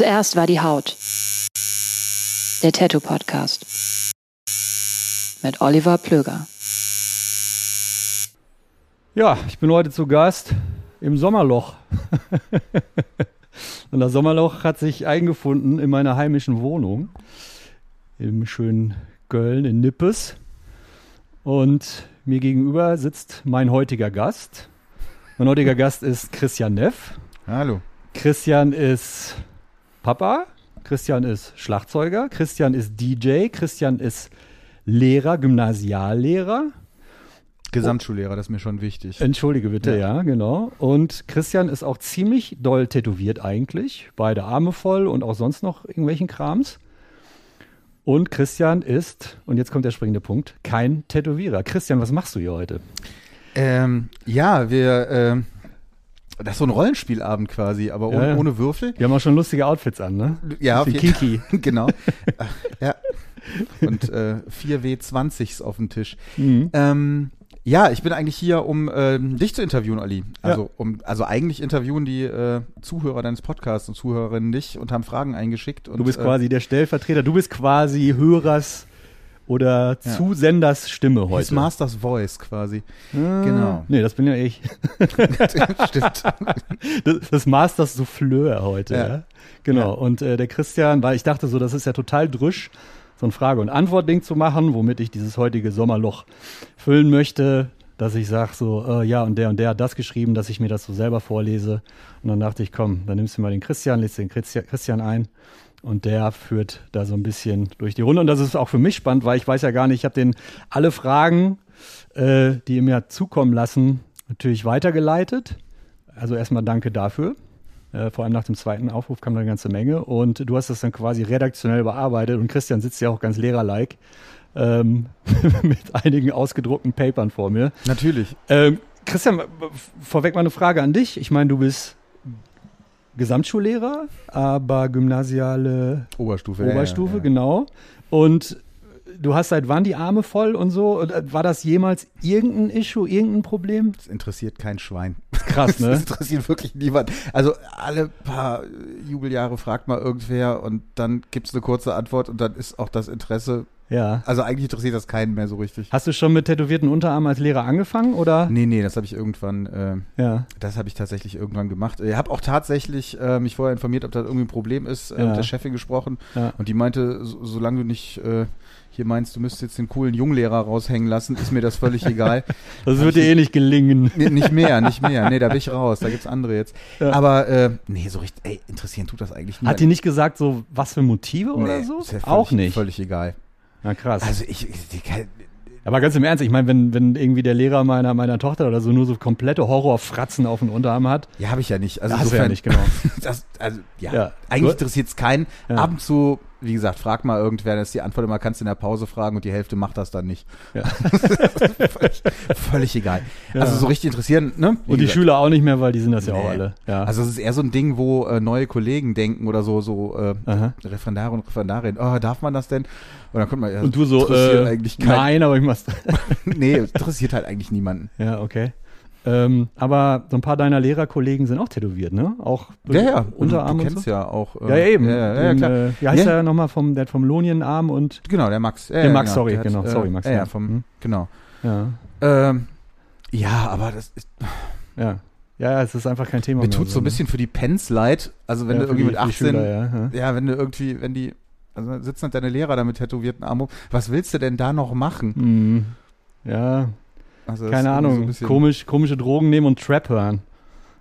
Zuerst war die Haut. Der Tattoo Podcast. Mit Oliver Plöger. Ja, ich bin heute zu Gast im Sommerloch. Und das Sommerloch hat sich eingefunden in meiner heimischen Wohnung im schönen Köln in Nippes. Und mir gegenüber sitzt mein heutiger Gast. Mein heutiger Gast ist Christian Neff. Hallo. Christian ist Papa, Christian ist Schlagzeuger, Christian ist DJ, Christian ist Lehrer, Gymnasiallehrer. Gesamtschullehrer, das ist mir schon wichtig. Entschuldige bitte, ja. Ja. genau. Und Christian ist auch ziemlich doll tätowiert eigentlich. Beide Arme voll und auch sonst noch irgendwelchen Krams. Und Christian ist, und jetzt kommt der springende Punkt, kein Tätowierer. Christian, was machst du hier heute? Ähm, ja, wir, ähm, das ist so ein Rollenspielabend quasi, aber ohne, Ja, ja. ohne Würfel. Wir haben auch schon lustige Outfits an, ne? Ja, auf kinky. genau. ja. Und äh, 4W20s auf dem Tisch. Mhm. Ähm, ja, ich bin eigentlich hier, um ähm, dich zu interviewen, Ali. Also, Ja. um, also eigentlich interviewen die äh, Zuhörer deines Podcasts und Zuhörerinnen dich und haben Fragen eingeschickt. Und, Du bist äh, quasi der Stellvertreter, du bist quasi Hörers oder Ja. Zusenders Stimme His heute. Masters Voice quasi. Ah, genau. Nee, das bin ja ich. Stimmt. Das, das Masters Souffleur heute, ja. Ja. Genau. Ja. Und äh, der Christian, weil ich dachte so, das ist ja total drüsch, so ein Frage- und Antwort-Ding zu machen, womit ich dieses heutige Sommerloch füllen möchte, dass ich sage so, äh, ja, und der und der hat das geschrieben, dass ich mir das so selber vorlese. Und dann dachte ich, komm, dann nimmst du mal den Christian, lädst den Christi- Christian ein. Und der führt da so ein bisschen durch die Runde. Und das ist auch für mich spannend, weil ich weiß ja gar nicht, ich habe den alle Fragen, äh, die ihr mir zukommen lassen, natürlich weitergeleitet. Also erstmal danke dafür. Äh, vor allem nach dem zweiten Aufruf kam da eine ganze Menge. Und du hast das dann quasi redaktionell bearbeitet. Und Christian sitzt ja auch ganz lehrerlike ähm, mit einigen ausgedruckten Papern vor mir. Natürlich. Ähm, Christian, vorweg mal eine Frage an dich. Ich meine, du bist Gesamtschullehrer, aber gymnasiale Oberstufe. Oberstufe, ja, ja. genau. Und du hast seit wann die Arme voll und so? Äh, war das jemals irgendein Issue, irgendein Problem? Das interessiert kein Schwein. Krass, Das ne? interessiert wirklich niemand. Also alle paar Jubeljahre fragt mal irgendwer und dann gibt es eine kurze Antwort und dann ist auch das Interesse. Ja. Also eigentlich interessiert das keinen mehr so richtig. Hast du schon mit tätowierten Unterarmen als Lehrer angefangen oder? Nee, nee, das habe ich irgendwann, äh, Ja. das habe ich tatsächlich irgendwann gemacht. Ich habe auch tatsächlich äh, mich vorher informiert, ob das irgendwie ein Problem ist, äh, Ja. mit der Chefin gesprochen Ja. und die meinte, so, solange du nicht äh, hier meinst, du müsstest jetzt den coolen Junglehrer raushängen lassen, ist mir das völlig egal. Das wird dir eh nicht gelingen. Nee, nicht mehr, nicht mehr. Nee, da bin ich raus. Da gibt's andere jetzt. Ja. Aber äh, nee, so richtig, ey, interessieren tut das eigentlich nicht. Hat die nicht gesagt, so was für Motive oder so? Ist ja völlig, Auch nicht. Völlig egal. Na krass. Also ich, ich Aber ganz im Ernst, ich meine, wenn, wenn irgendwie der Lehrer meiner, meiner Tochter oder so nur so komplette Horrorfratzen auf den Unterarm hat, ja, habe ich ja nicht. Also hast du ja nicht, genau. Das, also ja, Ja. eigentlich interessiert es keinen. Ja. Ab und zu wie gesagt, frag mal irgendwer, dann ist die Antwort immer, kannst du in der Pause fragen und die Hälfte macht das dann nicht. Ja. völlig, völlig egal. Also so richtig interessieren, ne? Wie Und die gesagt, Schüler auch nicht mehr, weil die sind das ja auch Nee. alle. Ja. Also es ist eher so ein Ding, wo äh, neue Kollegen denken oder so, so äh, Aha. Referendare und Referendarinnen, oh, darf man das denn? Und dann kommt man, ja, und du so, äh, eigentlich kein, nein, aber ich mach's. nee, interessiert halt eigentlich niemanden. ja, okay. Ähm, aber so ein paar deiner Lehrerkollegen sind auch tätowiert, ne? Auch Ja, ja, Unterarm du und kennst so. ja auch. äh, Ja, ja, eben. Ja, ja, ja Den, klar. Äh, wie heißt Ja. der nochmal vom, der hat vom Lonienarm und Genau, der Max. Ja, Der ja, Max, sorry, der genau, sorry, Max, Ja, ja. ja, vom, Hm. genau. ja, Ähm, ja, aber das ist, ja. Ja, es ist einfach kein Thema mir tut so ein ne? bisschen für die Pens leid. Also wenn Ja, du irgendwie mit für die 18, Schüler, ja, ja. ja, wenn du irgendwie, wenn die, also sitzen halt deine Lehrer da mit tätowierten rum. was willst du denn da noch machen? Hm. Ja, Also keine so Ahnung. bisschen- Komisch, komische Drogen nehmen und Trap hören.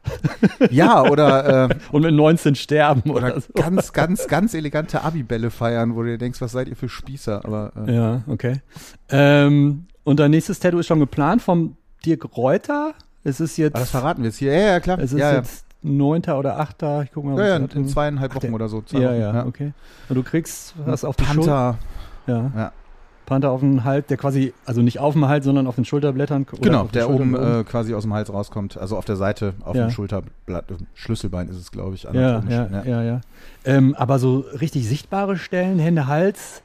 Ja, oder, äh, Und mit 19 sterben oder, oder so. ganz, ganz, ganz elegante Abibälle feiern, wo du dir denkst, was seid ihr für Spießer? Aber äh, Ja, okay. Ähm, und dein nächstes Tattoo ist schon geplant vom Dirk Reuter. Es ist jetzt, aber das verraten wir jetzt hier. Ja, ja, klar. es ist ja, ja. jetzt 9. oder 8. Ich guck mal. ja, ja, in zweieinhalb Ach, Wochen der- oder so. Ja, Wochen, ja, okay. Und du kriegst was auf die Schulter. Panther. Ja. Ja. Panther auf den Hals, der quasi, also nicht auf dem Hals, sondern auf den Schulterblättern. Genau, den der oben Schulterblättern. äh, quasi aus dem Hals rauskommt. Also auf der Seite, auf Ja. dem Schulterblatt, äh, Schlüsselbein ist es, glaube ich, ja, anatomisch. ja, ja, ja. Ähm, aber so richtig sichtbare Stellen, Hände, Hals?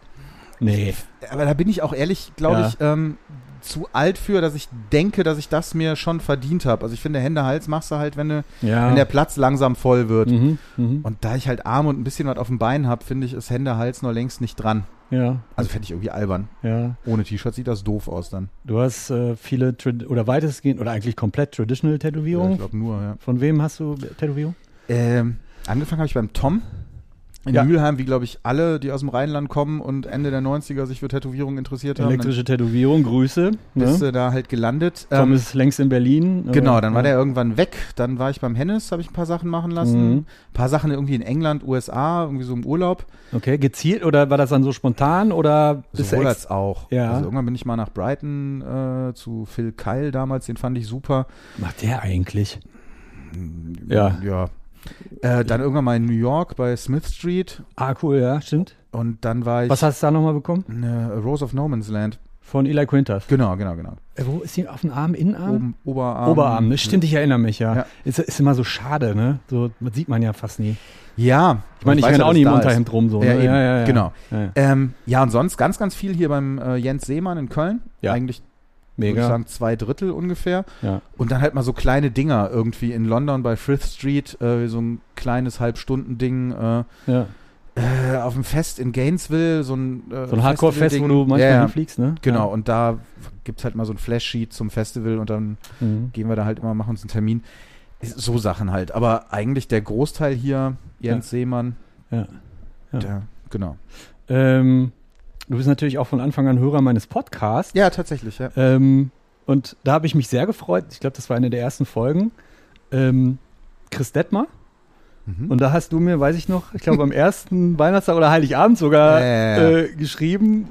Nee. Aber da bin ich auch ehrlich, glaube Ja. ich, ähm, zu alt für, dass ich denke, dass ich das mir schon verdient habe. Also ich finde, Hände, Hals machst du halt, wenn, du, Ja. wenn der Platz langsam voll wird. mhm, mhm. Und da ich halt Arme und ein bisschen was auf dem Bein habe, finde ich, ist Hände, Hals noch längst nicht dran. ja, Also fände ich irgendwie albern. ja. Ohne T-Shirt sieht das doof aus dann. Du hast äh, viele oder weitestgehend oder eigentlich komplett Traditional Ja, Tätowierungen. ich glaube nur, ja. Von wem hast du Tätowierung? Ähm, angefangen habe ich beim Tom in Ja. Mülheim, wie glaube ich alle, die aus dem Rheinland kommen und Ende der 90er sich für Tätowierungen interessiert haben. Elektrische Tätowierung, Grüße. Dann bist Ne? du da halt gelandet. Tom Ähm, ist längst in Berlin. Genau, aber- dann war ja. der irgendwann weg. Dann war ich beim Hennes, habe ich ein paar Sachen machen lassen. Mhm. Ein paar Sachen irgendwie in England, USA, irgendwie so im Urlaub. Okay, gezielt oder war das dann so spontan oder bist Sowohl als auch. Ja. Also irgendwann bin ich mal nach Brighton äh, zu Phil Kyle damals, den fand ich super. macht der eigentlich? Ja. Ja. Äh, dann irgendwann mal in New York bei Smith Street Ah, cool, ja, stimmt. und dann war ich Was hast du da nochmal bekommen? äh, Rose of No Man's Land. Von Eli Quintas. Genau, genau, genau. Äh, wo ist die auf dem Arm, Innenarm? Oben, Oberarm. Oberarm, ne? Stimmt, ich erinnere mich, ja. Ja. Ist, ist immer so schade, ne? So, das sieht man ja fast nie. Ja. Ich meine, ich renne auch nie im. Unterhemd rum, so. Ja, ne? eben, ja, ja, ja. genau. Ja, ja. Ähm, ja, und sonst ganz, ganz viel hier beim äh, Jens Seemann in Köln. Ja. Eigentlich, würde ich Mega. sagen, zwei Drittel ungefähr. Ja. Und dann halt mal so kleine Dinger irgendwie in London bei Frith Street, äh, so ein kleines Halbstunden-Ding. Äh, ja. äh, auf dem Fest in Gainesville, so ein, äh, So ein Hardcore-Fest, wo du manchmal ja, hinfliegst, ne? Genau, und da gibt's halt mal so ein Flash-Sheet zum Festival und dann. Mhm. gehen wir da halt immer, machen uns einen Termin. So Sachen halt. Aber eigentlich der Großteil hier, Jens Seemann, Ja. Ja. der, genau. Ähm, du bist natürlich auch von Anfang an Hörer meines Podcasts. Ja, tatsächlich, ja. Ähm, und da habe ich mich sehr gefreut. Ich glaube, das war eine der ersten Folgen. Ähm, Chris Detmer. Mhm. Und da hast du mir, weiß ich noch, ich glaube am ersten Weihnachtstag oder Heiligabend sogar Ja, ja, ja. Äh, geschrieben.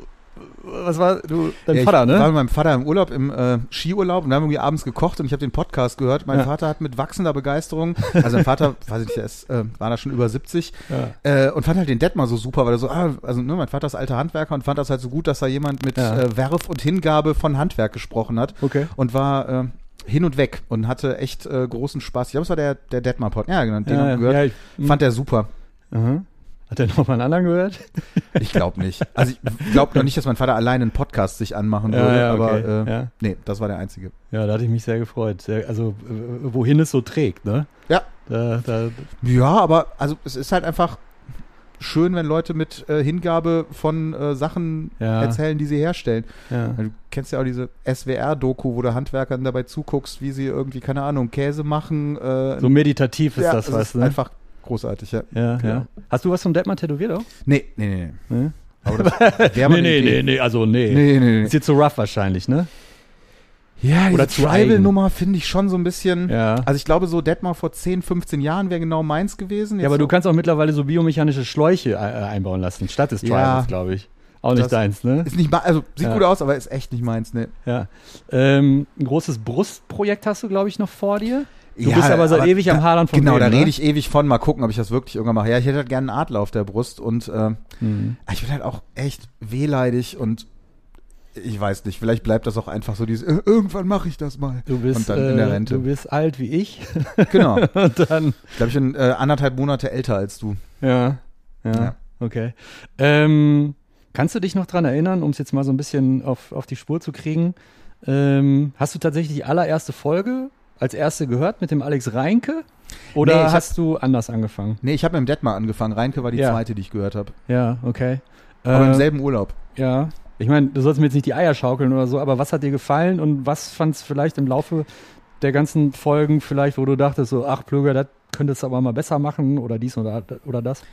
Was war du? Dein Ja, Vater, ich war ne? mit meinem Vater im Urlaub, im äh, Skiurlaub und wir haben irgendwie abends gekocht und ich habe den Podcast gehört. Mein Ja. Vater hat mit wachsender Begeisterung, also mein Vater, weiß ich nicht, der ist, äh, war da schon über 70 Ja. äh, und fand halt den Detmar so super, weil er so, ah, also ne, mein Vater ist alter Handwerker und fand das halt so gut, dass da jemand mit äh, Werf und Hingabe von Handwerk gesprochen hat Okay. und war äh, hin und weg und hatte echt äh, großen Spaß. Ich glaube, es war der, der Detmar-Pod. Ja, genau, den ja, haben wir ja, gehört. ja, ich. Fand er super. Aha. Hat er noch mal einen anderen gehört? Ich glaube nicht. Also ich glaube noch nicht, dass mein Vater alleine einen Podcast sich anmachen Ja, würde, ja, aber okay. äh, Ja. nee, das war der einzige. Ja, da hatte ich mich sehr gefreut. Sehr, also, äh, wohin es so trägt, ne? Ja. Da, da, Ja, aber also es ist halt einfach schön, wenn Leute mit äh, Hingabe von äh, Sachen Ja. erzählen, die sie herstellen. ja. Du kennst ja auch diese SWR-Doku, wo du Handwerkern dabei zuguckst, wie sie irgendwie, keine Ahnung, Käse machen. Äh, So meditativ ist ja, das was, ist ne? einfach großartig, ja. ja, genau. ja. Hast du was vom Detmar tätowiert auch? Nee, nee, nee, nee. Nee, Aber das nee, nee, nee, nee, also nee. Nee, nee, nee. Ist jetzt so rough wahrscheinlich, ne? Ja, Oder eigen. Tribal-Nummer finde ich schon so ein bisschen. Ja. Also ich glaube, so Detmar vor 10, 15 Jahren wäre genau meins gewesen. Ja, Jetzt aber du so- kannst auch mittlerweile so biomechanische Schläuche äh, einbauen lassen, statt des Ja. Tribals, glaube ich. Auch nicht deins, ne? Ist nicht also sieht Ja. gut aus, aber ist echt nicht meins, ne. Ja. Ähm, ein großes Brustprojekt hast du, glaube ich, noch vor dir. Du bist aber seit ewig am Hadern von Genau, dem, da ne? rede ich ewig von. Mal gucken, ob ich das wirklich irgendwann mache. Ja, ich hätte halt gerne einen Adler auf der Brust und äh, Mhm. ich bin halt auch echt wehleidig und ich weiß nicht, vielleicht bleibt das auch einfach so dieses, äh, irgendwann mache ich das mal. Du bist, und dann in der äh, Rente. du bist alt wie ich. Genau. Und dann, Ich glaube, ich bin äh, anderthalb Monate älter als du. ja, ja, Ja. okay. Ähm, kannst du dich noch dran erinnern, um es jetzt mal so ein bisschen auf, auf die Spur zu kriegen? Ähm, hast du tatsächlich die allererste Folge als erste gehört mit dem Alex Reinke? Oder Nee, ich hab- hast du anders angefangen? Nee, ich habe mit dem Detmar angefangen. Reinke war die Ja. zweite, die ich gehört habe. Ja, okay. Aber Äh, im selben Urlaub. Ja, ich meine, du sollst mir jetzt nicht die Eier schaukeln oder so, aber was hat dir gefallen und was fandst vielleicht im Laufe der ganzen Folgen vielleicht, wo du dachtest so, ach Plöger, das könntest du aber mal besser machen oder dies oder, oder das?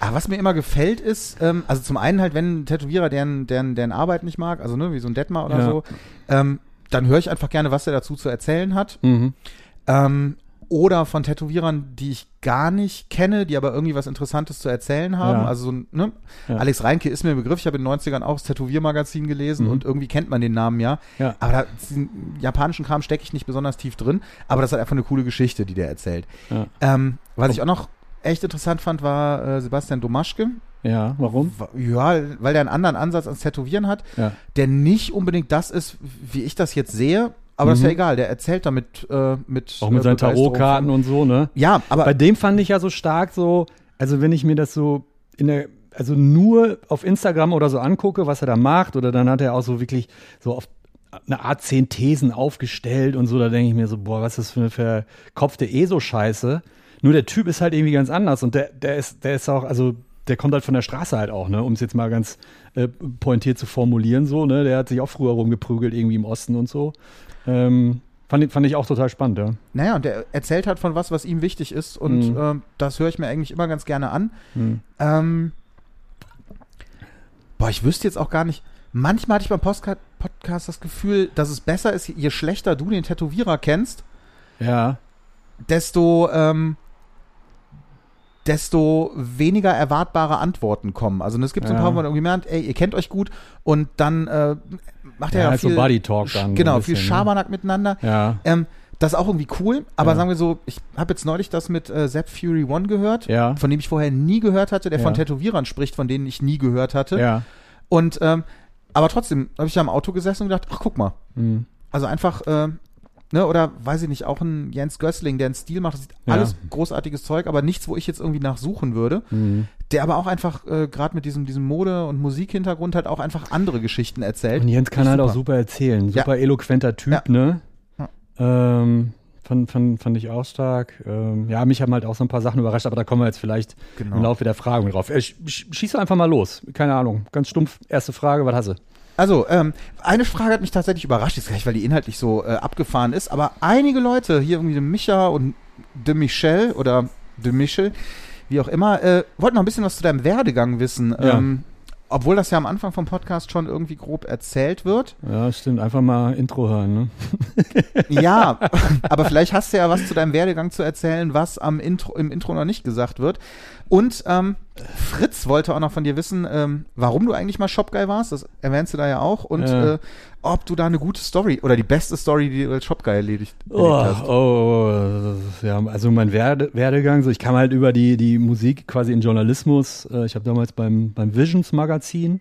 Ah, was mir immer gefällt ist, ähm, also zum einen halt, wenn ein Tätowierer deren, deren, deren Arbeit nicht mag, also ne, wie so ein Detmar oder Ja. so, ähm, dann höre ich einfach gerne, was er dazu zu erzählen hat. Mhm. Ähm, oder von Tätowierern, die ich gar nicht kenne, die aber irgendwie was Interessantes zu erzählen haben. Ja. Also so ein, ne? Ja. Alex Reinke ist mir ein Begriff. Ich habe in den 90ern auch das Tätowiermagazin gelesen Mhm. und irgendwie kennt man den Namen ja. Ja. Aber da, diesen japanischen Kram stecke ich nicht besonders tief drin. Aber das halt einfach eine coole Geschichte, die der erzählt. Ähm, was ich auch noch echt interessant fand, war äh, Sebastian Domaschke. Ja, warum? Wa- Ja, weil der einen anderen Ansatz ans Tätowieren hat, Ja. der nicht unbedingt das ist, wie ich das jetzt sehe. Aber das ist ja Mhm. egal. Der erzählt damit äh, mit Auch mit äh, seinen Tarotkarten und so, ne? Ja, aber Bei dem fand ich ja so stark so, also wenn ich mir das so in der, also nur auf Instagram oder so angucke, was er da macht, oder dann hat er auch so wirklich so auf eine Art zehn Thesen aufgestellt und so, da denke ich mir so, boah, was ist das für eine verkopfte ESO-Scheiße. Nur der Typ ist halt irgendwie ganz anders und der, der ist, der ist auch, also der kommt halt von der Straße halt auch, ne, um es jetzt mal ganz äh, pointiert zu formulieren, so, ne, der hat sich auch früher rumgeprügelt irgendwie im Osten und so. Ähm, fand, ich- fand ich auch total spannend, ja. naja, und der erzählt halt von was, was ihm wichtig ist. Und Mhm. ähm, das höre ich mir eigentlich immer ganz gerne an. Hm. Ähm, boah, ich wüsste jetzt auch gar nicht. Manchmal hatte ich beim Postcard Podcast das Gefühl, dass es besser ist, je schlechter du den Tätowierer kennst, Ja, desto, ähm, desto weniger erwartbare Antworten kommen. Also es gibt so ein Ja. paar, wo man irgendwie merkt, ey, ihr kennt euch gut und dann äh, macht er Ja, ja, halt so viel Buddy Talk Sch- dann so Genau, ein viel bisschen, ne? Schabernack miteinander. ja, Ähm, das ist auch irgendwie cool, aber Ja. sagen wir so, ich habe jetzt neulich das mit äh, Zap Fury One gehört, ja, von dem ich vorher nie gehört hatte, der Ja. von Tätowierern spricht, von denen ich nie gehört hatte. ja. Und ähm, aber trotzdem habe ich da im Auto gesessen und gedacht, ach guck mal, Hm. also einfach, äh, ne, oder weiß ich nicht, auch ein Jens Gößling, der einen Stil macht, das sieht Ja. alles großartiges Zeug, aber nichts, wo ich jetzt irgendwie nachsuchen würde. Hm. Der aber auch einfach, äh, gerade mit diesem, diesem Mode- und Musikhintergrund halt auch einfach andere Geschichten erzählt. Und Jens kann halt auch super. super erzählen. Ja. Super eloquenter Typ, Ja. ne? Ja. Ähm, fand, fand, fand ich auch stark. Ähm, ja, mich haben halt auch so ein paar Sachen überrascht, aber da kommen wir jetzt vielleicht Genau. im Laufe der Fragen drauf. Äh, sch- sch- schieß einfach mal los. Keine Ahnung. Ganz stumpf. Erste Frage, was hast du? Also, ähm, eine Frage hat mich tatsächlich überrascht, jetzt gar nicht, weil die inhaltlich so äh, abgefahren ist, aber einige Leute, hier irgendwie de Micha und de Michel oder de Michel, wie auch immer, äh, wollten noch ein bisschen was zu deinem Werdegang wissen. Ja. Ähm, obwohl das ja am Anfang vom Podcast schon irgendwie grob erzählt wird. Ja, stimmt. Einfach mal Intro hören, ne? Ja, aber vielleicht hast du ja was zu deinem Werdegang zu erzählen, was am Intro, im Intro noch nicht gesagt wird. Und ähm, Fritz wollte auch noch von dir wissen, ähm, warum du eigentlich mal Shopguy warst. Das erwähnst du da ja auch. Und Ja. äh, ob du da eine gute Story oder die beste Story, die du als Shopguy erledigt, Oh, hast. oh, ja, also mein Werde, Werdegang, so ich kam halt über die, die Musik quasi in Journalismus. Äh, Ich habe damals beim, beim Visions Magazin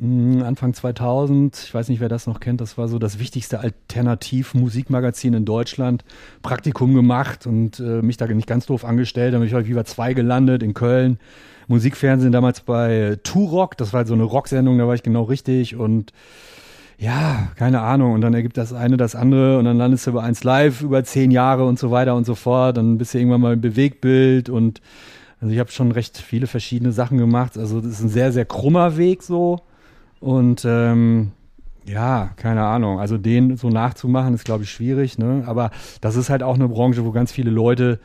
Anfang 2000, ich weiß nicht, wer das noch kennt, das war so das wichtigste Alternativ-Musikmagazin in Deutschland, Praktikum gemacht und äh, mich da nicht ganz doof angestellt, dann bin ich bei Viva 2 gelandet in Köln. Musikfernsehen damals bei Turok, das war halt so eine Rocksendung, da war ich genau richtig und ja, keine Ahnung. Und dann ergibt das eine das andere und dann landest du bei 1 Live über zehn Jahre und so weiter und so fort. Dann bist du irgendwann mal im Bewegtbild und also ich habe schon recht viele verschiedene Sachen gemacht. Also das ist ein sehr, sehr krummer Weg so. Und ähm, ja, keine Ahnung. Also den so nachzumachen ist, glaube ich, schwierig. Ne? Aber das ist halt auch eine Branche, wo ganz viele Leute,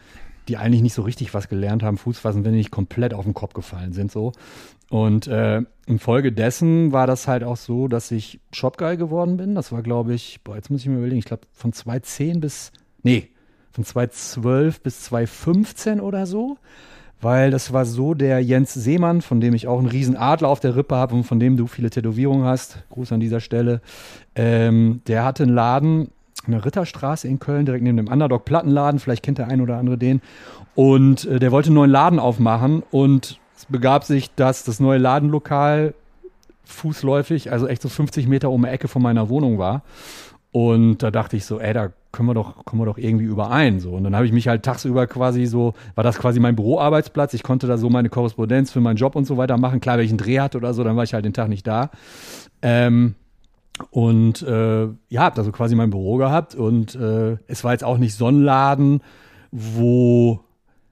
die eigentlich nicht so richtig was gelernt haben, Fuß fassen, wenn die nicht komplett auf den Kopf gefallen sind. so. Und äh, infolgedessen war das halt auch so, dass ich Shopguy geworden bin. Das war, glaube ich, boah, jetzt muss ich mir überlegen, ich glaube von 2010 bis, nee, von 2012 bis 2015 oder so. Weil das war so, der Jens Seemann, von dem ich auch einen riesen Adler auf der Rippe habe und von dem du viele Tätowierungen hast, Gruß an dieser Stelle, ähm, der hatte einen Laden in der Ritterstraße in Köln, direkt neben dem Underdog Plattenladen. Vielleicht kennt der ein oder andere den. Und äh, der wollte einen neuen Laden aufmachen und es begab sich, dass das neue Ladenlokal fußläufig, also echt so 50 Meter um die Ecke von meiner Wohnung war. Und da dachte ich so, ey, da können wir doch, kommen wir doch irgendwie überein. So. Und dann habe ich mich halt tagsüber quasi so, war das quasi mein Büroarbeitsplatz. Ich konnte da so meine Korrespondenz für meinen Job und so weiter machen. Klar, wenn ich einen Dreh hatte oder so, dann war ich halt den Tag nicht da. Ähm, und äh, ja, hab da so quasi mein Büro gehabt. Und äh, es war jetzt auch nicht so ein Laden, wo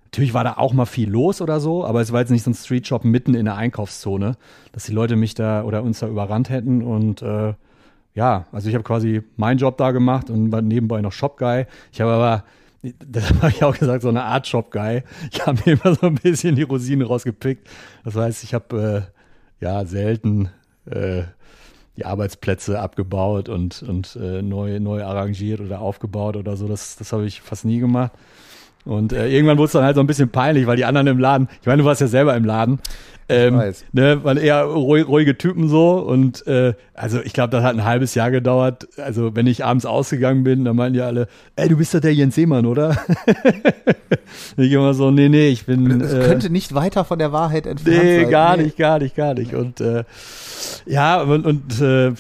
Natürlich war da auch mal viel los oder so, aber es war jetzt nicht so ein Streetshop mitten in der Einkaufszone, dass die Leute mich da oder uns da überrannt hätten. Und äh, ja, also ich habe quasi meinen Job da gemacht und war nebenbei noch Shop-Guy. Ich habe aber, das habe ich auch gesagt, so eine Art Shop-Guy. Ich habe mir immer so ein bisschen die Rosinen rausgepickt. Das heißt, ich habe äh, ja selten äh, die Arbeitsplätze abgebaut und, und äh, neu, neu arrangiert oder aufgebaut oder so. Das, das habe ich fast nie gemacht. Und äh, irgendwann wurde es dann halt so ein bisschen peinlich, weil die anderen im Laden, ich meine, du warst ja selber im Laden, ähm, ne, waren eher ruhig, ruhige Typen so und äh, also ich glaube, das hat ein halbes Jahr gedauert. Also wenn ich abends ausgegangen bin, dann meinten die alle, ey, du bist doch der Jens Seemann, oder? ich immer so, nee, nee, ich bin. Das äh, könnte nicht weiter von der Wahrheit entfernt nee, sein. Nee, gar nicht, gar nicht, gar nicht. Und äh, ja, und, und äh,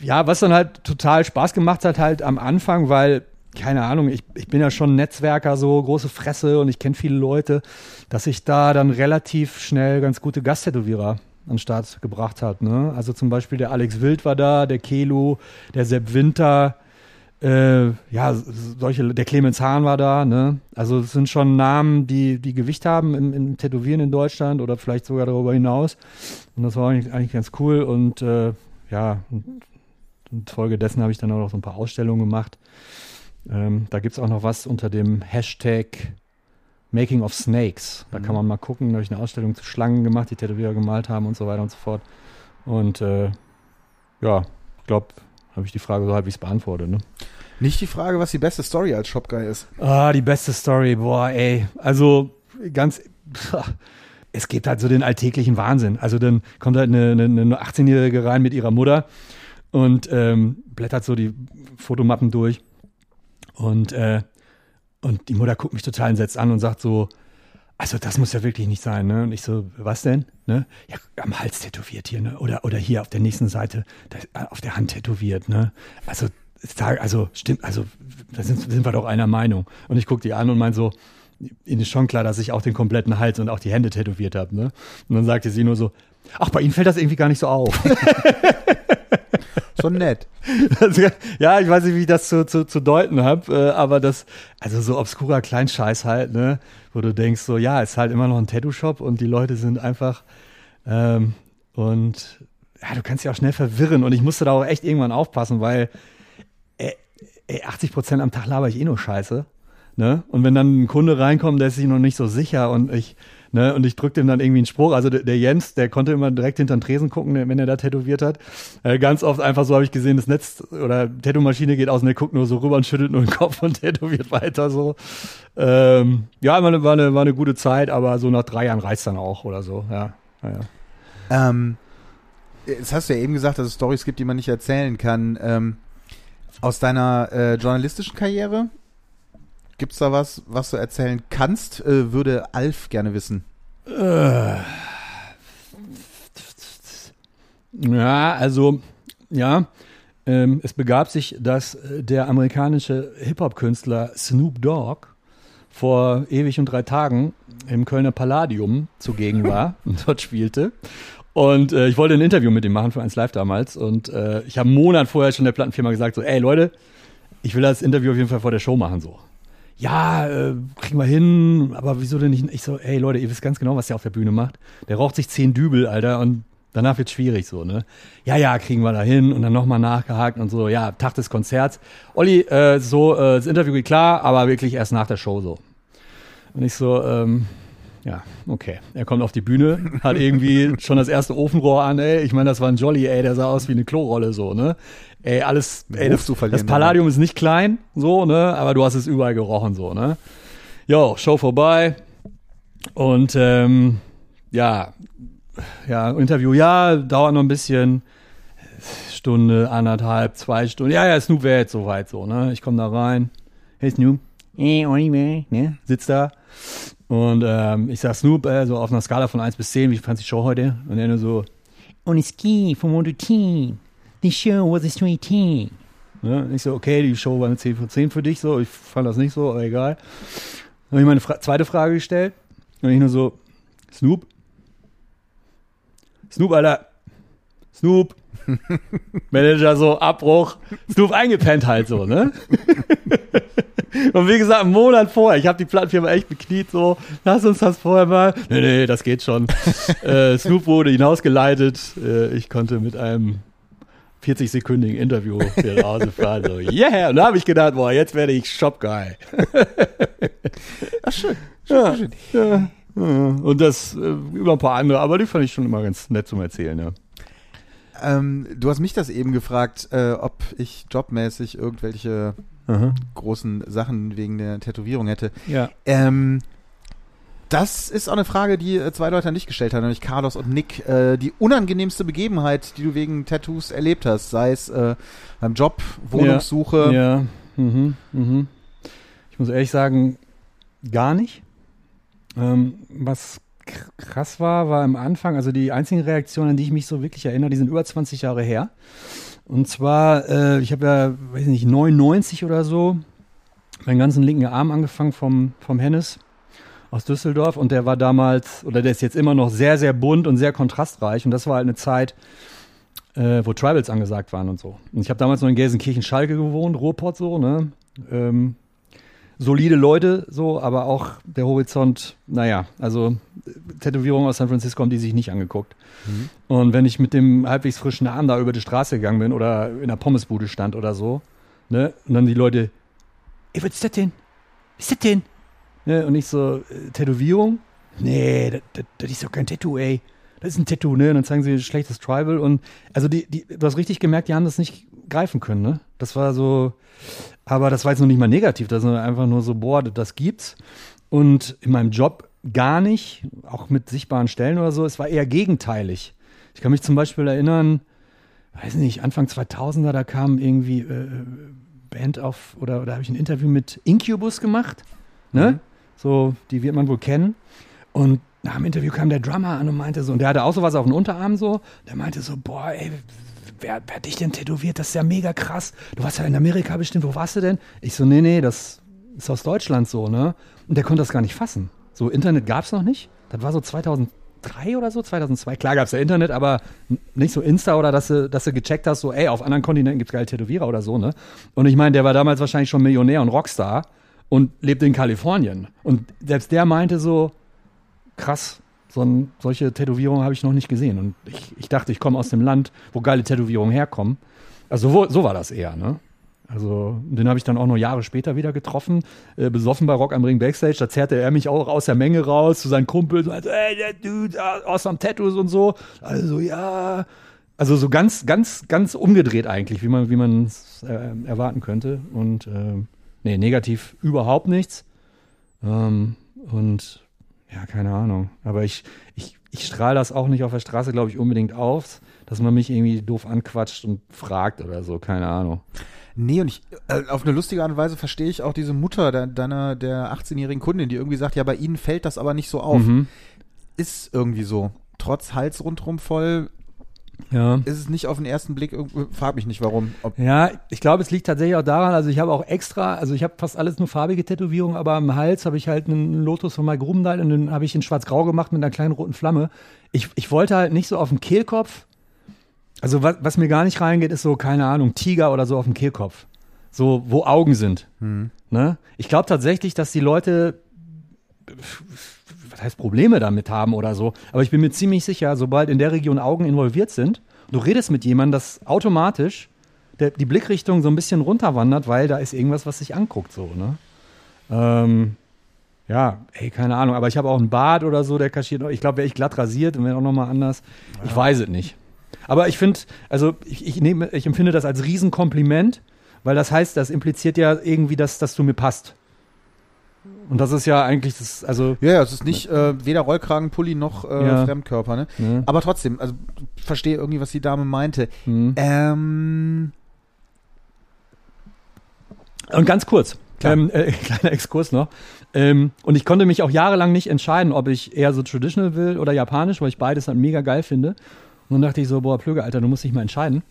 ja, was dann halt total Spaß gemacht hat, halt am Anfang, weil keine Ahnung, ich, ich bin ja schon Netzwerker, so große Fresse und ich kenne viele Leute, dass ich da dann relativ schnell ganz gute Gasttätowierer an den Start gebracht hat. Ne? Also zum Beispiel der Alex Wild war da, der Kelo, der Sepp Winter, äh, ja, solche, der Clemens Hahn war da, ne? Also es sind schon Namen, die, die Gewicht haben im, im Tätowieren in Deutschland oder vielleicht sogar darüber hinaus. Und das war eigentlich, eigentlich ganz cool. Und äh, ja, und, und infolgedessen habe ich dann auch noch so ein paar Ausstellungen gemacht. Ähm, da gibt es auch noch was unter dem Hashtag Making of Snakes. Da mhm. kann man mal gucken. Da habe ich eine Ausstellung zu Schlangen gemacht, die Tätowierer gemalt haben und so weiter und so fort. Und äh, ja, ich glaube, habe ich die Frage so halbwegs beantwortet. Ne? Nicht die Frage, was die beste Story als Shopguy ist. Ah, die beste Story, boah, ey. Also ganz, es gibt halt so den alltäglichen Wahnsinn. Also dann kommt halt eine, eine, eine 18-Jährige rein mit ihrer Mutter und ähm, blättert so die Fotomappen durch und, äh, und die Mutter guckt mich total entsetzt an und sagt so, also das muss ja wirklich nicht sein, ne? Und ich so, was denn? Ne? Ja, am Hals tätowiert hier, ne? Oder, oder hier auf der nächsten Seite, da, auf der Hand tätowiert, ne? Also, also stimmt, also da sind, sind wir doch einer Meinung. Und ich gucke die an und meine so, Ihnen ist schon klar, dass ich auch den kompletten Hals und auch die Hände tätowiert habe, ne? Und dann sagte sie nur so, ach, bei Ihnen fällt das irgendwie gar nicht so auf. Schon nett. ja, ich weiß nicht, wie ich das zu, zu, zu deuten habe, äh, aber das, also so obskurer Kleinscheiß halt, ne, wo du denkst, so, ja, ist halt immer noch ein Tattoo-Shop und die Leute sind einfach, ähm, und ja, du kannst dich auch schnell verwirren und ich musste da auch echt irgendwann aufpassen, weil, ey, ey 80 Prozent am Tag laber ich eh nur Scheiße, ne, und wenn dann ein Kunde reinkommt, der ist sich noch nicht so sicher und ich, Ne? Und ich drückte ihm dann irgendwie einen Spruch. Also der, der, Jens, der konnte immer direkt hinter den Tresen gucken, wenn er da tätowiert hat. Äh, ganz oft einfach so habe ich gesehen, das Netz oder Tattoo-Maschine geht aus und der guckt nur so rüber und schüttelt nur den Kopf und tätowiert weiter so. Ähm, ja, war eine, war, eine, war eine gute Zeit, aber so nach drei Jahren reizt dann auch oder so. Ja, ja. Ähm, jetzt hast du ja eben gesagt, dass es Stories gibt, die man nicht erzählen kann. Ähm, aus deiner äh, journalistischen Karriere Gibt's da was, was du erzählen kannst? Äh, würde Alf gerne wissen. Äh. Ja, also, ja. Ähm, es begab sich, dass äh, der amerikanische Hip-Hop-Künstler Snoop Dogg vor ewig und drei Tagen im Kölner Palladium zugegen war und dort spielte. Und äh, ich wollte ein Interview mit ihm machen für eins Live damals. Und äh, ich habe einen Monat vorher schon der Plattenfirma gesagt, so, ey Leute, ich will das Interview auf jeden Fall vor der Show machen. So ja, äh, kriegen wir hin, aber wieso denn nicht? Ich so, ey Leute, ihr wisst ganz genau, was der auf der Bühne macht. Der raucht sich zehn Dübel, Alter, und danach wird's schwierig so, ne? Ja, ja, kriegen wir da hin und dann nochmal nachgehakt und so, ja, Tag des Konzerts. Olli, äh, so, äh, das Interview geht klar, aber wirklich erst nach der Show so. Und ich so, ähm, ja, okay. Er kommt auf die Bühne, hat irgendwie schon das erste Ofenrohr an, ey. Ich meine, das war ein Jolly, ey, der sah aus wie eine Klorolle so, ne? ey, alles, ey, das, das Palladium ist nicht klein, so, ne, aber du hast es überall gerochen, so, ne. Jo, Show vorbei und ähm, ja, ja, Interview, ja, dauert noch ein bisschen. Stunde, anderthalb, zwei Stunden. Ja, ja, Snoop wäre jetzt soweit so, ne? Ich komme da rein. Hey Snoop, hey Oliver, ne? Sitzt da. Und ähm, ich sag Snoop, äh, so auf einer Skala von 1 bis 10, wie fandst du die Show heute? Und er nur so, on a ski from 1 to 10. The show was a straight 10. Ne? Ich so, okay, die Show war eine 10 von 10 für dich, so. Ich fand das nicht so, aber egal. Dann habe ich meine Fra zweite Frage gestellt. Und ich nur so, Snoop? Snoop, Alter. Snoop. Manager so, Abbruch. Snoop eingepennt halt so, ne? Und wie gesagt, einen Monat vorher, ich habe die Plattenfirma echt bekniet, so, lass uns das vorher mal. Nee, nee, das geht schon. äh, Snoop wurde hinausgeleitet. Äh, ich konnte mit einem 40-sekündigen Interview hier rausfahren. So, yeah! Und da habe ich gedacht, boah, jetzt werde ich Shop-Guy. Ach, schön. Ja, ja, ja. Und das äh, über ein paar andere, aber die fand ich schon immer ganz nett zum Erzählen, ja. Ähm, du hast mich das eben gefragt, äh, ob ich jobmäßig irgendwelche Aha. großen Sachen wegen der Tätowierung hätte. Ja. Ähm, das ist auch eine Frage, die äh, zwei Leute an dich gestellt haben, nämlich Carlos und Nick. Äh, die unangenehmste Begebenheit, die du wegen Tattoos erlebt hast, sei es äh, beim Job, Wohnungssuche. Ja. Mhm. Mhm. Ich muss ehrlich sagen, gar nicht. Ähm, was krass war, war am Anfang, also die einzigen Reaktionen, an die ich mich so wirklich erinnere, die sind über 20 Jahre her. Und zwar, äh, ich habe ja, weiß nicht, 99 oder so, meinen ganzen linken Arm angefangen vom, vom Hennes aus Düsseldorf und der war damals, oder der ist jetzt immer noch sehr, sehr bunt und sehr kontrastreich und das war halt eine Zeit, äh, wo Tribals angesagt waren und so. Und ich habe damals noch in Gelsenkirchen-Schalke gewohnt, Ruhrpott so, ne? Ähm, solide Leute so, aber auch der Horizont, naja, also Tätowierungen aus San Francisco haben die sich nicht angeguckt. Und wenn ich mit dem halbwegs frischen Arm da über die Straße gegangen bin oder in der Pommesbude stand oder so, ne, und dann die Leute, ey, was ist das denn? Was ist das denn? Ne, und ich so, äh, Tätowierung? Nee, das, ist doch kein Tattoo, ey. Das ist ein Tattoo, ne? Und dann zeigen sie schlechtes Tribal und also die, die, du hast richtig gemerkt, die haben das nicht greifen können, ne? Das war so, aber das war jetzt noch nicht mal negativ, das ist einfach nur so, boah, das gibt's. Und in meinem Job gar nicht, auch mit sichtbaren Stellen oder so, es war eher gegenteilig. Ich kann mich zum Beispiel erinnern, weiß nicht, Anfang 2000er, da kam irgendwie äh, Band auf, oder, oder habe ich ein Interview mit Incubus gemacht, ne? So, die wird man wohl kennen. Und nach dem Interview kam der Drummer an und meinte so, und der hatte auch sowas auf dem Unterarm so, der meinte so, boah, ey, wer, wer hat dich denn tätowiert? Das ist ja mega krass. Du warst ja in Amerika bestimmt, wo warst du denn? Ich so, nee, nee, das ist aus Deutschland so, ne? Und der konnte das gar nicht fassen. So, Internet gab's noch nicht. Das war so 2003 oder so, 2002. Klar gab's ja Internet, aber nicht so Insta oder dass du, dass du gecheckt hast, so, ey, auf anderen Kontinenten gibt's geile Tätowierer oder so, ne? Und ich meine, der war damals wahrscheinlich schon Millionär und Rockstar und lebte in Kalifornien. Und selbst der meinte so, krass, so ein, solche Tätowierungen habe ich noch nicht gesehen. Und ich, ich dachte, ich komme aus dem Land, wo geile Tätowierungen herkommen. Also wo, so war das eher, ne? Also den habe ich dann auch noch Jahre später wieder getroffen, äh, besoffen bei Rock am Ring Backstage. Da zerrte er mich auch aus der Menge raus zu seinen Kumpels. Also, ey, der Dude, ah, awesome Tattoos und so. Also ja, also so ganz, ganz, ganz umgedreht eigentlich, wie man, wie es äh, erwarten könnte. Und ähm, nee, negativ überhaupt nichts. Ähm, und ja, keine Ahnung. Aber ich, ich, ich strahle das auch nicht auf der Straße, glaube ich, unbedingt auf, dass man mich irgendwie doof anquatscht und fragt oder so, keine Ahnung. Nee, und ich, äh, auf eine lustige Art und Weise verstehe ich auch diese Mutter de, deiner, der 18-jährigen Kundin, die irgendwie sagt, ja, bei ihnen fällt das aber nicht so auf. Mhm. Ist irgendwie so. Trotz Hals rundrum voll Ja. ist es nicht auf den ersten Blick, frag mich nicht warum. Ja, ich glaube, es liegt tatsächlich auch daran, also ich habe auch extra, also ich habe fast alles nur farbige Tätowierungen, aber am Hals habe ich halt einen Lotus von Mike Grubendal und den habe ich in schwarz-grau gemacht mit einer kleinen roten Flamme. Ich, ich wollte halt nicht so auf dem Kehlkopf, also was, was mir gar nicht reingeht, ist so, keine Ahnung, Tiger oder so auf dem Kehlkopf. So, wo Augen sind. Ne? Ich glaube tatsächlich, dass die Leute was heißt Probleme damit haben oder so. Aber ich bin mir ziemlich sicher, sobald in der Region Augen involviert sind, du redest mit jemandem, dass automatisch der, die Blickrichtung so ein bisschen runterwandert, weil da ist irgendwas, was sich anguckt, so, ne? Ähm, ja, ey, keine Ahnung, aber ich habe auch einen Bart oder so, der kaschiert. Ich glaube, wäre ich glatt rasiert und wäre auch nochmal anders. Ich weiß es nicht. Aber ich finde, also ich, ich, nehme, ich empfinde das als Riesenkompliment, weil das heißt, das impliziert ja irgendwie, dass, dass du mir passt. Und das ist ja eigentlich das, also. Ja, ja, es ist nicht äh, weder Rollkragenpulli noch äh, Ja. Fremdkörper, ne? Ne? Aber trotzdem, also ich verstehe irgendwie, was die Dame meinte. Hm. Ähm, Und ganz kurz, ähm, äh, kleiner Exkurs noch. Ähm, und ich konnte mich auch jahrelang nicht entscheiden, ob ich eher so traditional will oder japanisch, weil ich beides halt mega geil finde. Und dann dachte ich so, boah, Plöge, Alter, du musst dich mal entscheiden.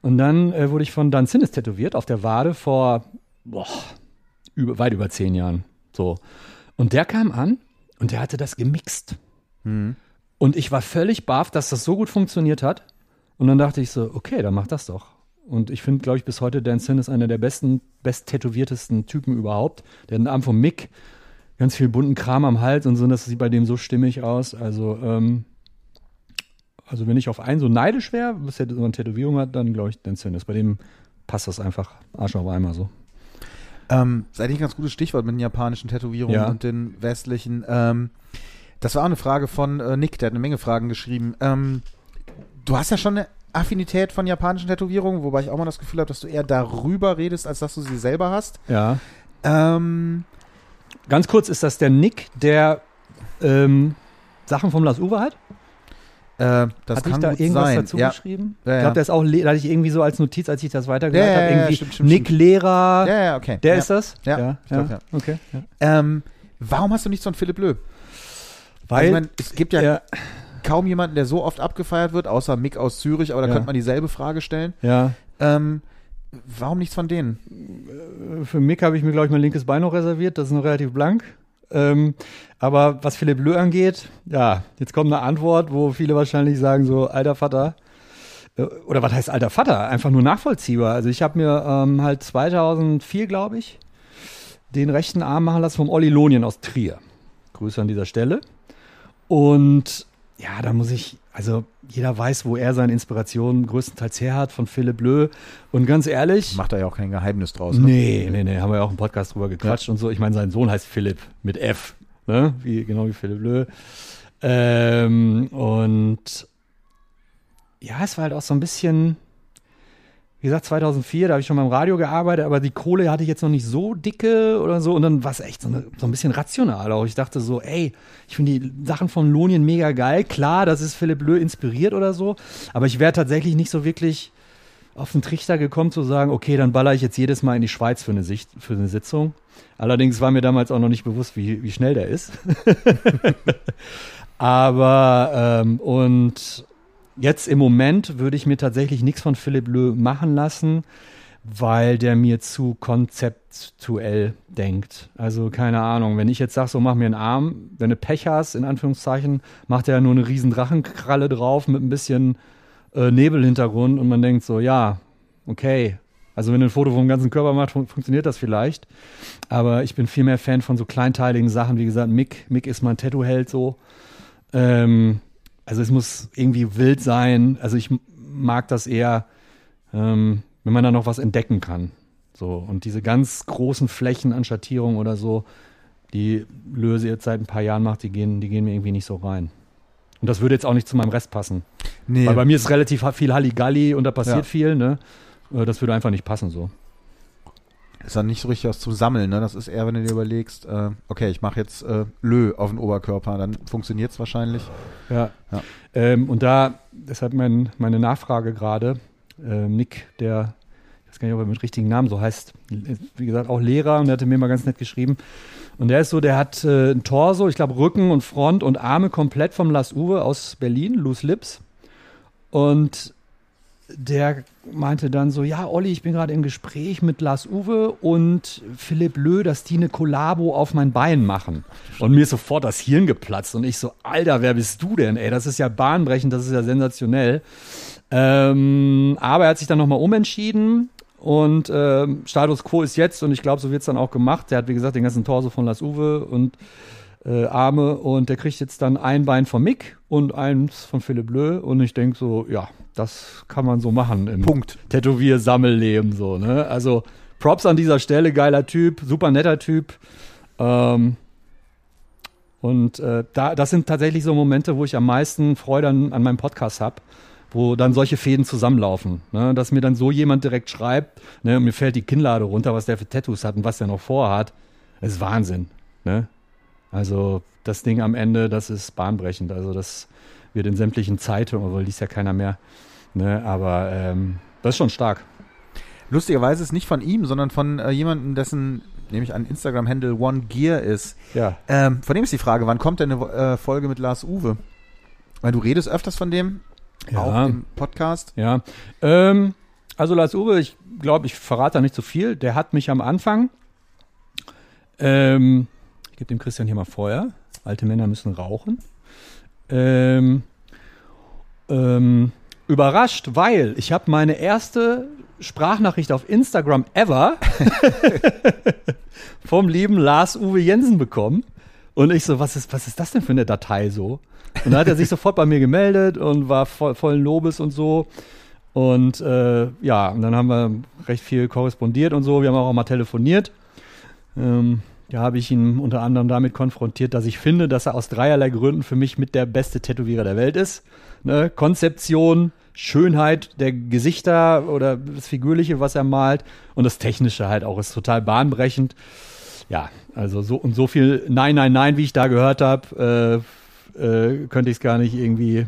Und dann äh, wurde ich von Dan Sinnes tätowiert auf der Wade vor boah, über, weit über zehn Jahren. So. Und der kam an und der hatte das gemixt. hm. Und ich war völlig baff, dass das so gut funktioniert hat. Und dann dachte ich so, okay, dann mach das doch. Und ich finde, glaube ich, bis heute Dan Sin ist einer der besten, best tätowiertesten Typen überhaupt. Der hat einen Arm vom Mick, ganz viel bunten Kram am Hals und so, und das sieht bei dem so stimmig aus. Also, ähm, also wenn ich auf einen so neidisch wäre, was er so eine Tätowierung hat, dann glaube ich Dan Sin ist. Bei dem passt das einfach Arsch auf einmal so. Ähm, ist eigentlich ein ganz gutes Stichwort mit den japanischen Tätowierungen Ja. und den westlichen. Ähm, das war auch eine Frage von äh, Nick, der hat eine Menge Fragen geschrieben. Ähm, du hast ja schon eine Affinität von japanischen Tätowierungen, wobei ich auch mal das Gefühl habe, dass du eher darüber redest, als dass du sie selber hast. Ja. Ähm, Ganz kurz ist das der Nick, der ähm, Sachen vom Las Uwe hat? Äh, das Hatte ich da irgendwas sein. dazu ja. geschrieben? Ja, Ich glaube, ist auch, da hatte ich irgendwie so als Notiz, als ich das ja, habe, irgendwie stimmt, stimmt, Nick stimmt. Lehrer. ja, ja, okay. Der ist das? Ja, glaub, ja. Okay. Ähm, warum hast du nicht so einen Philipp Löw? Weil, also, ich mein, es gibt ja, ja, kaum jemanden, der so oft abgefeiert wird, außer Mick aus Zürich, aber da Ja. könnte man dieselbe Frage stellen. ja, Ähm, warum nichts von denen? für Mick habe ich mir, glaube ich, mein linkes Bein noch reserviert. Das ist noch relativ blank. Ähm, aber was Philipp Lö angeht, ja, jetzt kommt eine Antwort, wo viele wahrscheinlich sagen so, alter Vater, äh, oder was heißt alter Vater? Einfach nur nachvollziehbar. Also ich habe mir ähm, halt 2004, glaube ich, den rechten Arm machen lassen vom Olli Lonien aus Trier. Grüße an dieser Stelle. Und ja, da muss ich, also jeder weiß, wo er seine Inspiration größtenteils her hat, von Philipp Lö. Und ganz ehrlich, Macht da ja auch kein Geheimnis draus. Ne? Nee, nee, nee, haben wir ja auch im Podcast drüber gequatscht und so. Ich meine, sein Sohn heißt Philipp mit F, ne? Wie, genau wie Philipp Lö. Ähm, und ja, es war halt auch so ein bisschen, wie gesagt, 2004, da habe ich schon beim Radio gearbeitet, aber die Kohle hatte ich jetzt noch nicht so dicke oder so. Und dann war es echt so, eine, so ein bisschen rational auch. Ich dachte so, ey, ich finde die Sachen von Lonien mega geil. Klar, das ist Philipp Lö inspiriert oder so, aber ich wäre tatsächlich nicht so wirklich auf den Trichter gekommen zu sagen, okay, dann baller ich jetzt jedes Mal in die Schweiz für eine, Sicht, für eine Sitzung. Allerdings war mir damals auch noch nicht bewusst, wie, wie schnell der ist. Aber ähm, und jetzt im Moment würde ich mir tatsächlich nichts von Philipp Lö machen lassen, weil der mir zu konzeptuell denkt. Also keine Ahnung, wenn ich jetzt sage, so mach mir einen Arm, wenn du Pech hast, in Anführungszeichen, macht er ja nur eine riesen Drachenkralle drauf mit ein bisschen äh, Nebelhintergrund und man denkt so, ja, okay. Also wenn du ein Foto vom ganzen Körper macht, fun funktioniert das vielleicht. Aber ich bin viel mehr Fan von so kleinteiligen Sachen. Wie gesagt, Mick, Mick ist mein Tattoo-Held so. Ähm, also es muss irgendwie wild sein. Also ich mag das eher, ähm, wenn man da noch was entdecken kann. So. Und diese ganz großen Flächen an Schattierung oder so, die Löse jetzt seit ein paar Jahren macht, die gehen, die gehen mir irgendwie nicht so rein. Und das würde jetzt auch nicht zu meinem Rest passen. Nee. Weil bei mir ist relativ viel Halligalli und da passiert Ja. viel, ne? Äh, Das würde einfach nicht passen so. Ist dann nicht so richtig was zum Sammeln, ne? Das ist eher, wenn du dir überlegst, äh, okay, ich mache jetzt äh, Lö auf den Oberkörper, dann funktioniert es wahrscheinlich. Ja. Ja. Ähm, und da, deshalb mein, meine Nachfrage gerade, ähm, Nick, der, ich weiß gar nicht, ob er mit richtigen Namen so heißt, wie gesagt, auch Lehrer und der hatte mir mal ganz nett geschrieben. Und der ist so, der hat äh, ein Torso, ich glaube Rücken und Front und Arme komplett vom Las Uwe aus Berlin, Loose Lips. Und der meinte dann so, ja, Olli, ich bin gerade im Gespräch mit Lars Uwe und Philipp Lö, dass die eine Kollabo auf mein Bein machen. Und mir ist sofort das Hirn geplatzt und ich so, Alter, wer bist du denn? Ey, das ist ja bahnbrechend, das ist ja sensationell. Ähm, aber er hat sich dann nochmal umentschieden und ähm, Status Quo ist jetzt und ich glaube, so wird es dann auch gemacht. Der hat, wie gesagt, den ganzen Torso von Lars Uwe und äh, Arme und der kriegt jetzt dann ein Bein von Mick und eins von Philipp Lö und ich denke so, ja, das kann man so machen im Punkt. Tätowier-Sammelleben so, ne? Also Props an dieser Stelle, geiler Typ, super netter Typ. Ähm, und äh, da, das sind tatsächlich so Momente, wo ich am meisten Freude an, an meinem Podcast habe, wo dann solche Fäden zusammenlaufen. Ne? Dass mir dann so jemand direkt schreibt, ne, mir fällt die Kinnlade runter, was der für Tattoos hat und was der noch vorhat. Das ist Wahnsinn. Ne? Also das Ding am Ende, das ist bahnbrechend. Also das wird in sämtlichen Zeitungen, obwohl liest ja keiner mehr. Ne? Aber ähm, das ist schon stark. Lustigerweise ist nicht von ihm, sondern von äh, jemandem, dessen, nämlich ein Instagram-Handle One Gear ist. Ja. Ähm, von dem ist die Frage, wann kommt denn eine äh, Folge mit Lars Uwe? Weil du redest öfters von dem, Ja. auch im Podcast. Ja. Ähm, also Lars Uwe, ich glaube, ich verrate da nicht so viel. Der hat mich am Anfang, ähm, gebe dem Christian hier mal Feuer. Alte Männer müssen rauchen. Ähm, ähm, überrascht, weil ich habe meine erste Sprachnachricht auf Instagram ever vom lieben Lars Uwe Jensen bekommen. Und ich so, was ist, was ist das denn für eine Datei so? Und da hat er sich sofort bei mir gemeldet und war voll, vollen Lobes und so. Und äh, ja, und dann haben wir recht viel korrespondiert und so. Wir haben auch mal telefoniert. Ähm, da habe ich ihn unter anderem damit konfrontiert, dass ich finde, dass er aus dreierlei Gründen für mich mit der beste Tätowierer der Welt ist. Ne? Konzeption, Schönheit der Gesichter oder das Figürliche, was er malt und das Technische halt auch ist total bahnbrechend. Ja, also so und so viel Nein, Nein, Nein, wie ich da gehört habe, äh, äh, könnte ich es gar nicht irgendwie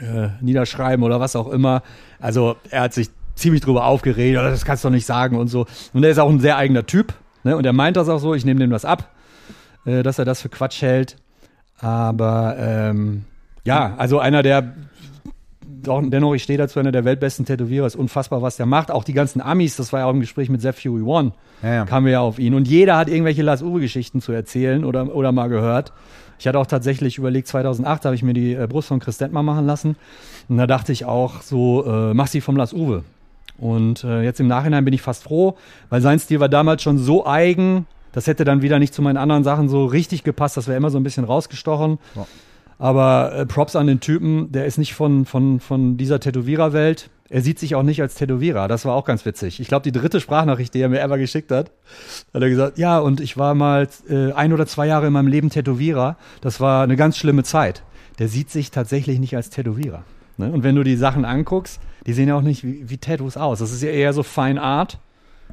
äh, niederschreiben oder was auch immer. Also er hat sich ziemlich drüber aufgeregt, "Oh, das kannst du doch nicht sagen und so. Und er ist auch ein sehr eigener Typ. Ne? Und er meint das auch so, ich nehme dem das ab, äh, dass er das für Quatsch hält. Aber ähm, ja, also einer der doch, dennoch, ich stehe dazu, einer der weltbesten Tätowierer, ist unfassbar, was der macht. Auch die ganzen Amis, das war ja auch im Gespräch mit Zeph Fury One, Ja, ja. kamen wir ja auf ihn. Und jeder hat irgendwelche Lars Uwe-Geschichten zu erzählen oder, oder mal gehört. Ich hatte auch tatsächlich überlegt, 2008 habe ich mir die äh, Brust von Chris Detmar machen lassen. Und da dachte ich auch so, äh, mach sie vom Lars Uwe. Und äh, jetzt im Nachhinein bin ich fast froh, weil sein Stil war damals schon so eigen, das hätte dann wieder nicht zu meinen anderen Sachen so richtig gepasst. Das wäre immer so ein bisschen rausgestochen. Ja. Aber äh, Props an den Typen, der ist nicht von, von, von dieser Tätowiererwelt. Er sieht sich auch nicht als Tätowierer. Das war auch ganz witzig. Ich glaube, die dritte Sprachnachricht, die er mir ever geschickt hat, hat er gesagt, ja, und ich war mal äh, ein oder zwei Jahre in meinem Leben Tätowierer. Das war eine ganz schlimme Zeit. Der sieht sich tatsächlich nicht als Tätowierer. Ne? Und wenn du die Sachen anguckst, die sehen ja auch nicht wie, wie Tattoos aus. Das ist ja eher so Fine Art,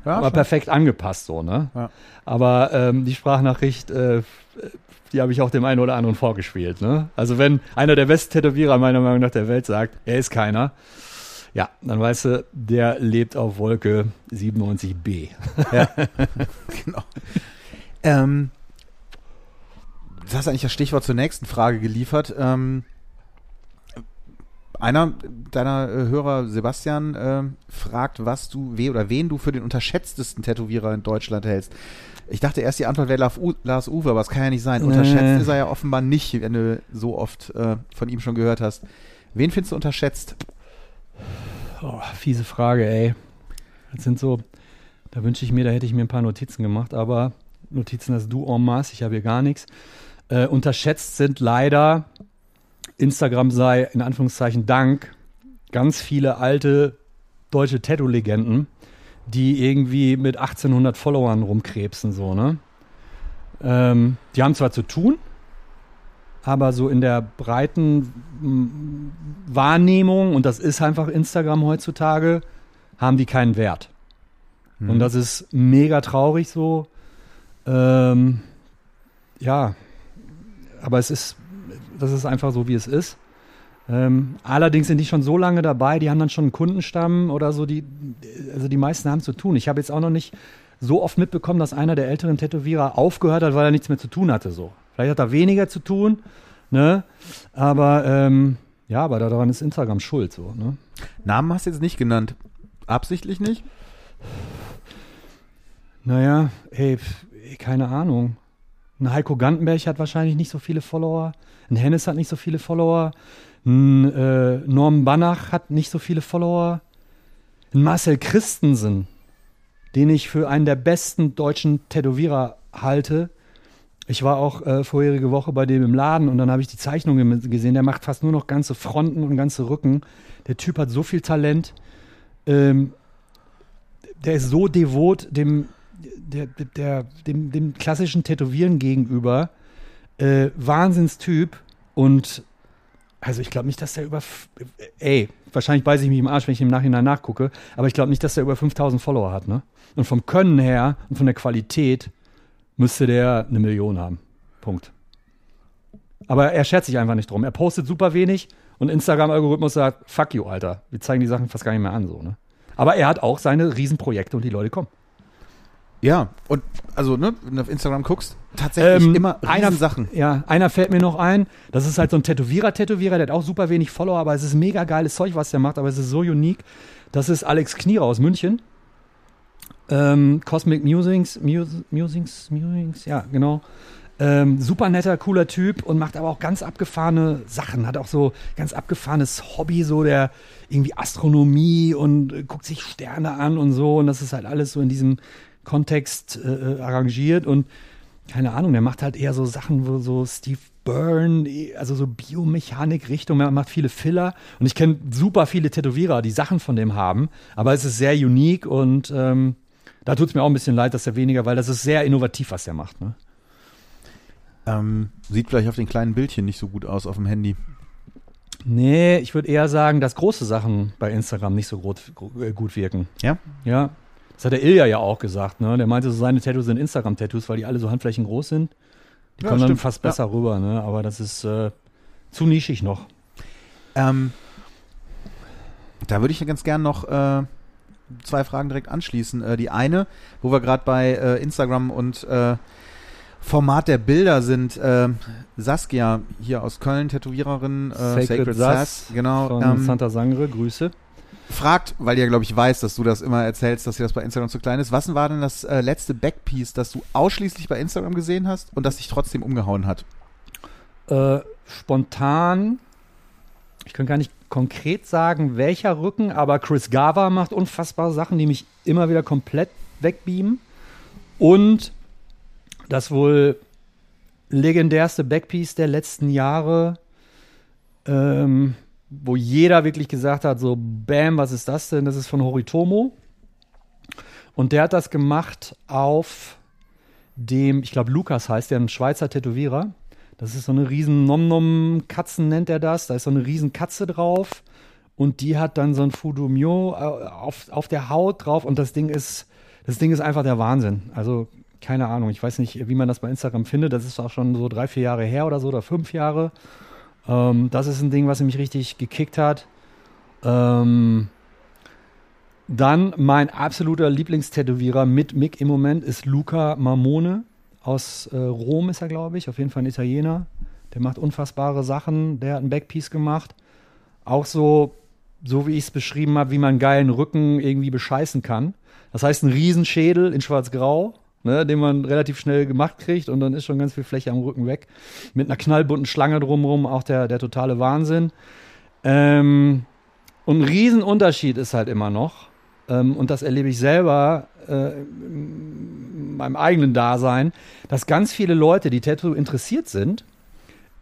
Ja, aber schon. perfekt angepasst so, ne? Ja. Aber ähm, die Sprachnachricht, äh, die habe ich auch dem einen oder anderen vorgespielt, ne? Also wenn einer der besten Tätowierer meiner Meinung nach der Welt sagt, er ist keiner, ja, dann weißt du, der lebt auf Wolke 97b. genau. Ähm, du hast eigentlich das Stichwort zur nächsten Frage geliefert. Ähm, einer deiner äh, Hörer, Sebastian, ähm, fragt, was du, we oder wen du für den unterschätztesten Tätowierer in Deutschland hältst. Ich dachte erst, die Antwort wäre Lars, Uwe, aber es kann ja nicht sein. Unterschätzt ist er ja offenbar nicht, wenn du so oft äh, von ihm schon gehört hast. Wen findest du unterschätzt? Oh, fiese Frage, ey. Das sind so, da wünsche ich mir, da hätte ich mir ein paar Notizen gemacht, aber Notizen hast du en masse, ich habe hier gar nichts. Äh, unterschätzt sind leider, Instagram sei in Anführungszeichen Dank, ganz viele alte deutsche Tattoo-Legenden, die irgendwie mit 1800 Followern rumkrebsen, so, ne? Ähm, die haben zwar zu tun, aber so in der breiten Wahrnehmung, und das ist einfach Instagram heutzutage, haben die keinen Wert. Hm. Und das ist mega traurig so. Ähm, ja, aber es ist, das ist einfach so, wie es ist. Ähm, allerdings sind die schon so lange dabei, die haben dann schon einen Kundenstamm oder so, die, also die meisten haben zu tun. Ich habe jetzt auch noch nicht so oft mitbekommen, dass einer der älteren Tätowierer aufgehört hat, weil er nichts mehr zu tun hatte. So. Vielleicht hat er weniger zu tun, ne? Aber ähm, ja, aber daran ist Instagram schuld, so, ne? Namen hast du jetzt nicht genannt. Absichtlich nicht? Naja, ey, keine Ahnung. Ein Heiko Gantenberg hat wahrscheinlich nicht so viele Follower. Ein Hennes hat nicht so viele Follower. Ein äh, Norm Banach hat nicht so viele Follower. Ein Marcel Christensen, den ich für einen der besten deutschen Tätowierer halte. Ich war auch äh, vorherige Woche bei dem im Laden und dann habe ich die Zeichnungen gesehen. Der macht fast nur noch ganze Fronten und ganze Rücken. Der Typ hat so viel Talent. Ähm, der ist so devot dem, der, der, dem, dem klassischen Tätowieren gegenüber. Äh, Wahnsinnstyp. Und also ich glaube nicht, dass der über, ey, wahrscheinlich beiße ich mich im Arsch, wenn ich im Nachhinein nachgucke, aber ich glaube nicht, dass der über 5000 Follower hat, ne? Und vom Können her und von der Qualität müsste der eine Million haben. Punkt. Aber er schert sich einfach nicht drum. Er postet super wenig und Instagram-Algorithmus sagt, fuck you, Alter. Wir zeigen die Sachen fast gar nicht mehr an, so, ne? Aber er hat auch seine Riesenprojekte und die Leute kommen. Ja, und also, ne, wenn du auf Instagram guckst, tatsächlich Ähm, immer einer, Sachen. Ja, einer fällt mir noch ein. Das ist halt so ein Tätowierer-Tätowierer, der hat auch super wenig Follower, aber es ist mega geiles Zeug, was der macht, aber es ist so unique. Das ist Alex Knierer aus München. Ähm, Cosmic Musings, Mus Musings, Musings, ja, genau. Ähm, super netter, cooler Typ und macht aber auch ganz abgefahrene Sachen. Hat auch so ganz abgefahrenes Hobby, so der irgendwie Astronomie und äh, guckt sich Sterne an und so. Und das ist halt alles so in diesem Kontext äh, arrangiert und keine Ahnung, der macht halt eher so Sachen, wo so Steve Byrne, also so Biomechanik-Richtung, er macht viele Filler und ich kenne super viele Tätowierer, die Sachen von dem haben, aber es ist sehr unique und ähm, da tut es mir auch ein bisschen leid, dass er weniger, weil das ist sehr innovativ, was er macht. Ne? Ähm, sieht vielleicht auf den kleinen Bildchen nicht so gut aus auf dem Handy. Nee, ich würde eher sagen, dass große Sachen bei Instagram nicht so gut, gut wirken. Ja? Ja. Das hat der Ilja ja auch gesagt, ne? Der meinte, so seine Tattoos sind Instagram-Tattoos, weil die alle so Handflächen groß sind. Die Ja, kommen dann stimmt. fast besser rüber, ne? Aber das ist äh, zu nischig noch. Ähm, da würde ich ganz gern noch äh, zwei Fragen direkt anschließen. Äh, die eine, wo wir gerade bei äh, Instagram und äh, Format der Bilder sind, äh, Saskia hier aus Köln, Tätowiererin, äh, Sacred Sass genau, Von ähm, Santa Sangre, Grüße. Fragt, weil ihr glaube ich weiß, dass du das immer erzählst, dass dir das bei Instagram zu klein ist. Was war denn das äh, letzte Backpiece, das du ausschließlich bei Instagram gesehen hast und das dich trotzdem umgehauen hat? Äh, spontan, ich kann gar nicht konkret sagen, welcher Rücken, aber Chris Gava macht unfassbare Sachen, die mich immer wieder komplett wegbeamen. Und das wohl legendärste Backpiece der letzten Jahre, ähm, wo jeder wirklich gesagt hat, so, bam, was ist das denn? Das ist von Horitomo. Und der hat das gemacht auf dem, ich glaube, Lukas heißt der, ein Schweizer Tätowierer. Das ist so eine riesen Nom-Nom-Katzen nennt er das. Da ist so eine riesen Katze drauf. Und die hat dann so ein Fudumio äh, auf, auf der Haut drauf. Und das Ding ist, das Ding ist einfach der Wahnsinn. Also, keine Ahnung. Ich weiß nicht, wie man das bei Instagram findet. Das ist auch schon so drei, vier Jahre her oder so oder fünf Jahre. Ähm, das ist ein Ding, was mich richtig gekickt hat. Ähm, dann mein absoluter Lieblingstätowierer mit Mick im Moment ist Luca Marmone aus äh, Rom ist er, glaube ich. Auf jeden Fall ein Italiener. Der macht unfassbare Sachen. Der hat ein Backpiece gemacht. Auch so, so wie ich es beschrieben habe, wie man einen geilen Rücken irgendwie bescheißen kann. Das heißt, ein Riesenschädel in schwarz-grau, ne, den man relativ schnell gemacht kriegt und dann ist schon ganz viel Fläche am Rücken weg. Mit einer knallbunten Schlange drumherum, auch der, der totale Wahnsinn. Ähm, und ein Riesenunterschied ist halt immer noch, ähm, und das erlebe ich selber äh, in meinem eigenen Dasein, dass ganz viele Leute, die Tattoo interessiert sind,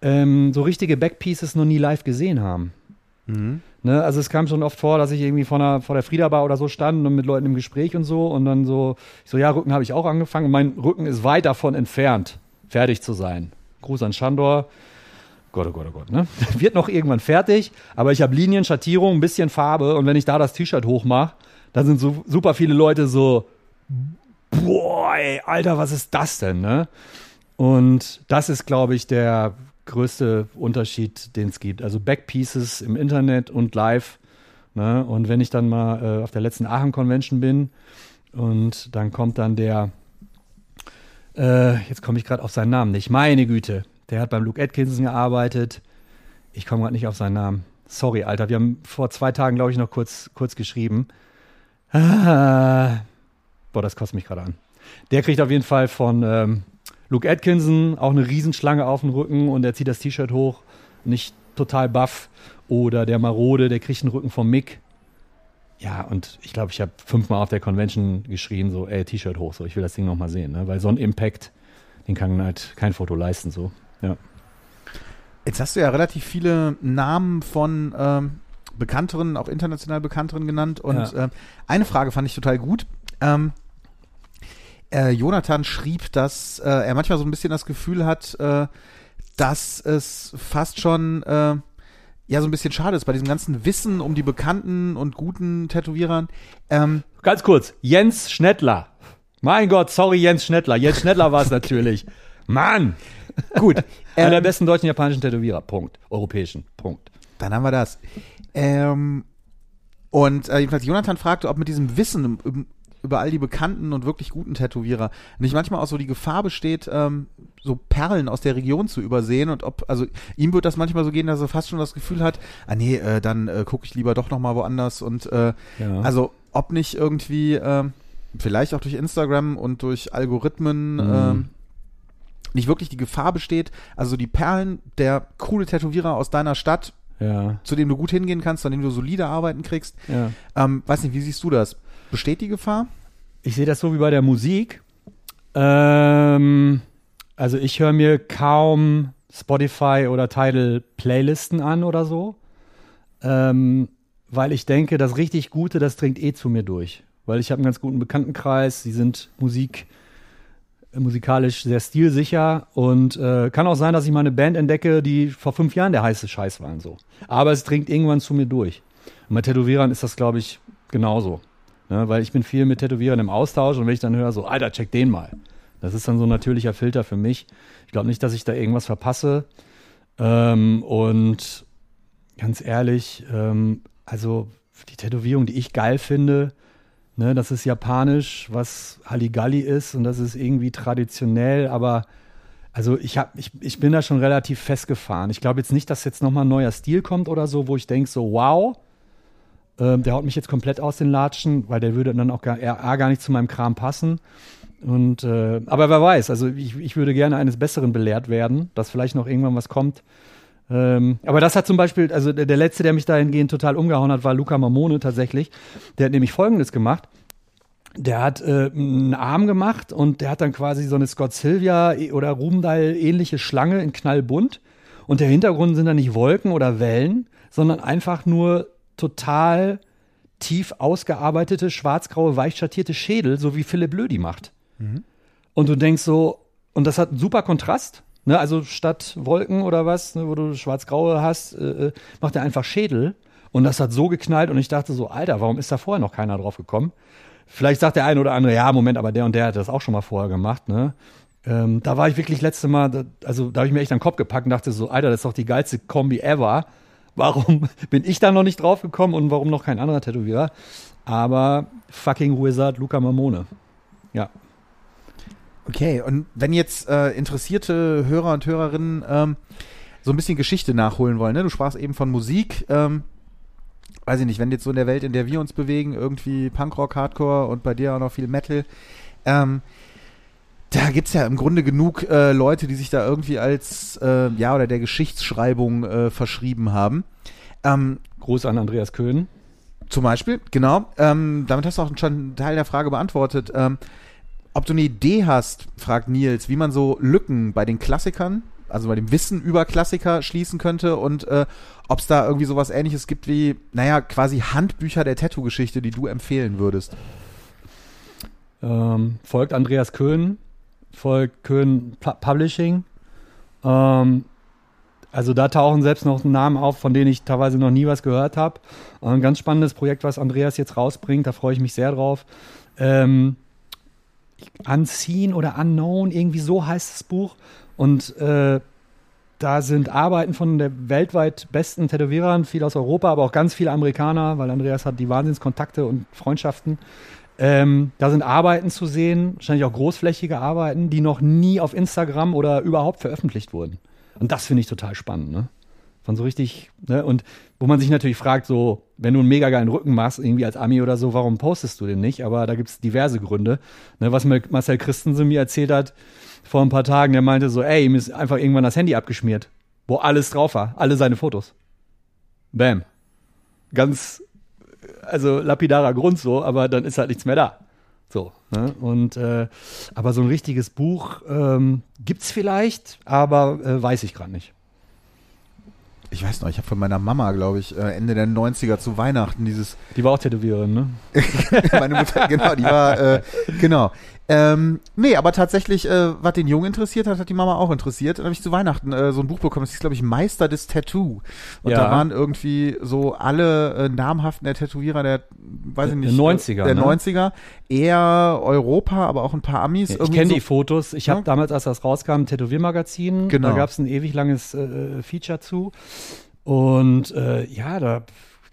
ähm, so richtige Backpieces noch nie live gesehen haben. Ne, also es kam schon oft vor, dass ich irgendwie vor, einer, vor der Frieda Bar oder so stand und mit Leuten im Gespräch und so und dann so, ich so, ja, Rücken habe ich auch angefangen mein Rücken ist weit davon entfernt, fertig zu sein. Gruß an Shandor. Gott, oh Gott, oh Gott, ne? Wird noch irgendwann fertig, aber ich habe Linien, Schattierung, ein bisschen Farbe und wenn ich da das T-Shirt hochmache, dann sind so super viele Leute so, boah, ey, Alter, was ist das denn, ne? Und das ist, glaube ich, der größte Unterschied, den es gibt. Also Backpieces im Internet und live. Ne? Und wenn ich dann mal äh, auf der letzten Aachen Convention bin und dann kommt dann der, äh, jetzt komme ich gerade auf seinen Namen nicht, meine Güte, der hat beim Luke Atkinson gearbeitet. Ich komme gerade nicht auf seinen Namen. Sorry, Alter, wir haben vor zwei Tagen, glaube ich, noch kurz, kurz geschrieben. Ah, boah, das kostet mich gerade an. Der kriegt auf jeden Fall von ähm, Luke Atkinson auch eine Riesenschlange auf dem Rücken und er zieht das T-Shirt hoch, nicht total buff. Oder der Marode, der kriegt einen Rücken vom Mick. Ja, und ich glaube, ich habe fünfmal auf der Convention geschrien, so, ey, T-Shirt hoch, so, ich will das Ding nochmal sehen, ne? weil so ein Impact, den kann halt kein Foto leisten, so, ja. Jetzt hast du ja relativ viele Namen von ähm, bekannteren, auch international bekannteren genannt. Und Ja. ähm, eine Frage fand ich total gut. Ähm, äh, Jonathan schrieb, dass äh, er manchmal so ein bisschen das Gefühl hat, äh, dass es fast schon äh, ja so ein bisschen schade ist bei diesem ganzen Wissen um die bekannten und guten Tätowierern. Ähm, Ganz kurz, Jens Schnettler. Mein Gott, sorry, Jens Schnettler. Jens Schnettler war es natürlich. Mann! Gut. Einer der Ähm, besten deutschen japanischen Tätowierer. Punkt. Europäischen. Punkt. Dann haben wir das. Ähm, und äh, jedenfalls Jonathan fragte, ob mit diesem Wissen um- über all die bekannten und wirklich guten Tätowierer nicht manchmal auch so die Gefahr besteht, ähm, so Perlen aus der Region zu übersehen und ob, also ihm wird das manchmal so gehen, dass er fast schon das Gefühl hat, ah nee, äh, dann äh, gucke ich lieber doch nochmal woanders und äh, Ja. also ob nicht irgendwie, ähm, vielleicht auch durch Instagram und durch Algorithmen, Mhm. ähm, nicht wirklich die Gefahr besteht, also die Perlen der coole Tätowierer aus deiner Stadt Ja. zu dem du gut hingehen kannst, an dem du solide arbeiten kriegst. Ja. Ähm, weiß nicht, wie siehst du das? Besteht die Gefahr? Ich sehe das so wie bei der Musik. Ähm, also ich höre mir kaum Spotify oder Tidal Playlisten an oder so, ähm, weil ich denke, das richtig Gute, das dringt eh zu mir durch. Weil ich habe einen ganz guten Bekanntenkreis, die sind Musik, äh, musikalisch sehr stilsicher und äh, kann auch sein, dass ich mal eine Band entdecke, die vor fünf Jahren der heiße Scheiß waren so. Aber es dringt irgendwann zu mir durch. Und bei Tätowierern ist das, glaube ich, genauso. Ne, weil ich bin viel mit Tätowierern im Austausch und wenn ich dann höre, so, Alter, check den mal. Das ist dann so ein natürlicher Filter für mich. Ich glaube nicht, dass ich da irgendwas verpasse. Ähm, und ganz ehrlich, ähm, also die Tätowierung, die ich geil finde, ne, das ist japanisch, was Halligalli ist und das ist irgendwie traditionell, aber also ich, hab, ich, ich bin da schon relativ festgefahren. Ich glaube jetzt nicht, dass jetzt nochmal ein neuer Stil kommt oder so, wo ich denke so, wow, ähm, der haut mich jetzt komplett aus den Latschen, weil der würde dann auch gar, A, gar nicht zu meinem Kram passen. Und äh, aber wer weiß, also ich, ich würde gerne eines Besseren belehrt werden, dass vielleicht noch irgendwann was kommt. Ähm, aber das hat zum Beispiel, also der, der letzte, der mich dahingehend total umgehauen hat, war Luca Mamone tatsächlich. Der hat nämlich Folgendes gemacht. Der hat äh, einen Arm gemacht und der hat dann quasi so eine Scott Sylvia oder Rumdal ähnliche Schlange in knallbunt. Und der Hintergrund sind dann nicht Wolken oder Wellen, sondern einfach nur total tief ausgearbeitete, schwarz-graue, weich schattierte Schädel, so wie Philipp Lödi macht. Und du denkst so, und das hat einen super Kontrast. Ne? Also statt Wolken oder was, ne, wo du schwarz-graue hast, äh, äh, macht er einfach Schädel. Und das hat so geknallt und ich dachte so, Alter, warum ist da vorher noch keiner drauf gekommen? Vielleicht sagt der eine oder andere, ja, Moment, aber der und der hat das auch schon mal vorher gemacht, ne? Ähm, da war ich wirklich letzte Mal, also da habe ich mir echt an den Kopf gepackt und dachte so, Alter, das ist doch die geilste Kombi ever. Warum bin ich da noch nicht drauf gekommen und warum noch kein anderer Tätowierer? Aber fucking Wizard Luca Mamone. Ja. Okay, und wenn jetzt äh, interessierte Hörer und Hörerinnen ähm, so ein bisschen Geschichte nachholen wollen, ne? Du sprachst eben von Musik, ähm, weiß ich nicht, wenn jetzt so in der Welt, in der wir uns bewegen, irgendwie Punkrock, Hardcore und bei dir auch noch viel Metal, ähm, da gibt's ja im Grunde genug äh, Leute, die sich da irgendwie als, äh, ja, oder der Geschichtsschreibung äh, verschrieben haben. Ähm, Gruß an Andreas Köhn. zum Beispiel, genau. Ähm, damit hast du auch schon einen Teil der Frage beantwortet. Ähm, ob du eine Idee hast, fragt Nils, wie man so Lücken bei den Klassikern, also bei dem Wissen über Klassiker schließen könnte und äh, ob es da irgendwie sowas ähnliches gibt wie, naja, quasi Handbücher der Tattoo-Geschichte, die du empfehlen würdest. Ähm, folgt Andreas Köhn, folgt Köhn Pu- Publishing. Ähm, also da tauchen selbst noch Namen auf, von denen ich teilweise noch nie was gehört habe. Ein ganz spannendes Projekt, was Andreas jetzt rausbringt, da freue ich mich sehr drauf. Ähm, Unseen oder Unknown, irgendwie so heißt das Buch. Und äh, da sind Arbeiten von der weltweit besten Tätowierern, viel aus Europa, aber auch ganz viele Amerikaner, weil Andreas hat die Wahnsinnskontakte und Freundschaften. Ähm, da sind Arbeiten zu sehen, wahrscheinlich auch großflächige Arbeiten, die noch nie auf Instagram oder überhaupt veröffentlicht wurden. Und das finde ich total spannend, ne? Von so richtig, ne? Und wo man sich natürlich fragt, so, wenn du einen mega geilen Rücken machst, irgendwie als Ami oder so, warum postest du den nicht? Aber da gibt es diverse Gründe. Ne? Was Marcel Christensen mir erzählt hat vor ein paar Tagen, der meinte so, ey, ihm ist einfach irgendwann das Handy abgeschmiert, wo alles drauf war, alle seine Fotos. Bam. Ganz, also lapidarer Grund so, aber dann ist halt nichts mehr da. So, ne? Und äh, aber so ein richtiges Buch ähm, gibt's vielleicht, aber äh, weiß ich gerade nicht. Ich weiß noch, ich habe von meiner Mama, glaube ich, äh, Ende der 90er zu Weihnachten dieses Die war auch Tätowiererin, ne? meine Mutter, genau, die war, äh, genau. Ähm, nee, aber tatsächlich, äh, was den Jungen interessiert hat, hat die Mama auch interessiert. Dann habe ich zu Weihnachten äh, so ein Buch bekommen, das ist, glaube ich, Meister des Tattoo. Und Ja. da waren irgendwie so alle äh, namhaften der Tätowierer der, weiß ich Der nicht, 90er, der ne? 90er. Eher Europa, aber auch ein paar Amis. Ich irgendwie kenne so. die Fotos. Ich habe Ja. damals, als das rauskam, ein Tätowiermagazin. Genau. Da gab es ein ewig langes äh, Feature zu. Und äh, ja, da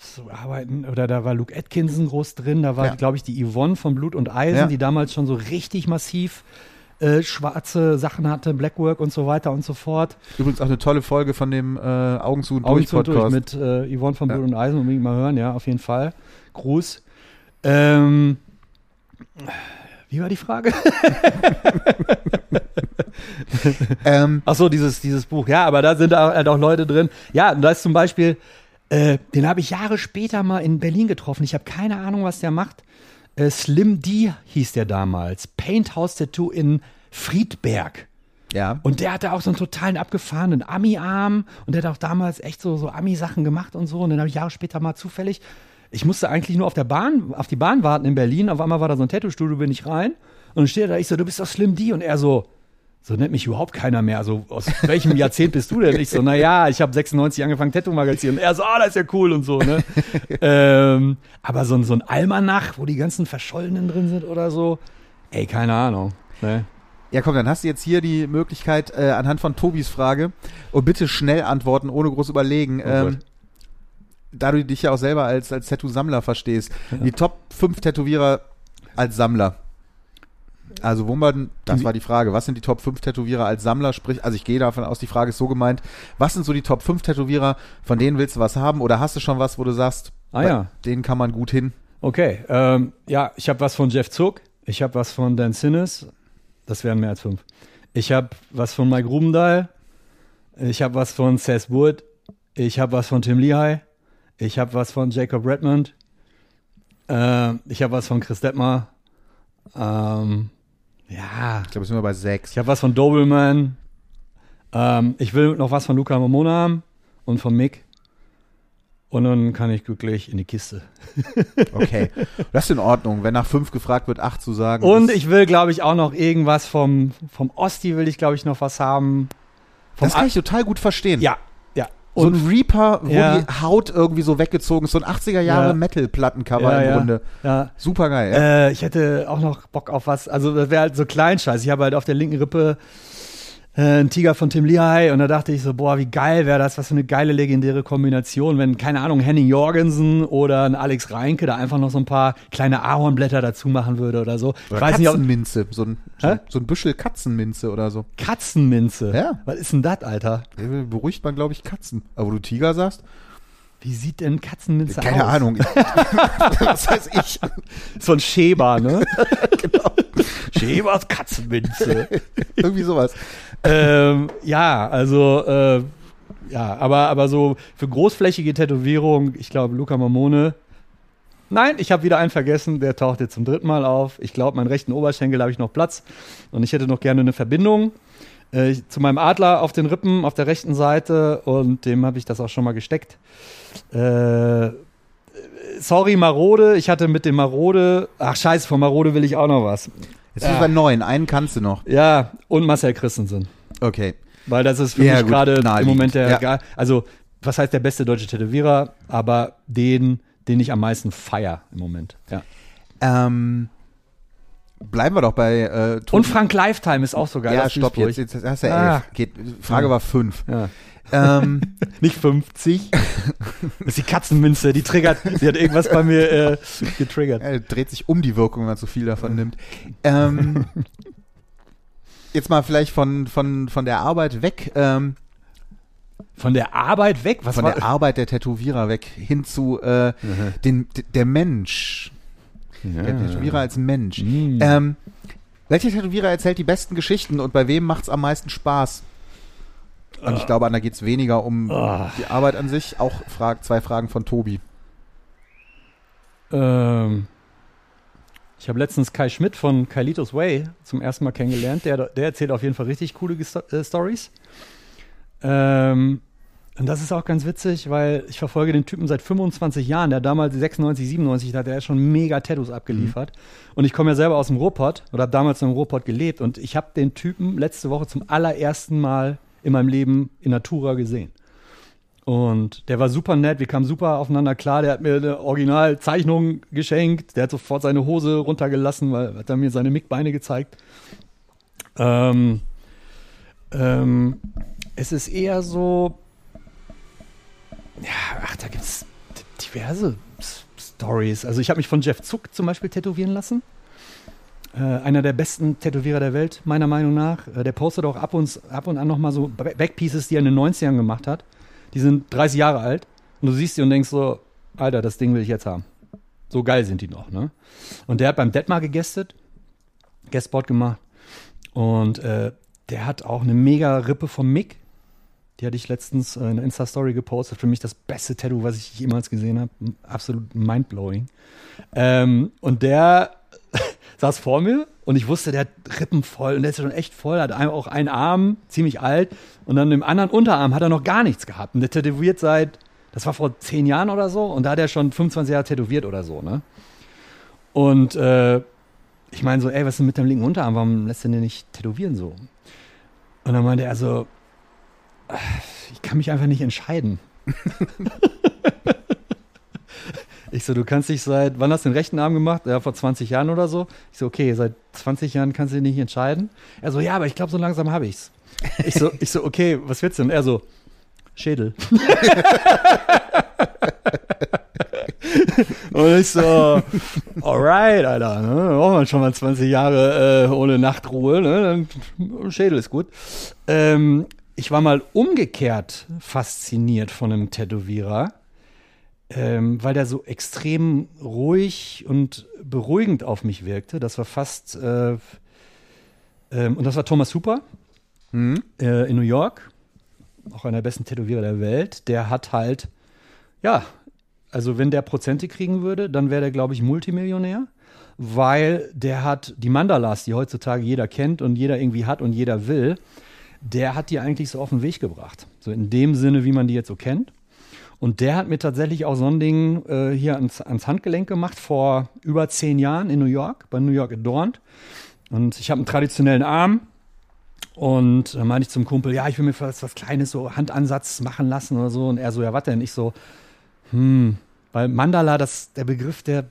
so arbeiten, oder da war Luke Atkinson groß drin, da war, Ja. glaube ich, die Yvonne von Blut und Eisen, Ja. die damals schon so richtig massiv äh, schwarze Sachen hatte, Blackwork und so weiter und so fort. Übrigens auch eine tolle Folge von dem äh, Augen zu und Augen durch zu durch mit äh, Yvonne von Ja. Blut und Eisen, unbedingt mal hören, ja, auf jeden Fall. Gruß. Ähm, wie war die Frage? ähm, Ach so, dieses, dieses Buch. Ja, aber da sind auch, halt auch Leute drin. Ja, da ist zum Beispiel, äh, den habe ich Jahre später mal in Berlin getroffen. Ich habe keine Ahnung, was der macht. Äh, Slim D hieß der damals. Paint House Tattoo in Friedberg. ja. Und der hatte auch so einen totalen abgefahrenen Ami-Arm und der hat auch damals echt so, so Ami-Sachen gemacht und so. Und dann habe ich Jahre später mal zufällig, ich musste eigentlich nur auf der Bahn, auf die Bahn warten in Berlin. Auf einmal war da so ein Tattoo-Studio, bin ich rein. Und dann steht er da, ich so, du bist doch Slim D. Und er so, so nennt mich überhaupt keiner mehr. Also aus welchem Jahrzehnt bist du denn? Ich so, naja, ich habe 96 angefangen, Tattoo-Magazin. Und er so, ah, das ist ja cool und so, ne? ähm, aber so, ein- so ein Almanach, wo die ganzen Verschollenen drin sind oder so, ey, keine Ahnung. Ne? Ja, komm, dann hast du jetzt hier die Möglichkeit, äh, anhand von Tobis Frage, und bitte schnell antworten, ohne groß überlegen. Oh ähm, da du dich ja auch selber als, als Tattoo-Sammler verstehst. Die Top 5 Tätowierer als Sammler. Also, wo man, das war die Frage, was sind die Top 5 Tätowierer als Sammler? Sprich, also ich gehe davon aus, die Frage ist so gemeint, was sind so die Top 5 Tätowierer, von denen willst du was haben? Oder hast du schon was, wo du sagst, Ah bei ja. denen kann man gut hin? Okay, ähm, ja, ich habe was von Jeff Zuck, ich habe was von Dan Sinnes, das wären mehr als fünf. Ich habe was von Mike Rubendahl, ich habe was von Seth Wood, ich habe was von Tim Lehigh, ich habe was von Jacob Redmond, ähm, ich habe was von Chris Detmer, ähm, ja, Ich glaube, sind wir bei 6. ich habe was von Dobelman, ähm, ich will noch was von Luca Momona haben und von Mick. Und dann kann ich glücklich in die Kiste. Okay. Das ist in Ordnung, wenn nach 5 gefragt wird, 8 zu sagen. Und ich will, glaube ich, auch noch irgendwas vom, vom Osti will ich, glaube ich, noch was haben. Vom das kann ich total gut verstehen. Ja, ja. So ein Reaper, wo Ja. die Haut irgendwie so weggezogen ist, so ein 80er Jahre Ja. Metal-Plattencover ja, im Grunde. Ja. Super geil. Äh, ich hätte auch noch Bock auf was, also das wäre halt so Kleinscheiß. Ich habe halt auf der linken Rippe äh, einen Tiger von Tim Lehigh und da dachte ich so, boah, wie geil wäre das, was für eine geile legendäre Kombination, wenn, keine Ahnung, Henning Jorgensen oder ein Alex Reinke da einfach noch so ein paar kleine Ahornblätter dazu machen würde oder so. Oder ich weiß nicht, ob Katzenminze, so ein, so, so ein Büschel Katzenminze oder so. Katzenminze. Ja. Was ist denn das, Alter? Beruhigt man, glaube ich, Katzen. Aber wo du Tiger sagst? Wie sieht denn Katzenminze aus? Keine Ahnung. Was weiß ich? So ein Schäber, ne? genau. Schäbers Katzenminze. Irgendwie sowas. ähm, ja, also, äh, ja, aber, aber so für großflächige Tätowierung, ich glaube, Luca Mamone. Nein, ich habe wieder einen vergessen, der taucht jetzt zum dritten Mal auf. Ich glaube, meinen rechten Oberschenkel habe ich noch Platz und ich hätte noch gerne eine Verbindung äh, zu meinem Adler auf den Rippen auf der rechten Seite und dem habe ich das auch schon mal gesteckt. Äh, sorry, Marode, ich hatte mit dem Marode, ach scheiße, von Marode will ich auch noch was. Jetzt sind wir bei neun. Einen kannst du noch. Ja, und Marcel Christensen. Okay. Weil das ist für Ja, mich gerade im. Moment der, Ja. also was heißt der beste deutsche Tätowierer, aber den, den ich am meisten feier im Moment. Ja. Ähm, bleiben wir doch bei äh. Und Frank Lifetime ist auch so geil. Ja, stopp jetzt. Jetzt hast du ja Ah. elf. Geht, Frage war fünf. Ja. Ähm, Nicht 50. das ist die Katzenminze, die triggert, die hat irgendwas bei mir äh, getriggert. er dreht sich um die Wirkung, wenn man zu viel davon nimmt. Ähm, jetzt mal vielleicht von, von, von der Arbeit weg. Ähm, Von der Arbeit weg? Was von war der Arbeit der Tätowierer weg hin zu äh, den, der Mensch. Der Tätowierer als Mensch. Mm. Ähm, welcher Tätowierer erzählt die besten Geschichten und bei wem macht es am meisten Spaß? Und ich glaube, da geht es weniger um Ah. die Arbeit an sich. Auch frag, zwei Fragen von Tobi. Ähm, ich habe letztens Kai Schmidt von Kailitos Way zum ersten Mal kennengelernt. Der, der erzählt auf jeden Fall richtig coole äh, Stories. Ähm, Und das ist auch ganz witzig, weil ich verfolge den Typen seit 25 Jahren. Der damals 96, 97, da hat er schon mega Tattoos abgeliefert. Mhm. Und ich komme ja selber aus dem Ruhrpott oder habe damals im Ruhrpott gelebt. Und ich habe den Typen letzte Woche zum allerersten Mal in meinem Leben in Natura gesehen. Und der war super nett, wir kamen super aufeinander klar. Der hat mir eine Originalzeichnung geschenkt. Der hat sofort seine Hose runtergelassen, weil hat er mir seine Mickbeine gezeigt. Ähm, ähm, es ist eher so, ja, ach, da gibt es diverse Stories. Also ich habe mich von Jeff Zuck zum Beispiel tätowieren lassen. Äh, einer der besten Tätowierer der Welt, meiner Meinung nach. Äh, der postet auch ab und, ab und an nochmal so Backpieces, die er in den 90ern gemacht hat. Die sind 30 Jahre alt. Und du siehst sie und denkst so, Alter, das Ding will ich jetzt haben. So geil sind die noch, ne? Und der hat beim Detmar gegestet, Guestspot gemacht. Und äh, der hat auch eine mega Rippe vom Mick. Die hatte ich letztens äh, in der Insta-Story gepostet. Für mich das beste Tattoo, was ich jemals gesehen habe. Absolut mindblowing. Ähm, und der saß vor mir und ich wusste, der hat Rippen voll und der ist schon echt voll, hat auch einen Arm, ziemlich alt und dann im anderen Unterarm hat er noch gar nichts gehabt. Und der tätowiert seit, das war vor zehn Jahren oder so und da hat er schon 25 Jahre tätowiert oder so, ne? Und äh, ich meine so, ey, was ist denn mit deinem linken Unterarm? Warum lässt du den nicht tätowieren so? Und dann meinte er so, ich kann mich einfach nicht entscheiden. ich so, du kannst dich seit, wann hast du den rechten Arm gemacht? Ja, vor 20 Jahren oder so. Ich so, okay, seit 20 Jahren kannst du dich nicht entscheiden. Er so, ja, aber ich glaube, so langsam habe ich's. Ich so, ich so, okay, was du denn? Er so, Schädel. Und ich so, alright, Alter, ne? braucht man schon mal 20 Jahre äh, ohne Nachtruhe, ne? Schädel ist gut. Ähm, ich war mal umgekehrt fasziniert von einem Tätowierer, ähm, weil der so extrem ruhig und beruhigend auf mich wirkte. Das war fast, äh, ähm, und das war Thomas Hooper mhm. äh, in New York, auch einer der besten Tätowierer der Welt. Der hat halt, ja, also wenn der Prozente kriegen würde, dann wäre der, glaube ich, Multimillionär, weil der hat die Mandalas, die heutzutage jeder kennt und jeder irgendwie hat und jeder will der hat die eigentlich so auf den Weg gebracht. So in dem Sinne, wie man die jetzt so kennt. Und der hat mir tatsächlich auch so ein Ding äh, hier ans, ans, Handgelenk gemacht vor über zehn Jahren in New York, bei New York Adorned. Und ich habe einen traditionellen Arm. Und dann meinte ich zum Kumpel, ja, ich will mir was, was Kleines, so Handansatz machen lassen oder so. Und er so, ja, was denn? Ich so, hm, weil Mandala, das, der Begriff, der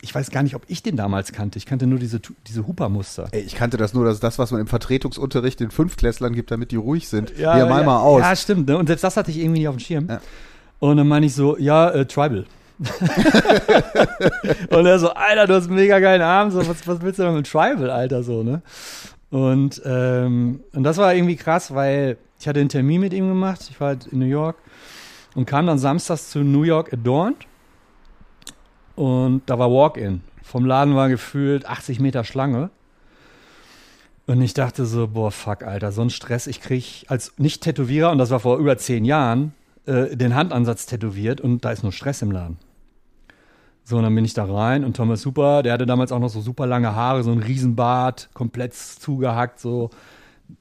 ich weiß gar nicht, ob ich den damals kannte. Ich kannte nur diese, diese Huper-Muster. Ich kannte das nur, dass das, was man im Vertretungsunterricht den Fünftklässlern gibt, damit die ruhig sind. Ja, ja mal ja, mal aus. Ja, stimmt. Ne? Und selbst das hatte ich irgendwie nicht auf dem Schirm. Ja. Und dann meine ich so, ja, äh, Tribal. und er so, Alter, du hast einen mega geilen Arm, so, was, was willst du denn mit Tribal, Alter, so, ne? Und, ähm, und das war irgendwie krass, weil ich hatte einen Termin mit ihm gemacht, ich war halt in New York und kam dann samstags zu New York Adorned und da war Walk-in. Vom Laden war gefühlt 80 Meter Schlange. Und ich dachte so, boah, fuck, Alter, so ein Stress. Ich krieg als Nicht-Tätowierer, und das war vor über zehn Jahren, äh, den Handansatz tätowiert und da ist nur Stress im Laden. So, und dann bin ich da rein und Thomas Super, der hatte damals auch noch so super lange Haare, so ein Riesenbart, komplett zugehackt, so.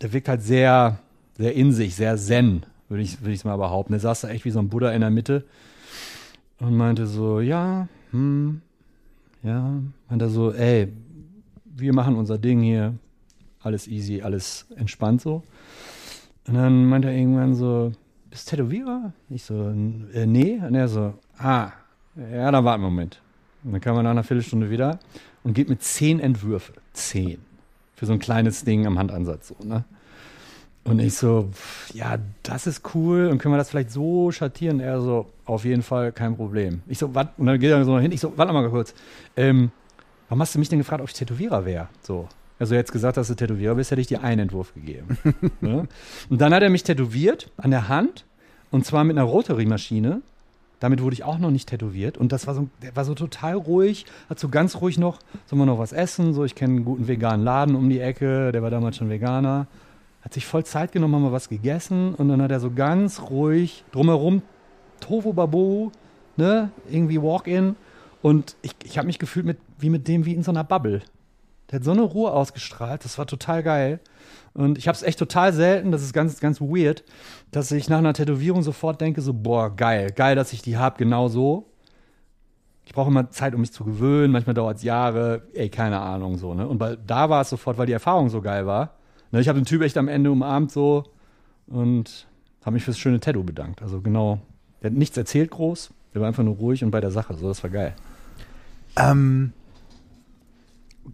Der wirkt halt sehr, sehr in sich, sehr zen, würde ich es würd mal behaupten. Der saß da echt wie so ein Buddha in der Mitte und meinte so, ja, hm, ja, meinte so, ey, wir machen unser Ding hier, alles easy, alles entspannt so. Und dann meinte er irgendwann so, bist Tätowierer? Ich so, äh, nee. Und er so, ah, ja, dann warte einen Moment. Und dann kam er nach einer Viertelstunde wieder und geht mit zehn Entwürfe. Zehn. Für so ein kleines Ding am Handansatz so, ne? Und ich so, ja, das ist cool. Und können wir das vielleicht so schattieren? Er so, auf jeden Fall kein Problem. Ich so, was? Und dann geht er so hin. Ich so, warte mal kurz. Ähm, warum hast du mich denn gefragt, ob ich Tätowierer wäre? So. Also jetzt gesagt, dass du Tätowierer bist, hätte ich dir einen Entwurf gegeben. ne? Und dann hat er mich tätowiert an der Hand. Und zwar mit einer Rotary-Maschine. Damit wurde ich auch noch nicht tätowiert. Und das war so, der war so total ruhig, hat so ganz ruhig noch, soll man noch was essen? So, ich kenne einen guten veganen Laden um die Ecke, der war damals schon Veganer hat sich voll Zeit genommen, haben wir was gegessen und dann hat er so ganz ruhig drumherum Tofu Babu, ne, irgendwie Walk-in und ich, ich habe mich gefühlt mit, wie mit dem, wie in so einer Bubble. Der hat so eine Ruhe ausgestrahlt, das war total geil. Und ich habe es echt total selten, das ist ganz, ganz weird, dass ich nach einer Tätowierung sofort denke, so, boah, geil, geil, dass ich die habe, genau so. Ich brauche immer Zeit, um mich zu gewöhnen, manchmal dauert es Jahre, ey, keine Ahnung, so, ne? Und weil, da war es sofort, weil die Erfahrung so geil war. Ne, ich habe den Typ echt am Ende umarmt so und habe mich fürs schöne Tattoo bedankt. Also genau, der hat nichts erzählt groß, der war einfach nur ruhig und bei der Sache, so, das war geil. Ähm,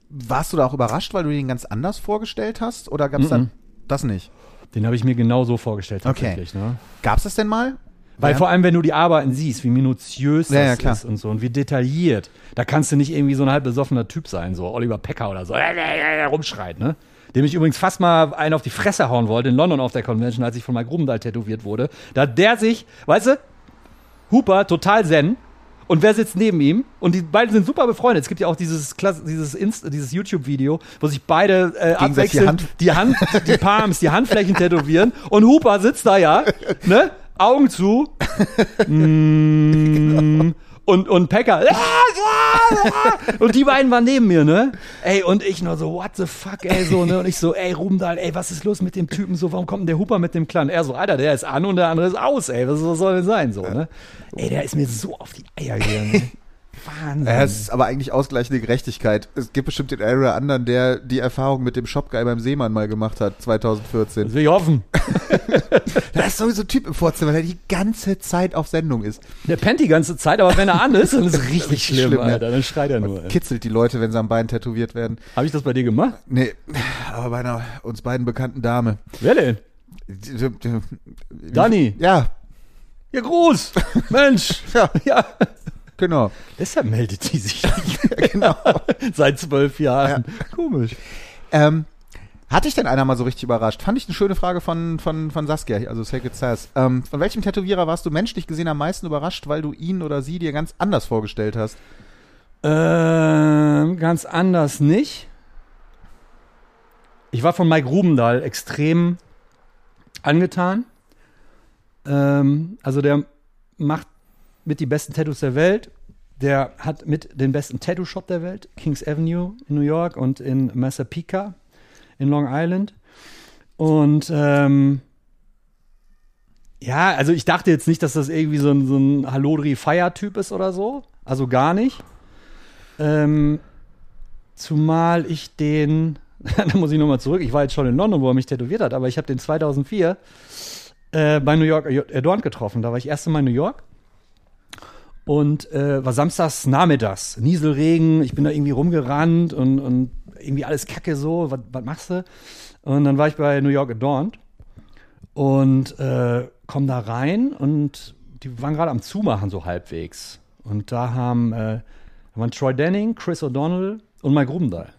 warst du da auch überrascht, weil du den ganz anders vorgestellt hast? Oder gab es Mhm. dann das nicht? Den habe ich mir genau so vorgestellt Okay. tatsächlich, ne? Gab es das denn mal? Weil Ja. vor allem, wenn du die Arbeiten siehst, wie minutiös das Ja, ja, ist und so und wie detailliert, da kannst du nicht irgendwie so ein halb besoffener Typ sein, so Oliver Pecker oder so, äh, rumschreit, ne? Dem ich übrigens fast mal einen auf die Fresse hauen wollte in London auf der Convention, als ich von Mike Grubendahl tätowiert wurde. Da hat der sich, weißt du, Hooper, total zen. Und wer sitzt neben ihm? Und die beiden sind super befreundet. Es gibt ja auch dieses, Klasse- dieses, Inst dieses YouTube-Video, wo sich beide äh, Gegenseitig die abwechselnd Hand- die Hand, die Palms, die Handflächen tätowieren. Und Hooper sitzt da ja, ne? Augen zu. Mm, und, und Packer. Und die beiden waren neben mir, ne? Ey, und ich nur so, what the fuck, ey, so, ne? Und ich so, ey, Rubendahl, ey, was ist los mit dem Typen? So, warum kommt denn der Hooper mit dem Clan? Er so, Alter, der ist an und der andere ist aus, ey, was soll denn sein, so, ne? Ey, der ist mir so auf die Eier gegangen. Wahnsinn. Es ist aber eigentlich ausgleichende Gerechtigkeit. Es gibt bestimmt den einen oder anderen, der die Erfahrung mit dem Shopguy beim Seemann mal gemacht hat, 2014. Das will ich hoffen. Da ist sowieso ein Typ im Vorzimmer, der die ganze Zeit auf Sendung ist. Der pennt die ganze Zeit, aber wenn er an ist, dann ist es richtig Richtig schlimm, schlimm. Alter. Dann schreit er nur. ey. Kitzelt die Leute, wenn sie am Bein tätowiert werden. Habe ich das bei dir gemacht? Nee, aber bei einer uns beiden bekannten Dame. Wer denn? Dani. Ja, Ja, Gruß. Mensch. ja, Ja. Genau. Deshalb meldet die sich nicht genau. seit zwölf Jahren. Komisch. Ähm, hatte ich denn einer mal so richtig überrascht? Fand ich eine schöne Frage von, von, von Saskia, also Sacred Sass. Ähm, von welchem Tätowierer warst du menschlich gesehen am meisten überrascht, weil du ihn oder sie dir ganz anders vorgestellt hast? Ähm, ganz anders nicht. Ich war von Mike Rubendahl extrem angetan. Ähm, also der macht mit die besten Tattoos der Welt. Der hat mit den besten Tattoo-Shop der Welt, Kings Avenue in New York und in Massapequa in Long Island. Und ähm, ja, also ich dachte jetzt nicht, dass das irgendwie so ein, so ein Hallodri-Fire-Typ ist oder so. Also gar nicht. Ähm, zumal ich den, da muss ich nochmal zurück, ich war jetzt schon in London, wo er mich tätowiert hat, aber ich habe den 2004 äh, bei New York Adorned getroffen. Da war ich erst Mal in New York und äh, war samstags nachmittags, Nieselregen, ich bin da irgendwie rumgerannt und, und irgendwie alles kacke so, was machst du? Und dann war ich bei New York Adorned und äh, komm da rein und die waren gerade am Zumachen so halbwegs. Und da haben äh, waren Troy Denning, Chris O'Donnell und Mike Rubendahl.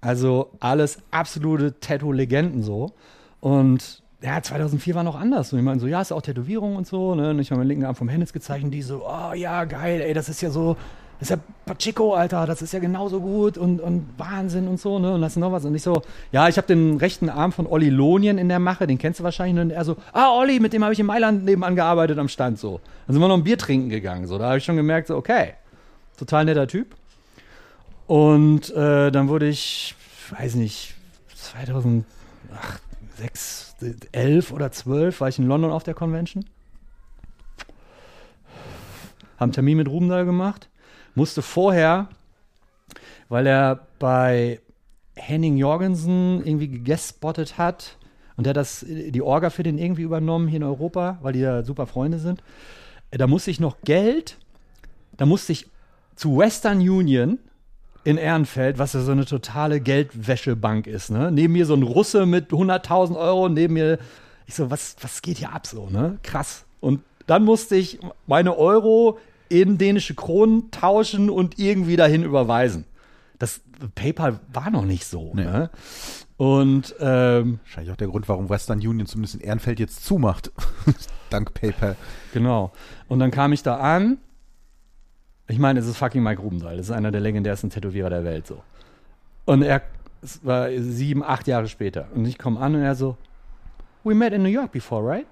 Also alles absolute Tattoo-Legenden so. Und ja, 2004 war noch anders. Und ich meine so, ja, ist auch Tätowierung und so. Ne? Und ich habe meinen linken Arm vom Hennis gezeichnet. Die so, oh ja, geil, ey, das ist ja so, das ist ja Pachico, Alter, das ist ja genauso gut und, und Wahnsinn und so, ne? Und das ist noch was. Und ich so, ja, ich habe den rechten Arm von Olli Lonien in der Mache, den kennst du wahrscheinlich. Und er so, ah, Olli, mit dem habe ich in Mailand nebenan gearbeitet am Stand so. Dann sind wir noch ein Bier trinken gegangen. So, da habe ich schon gemerkt, so, okay, total netter Typ. Und äh, dann wurde ich, weiß nicht, 2006, 11 oder 12 war ich in London auf der Convention. Haben Termin mit Rubendahl gemacht. Musste vorher, weil er bei Henning Jorgensen irgendwie gegestspottet hat und der das, die Orga für den irgendwie übernommen hier in Europa, weil die da super Freunde sind. Äh, Da musste ich noch Geld, da musste ich zu Western Union in Ehrenfeld, was ja so eine totale Geldwäschebank ist, ne? Neben mir so ein Russe mit 100.000 Euro, neben mir, ich so, was, was geht hier ab so, ne? Krass. Und dann musste ich meine Euro in dänische Kronen tauschen und irgendwie dahin überweisen. Das PayPal war noch nicht so, Nee. ne? Und ähm, Wahrscheinlich auch der Grund, warum Western Union zumindest in Ehrenfeld jetzt zumacht. Dank PayPal. Genau. Und dann kam ich da an. Ich meine, es ist fucking Mike Rubendahl. Das ist einer der legendärsten Tätowierer der Welt, so. Und er, es war sieben, acht Jahre später. Und ich komme an und er so, we met in New York before, right?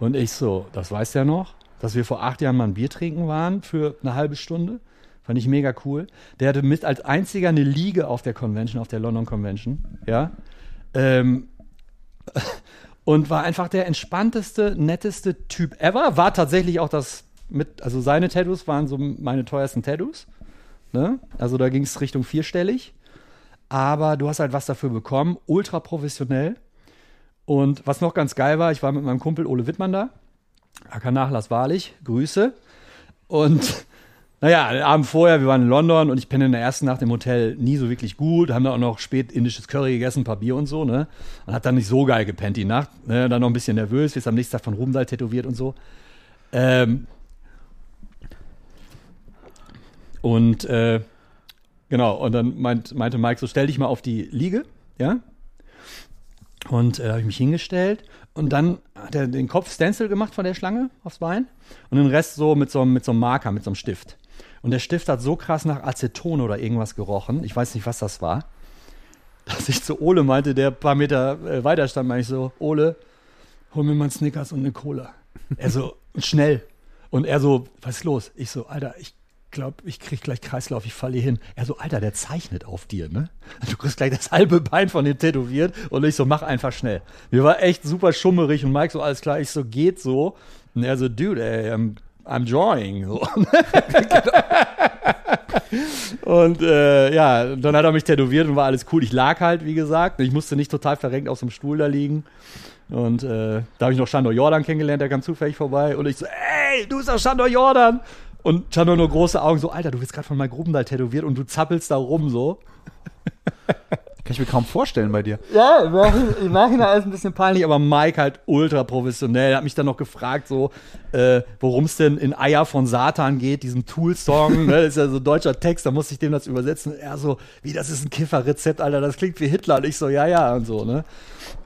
Und ich so, das weiß der noch, dass wir vor acht Jahren mal ein Bier trinken waren für eine halbe Stunde. Fand ich mega cool. Der hatte mit als einziger eine Liege auf der Convention, auf der London Convention. Ja. Ähm, und war einfach der entspannteste, netteste Typ ever. War tatsächlich auch das mit, also seine Tattoos waren so meine teuersten Tattoos. Ne? Also da ging es Richtung vierstellig. Aber du hast halt was dafür bekommen. Ultra professionell. Und was noch ganz geil war, ich war mit meinem Kumpel Ole Wittmann da. AK Nachlass wahrlich. Grüße. Und naja, den Abend vorher, wir waren in London und ich penne in der ersten Nacht im Hotel nie so wirklich gut. Haben da auch noch spät indisches Curry gegessen, ein paar Bier und so, ne? Und hat dann nicht so geil gepennt die Nacht. Ne? Dann noch ein bisschen nervös, ist am nächsten Tag von Rumsal tätowiert und so. Ähm und äh, genau, und dann meint, meinte Mike so, stell dich mal auf die Liege, ja? Und äh, habe ich mich hingestellt und dann hat er den Kopf Stencil gemacht von der Schlange aufs Bein und den Rest so mit so, mit so einem Marker, mit so einem Stift. Und der Stift hat so krass nach Aceton oder irgendwas gerochen. Ich weiß nicht, was das war. Dass ich zu Ole meinte, der ein paar Meter äh, weiter stand, meinte ich so, Ole, hol mir mal einen Snickers und eine Cola. Er so, schnell. Und er so, was ist los? Ich so, Alter, ich glaube, ich krieg gleich Kreislauf, ich falle hier hin. Er so, Alter, der zeichnet auf dir, ne? Du kriegst gleich das halbe Bein von dem tätowiert. Und ich so, mach einfach schnell. Mir war echt super schummerig und Mike so, alles klar, ich so, geht so. Und er so, dude, ey, I'm, I'm drawing. So. und äh, ja, dann hat er mich tätowiert und war alles cool. Ich lag halt, wie gesagt. Ich musste nicht total verrenkt auf so einem Stuhl da liegen. Und äh, da habe ich noch Shandor Jordan kennengelernt, der kam zufällig vorbei. Und ich so, ey, du bist doch Shandor Jordan. Und Shandor nur große Augen, so, Alter, du wirst gerade von Mike Grubendahl tätowiert und du zappelst da rum so. Kann ich mir kaum vorstellen bei dir. Ja, im Nachhinein, im Nachhinein alles ein bisschen peinlich, aber Mike halt ultra professionell. Er hat mich dann noch gefragt, so, äh, worum es denn in Eier von Satan geht, diesem Tool-Song. ne? Das ist ja so ein deutscher Text, da musste ich dem das übersetzen. Er so, wie, das ist ein Kifferrezept, Alter, das klingt wie Hitler. Und ich so, ja, ja, und so, ne?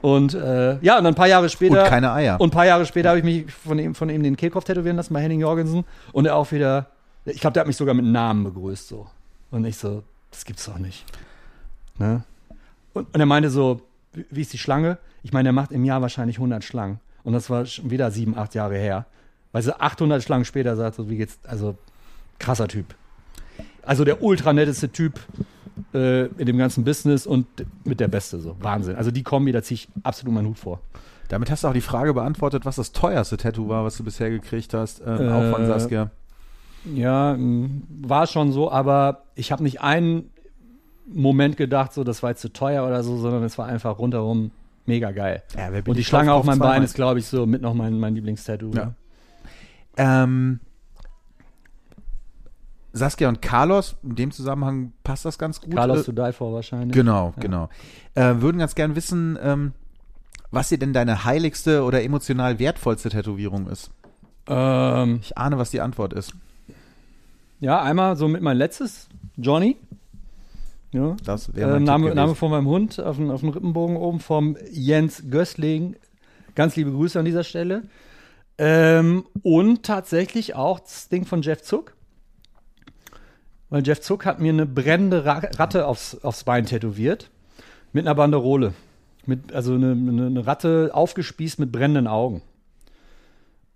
Und äh, ja, und dann ein paar Jahre später. Und keine Eier. Und ein paar Jahre später habe ich mich von ihm, von ihm den Kehlkopf tätowieren lassen bei Henning Jorgensen. Und er auch wieder, ich glaube, der hat mich sogar mit Namen begrüßt, so. Und ich so, das gibt's doch nicht. Ne? Und, und er meinte so, wie, ist die Schlange? Ich meine, er macht im Jahr wahrscheinlich 100 Schlangen. Und das war schon wieder sieben, acht Jahre her. Weil so 800 Schlangen später sagt so, wie geht's, also krasser Typ. Also der ultra netteste Typ äh, in dem ganzen Business und mit der Beste, so. Wahnsinn. Also die Kombi, da ziehe ich absolut meinen Hut vor. Damit hast du auch die Frage beantwortet, was das teuerste Tattoo war, was du bisher gekriegt hast, ähm, Äh, auch von Saskia. Ja, war schon so, aber ich habe nicht einen Moment gedacht, so, das war jetzt zu teuer oder so, sondern es war einfach rundherum mega geil. Ja, Und die Schlange auf meinem Bein ist, glaube ich, so mit noch mein, mein Lieblingstattoo. Ja. Ähm, Saskia und Carlos, in dem Zusammenhang passt das ganz gut. Carlos Äh, to die for wahrscheinlich. Genau, Ja. genau. Äh, würden ganz gern wissen, ähm, was dir denn deine heiligste oder emotional wertvollste Tätowierung ist. Ähm, Ich ahne, was die Antwort ist. ja, einmal so mit mein letztes, Johnny. Ja. Das wäre Äh, Name, Name von meinem Hund auf dem, auf dem Rippenbogen oben vom Jens Gößling. Ganz liebe Grüße an dieser Stelle. Ähm, und tatsächlich auch das Ding von Jeff Zuck. Weil Jeff Zuck hat mir eine brennende Ra Ratte aufs, aufs Bein tätowiert. Mit einer Banderole. Mit, also eine, eine, eine Ratte aufgespießt mit brennenden Augen.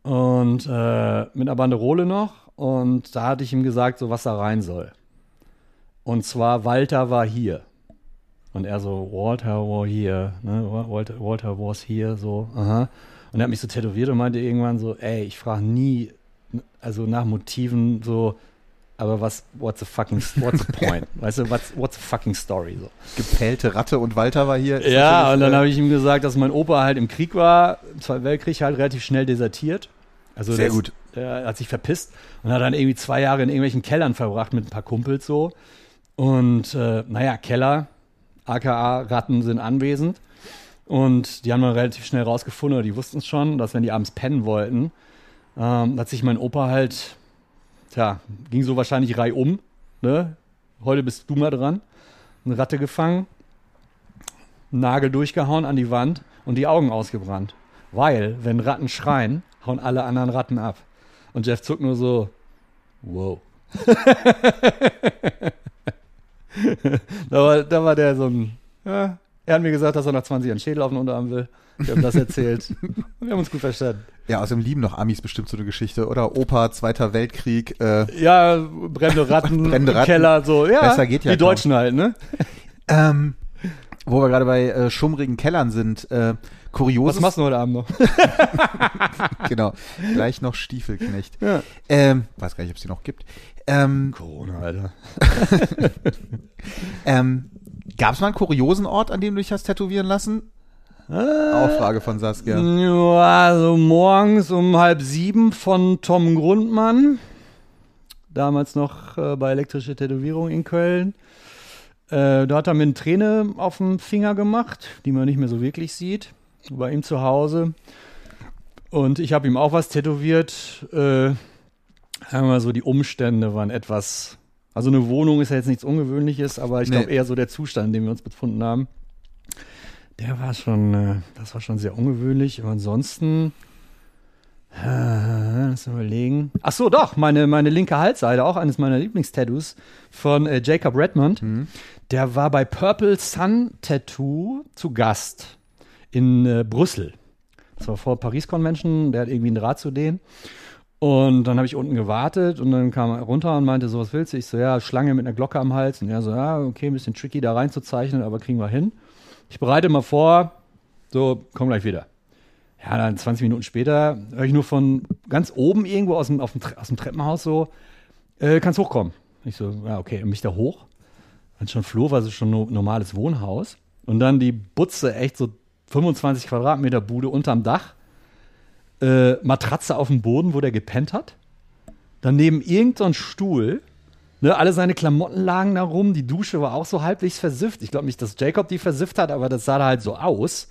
Und äh, mit einer Banderole noch. Und da hatte ich ihm gesagt, so was da rein soll. Und zwar Walter war hier. Und er so, Walter war hier, ne? Walter, Walter was hier, so, aha. Und er hat mich so tätowiert und meinte irgendwann so, ey, ich frage nie, also nach Motiven so, aber was, what's the fucking, what's the point? weißt du, what's, what's the fucking story? So. Gepellte Ratte und Walter war hier. Ja, und dann äh, habe ich ihm gesagt, dass mein Opa halt im Krieg war, im Zweiten Weltkrieg halt relativ schnell desertiert. Also Sehr der gut. Der hat sich verpisst und hat dann irgendwie zwei Jahre in irgendwelchen Kellern verbracht mit ein paar Kumpels so. Und äh, naja, Keller, aka Ratten sind anwesend. Und die haben dann relativ schnell rausgefunden, oder die wussten es schon, dass wenn die abends pennen wollten, ähm, hat sich mein Opa halt, tja, ging so wahrscheinlich reihum, ne? Heute bist du mal dran. Eine Ratte gefangen, Nagel durchgehauen an die Wand und die Augen ausgebrannt. Weil, wenn Ratten schreien, hauen alle anderen Ratten ab. Und Jeff zuckt nur so, wow. da, war, da war der so ein, ja, Er hat mir gesagt, dass er nach 20 Jahren Schädel auf den Unterarm will. Wir haben das erzählt. wir haben uns gut verstanden. Ja, außerdem lieben doch Amis bestimmt so eine Geschichte, oder? Opa, Zweiter Weltkrieg. Äh, Ja, brennende Ratten, Brennende Ratten. Keller, so. Ja, Besser geht ja Die kaum. Deutschen halt, ne? ähm, wo wir gerade bei äh, schummrigen Kellern sind. Äh, kurioses, Was machst du heute Abend noch? genau. Gleich noch Stiefelknecht. Ja. Ähm, weiß gar nicht, ob es die noch gibt. Ähm, Corona, Alter. ähm, Gab es mal einen kuriosen Ort, an dem du dich hast tätowieren lassen? Auch Frage von Saskia. Ja, also morgens um halb sieben von Tom Grundmann. Damals noch äh, bei elektrische Tätowierung in Köln. Äh, da hat er mir eine Träne auf dem Finger gemacht, die man nicht mehr so wirklich sieht. Bei ihm zu Hause. Und ich habe ihm auch was tätowiert. Äh, sagen wir mal so, die Umstände waren etwas. Also eine Wohnung ist ja jetzt nichts Ungewöhnliches, aber ich Nee. glaube eher so der Zustand, in dem wir uns befunden haben. Der war schon, äh, das war schon sehr ungewöhnlich. Aber ansonsten, äh, lass mal überlegen. Ach so, doch, meine, meine linke Halsseite, auch eines meiner Lieblingstattoos von äh, Jacob Redmond. Der war bei Purple Sun Tattoo zu Gast in äh, Brüssel. Das war vor Paris Convention, der hat irgendwie einen Draht zu denen. Und dann habe ich unten gewartet und dann kam er runter und meinte so, was willst du? Ich so, ja, Schlange mit einer Glocke am Hals. Und er so, ja, okay, ein bisschen tricky da reinzuzeichnen, aber kriegen wir hin. Ich bereite mal vor, so, komm gleich wieder. Ja, dann 20 Minuten später höre ich nur von ganz oben irgendwo aus dem, auf dem, aus dem Treppenhaus so, äh, kannst hochkommen. Ich so, ja, okay, und mich da hoch. Dann schon Flur, war so schon no normales Wohnhaus. Und dann die Butze, echt so 25 Quadratmeter Bude unterm Dach. Äh, Matratze auf dem Boden, wo der gepennt hat. Daneben irgendein so Stuhl. Ne, alle seine Klamotten lagen da rum. Die Dusche war auch so halbwegs versifft. Ich glaube nicht, dass Jacob die versifft hat, aber das sah da halt so aus.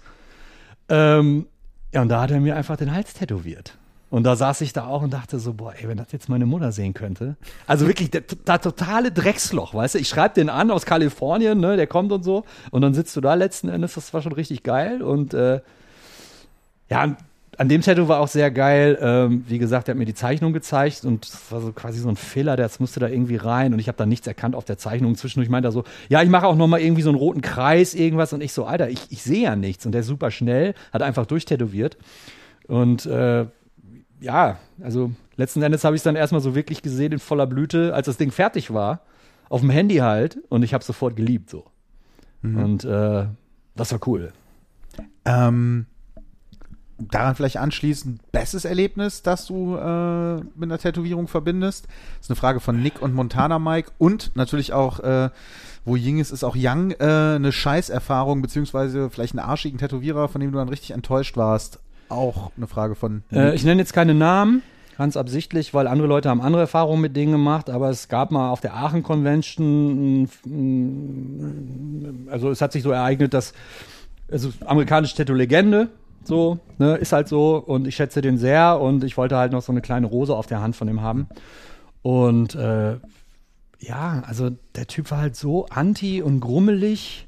Ähm, ja, und da hat er mir einfach den Hals tätowiert. Und da saß ich da auch und dachte so, boah, ey, wenn das jetzt meine Mutter sehen könnte. Also wirklich, der, der totale Drecksloch, weißt du? Ich schreibe den an aus Kalifornien, ne, der kommt und so. Und dann sitzt du da letzten Endes, das war schon richtig geil. Und äh, ja, an, an dem Tattoo war auch sehr geil. Ähm, wie gesagt, er hat mir die Zeichnung gezeigt und das war so quasi so ein Fehler, das musste da irgendwie rein und ich habe da nichts erkannt auf der Zeichnung. Zwischendurch meinte er so, ja, ich mache auch noch mal irgendwie so einen roten Kreis, irgendwas und ich so, Alter, ich, ich sehe ja nichts und der ist super schnell, hat einfach durchtätowiert und äh, ja, also letzten Endes habe ich es dann erstmal so wirklich gesehen in voller Blüte, als das Ding fertig war, auf dem Handy halt und ich habe sofort geliebt so. Und äh, das war cool. Ähm, daran vielleicht anschließend, bestes Erlebnis, das du äh, mit einer Tätowierung verbindest? Das ist eine Frage von Nick und Montana Mike und natürlich auch, äh, wo Ying ist, ist auch Young, äh, eine Scheißerfahrung, beziehungsweise vielleicht einen arschigen Tätowierer, von dem du dann richtig enttäuscht warst. Auch eine Frage von Äh, ich nenne jetzt keine Namen, ganz absichtlich, weil andere Leute haben andere Erfahrungen mit Dingen gemacht, aber es gab mal auf der Aachen Convention, also es hat sich so ereignet, dass, also amerikanische Tattoo-Legende, so, ne, ist halt so und ich schätze den sehr und ich wollte halt noch so eine kleine Rose auf der Hand von ihm haben. Und äh, ja, also der Typ war halt so anti und grummelig.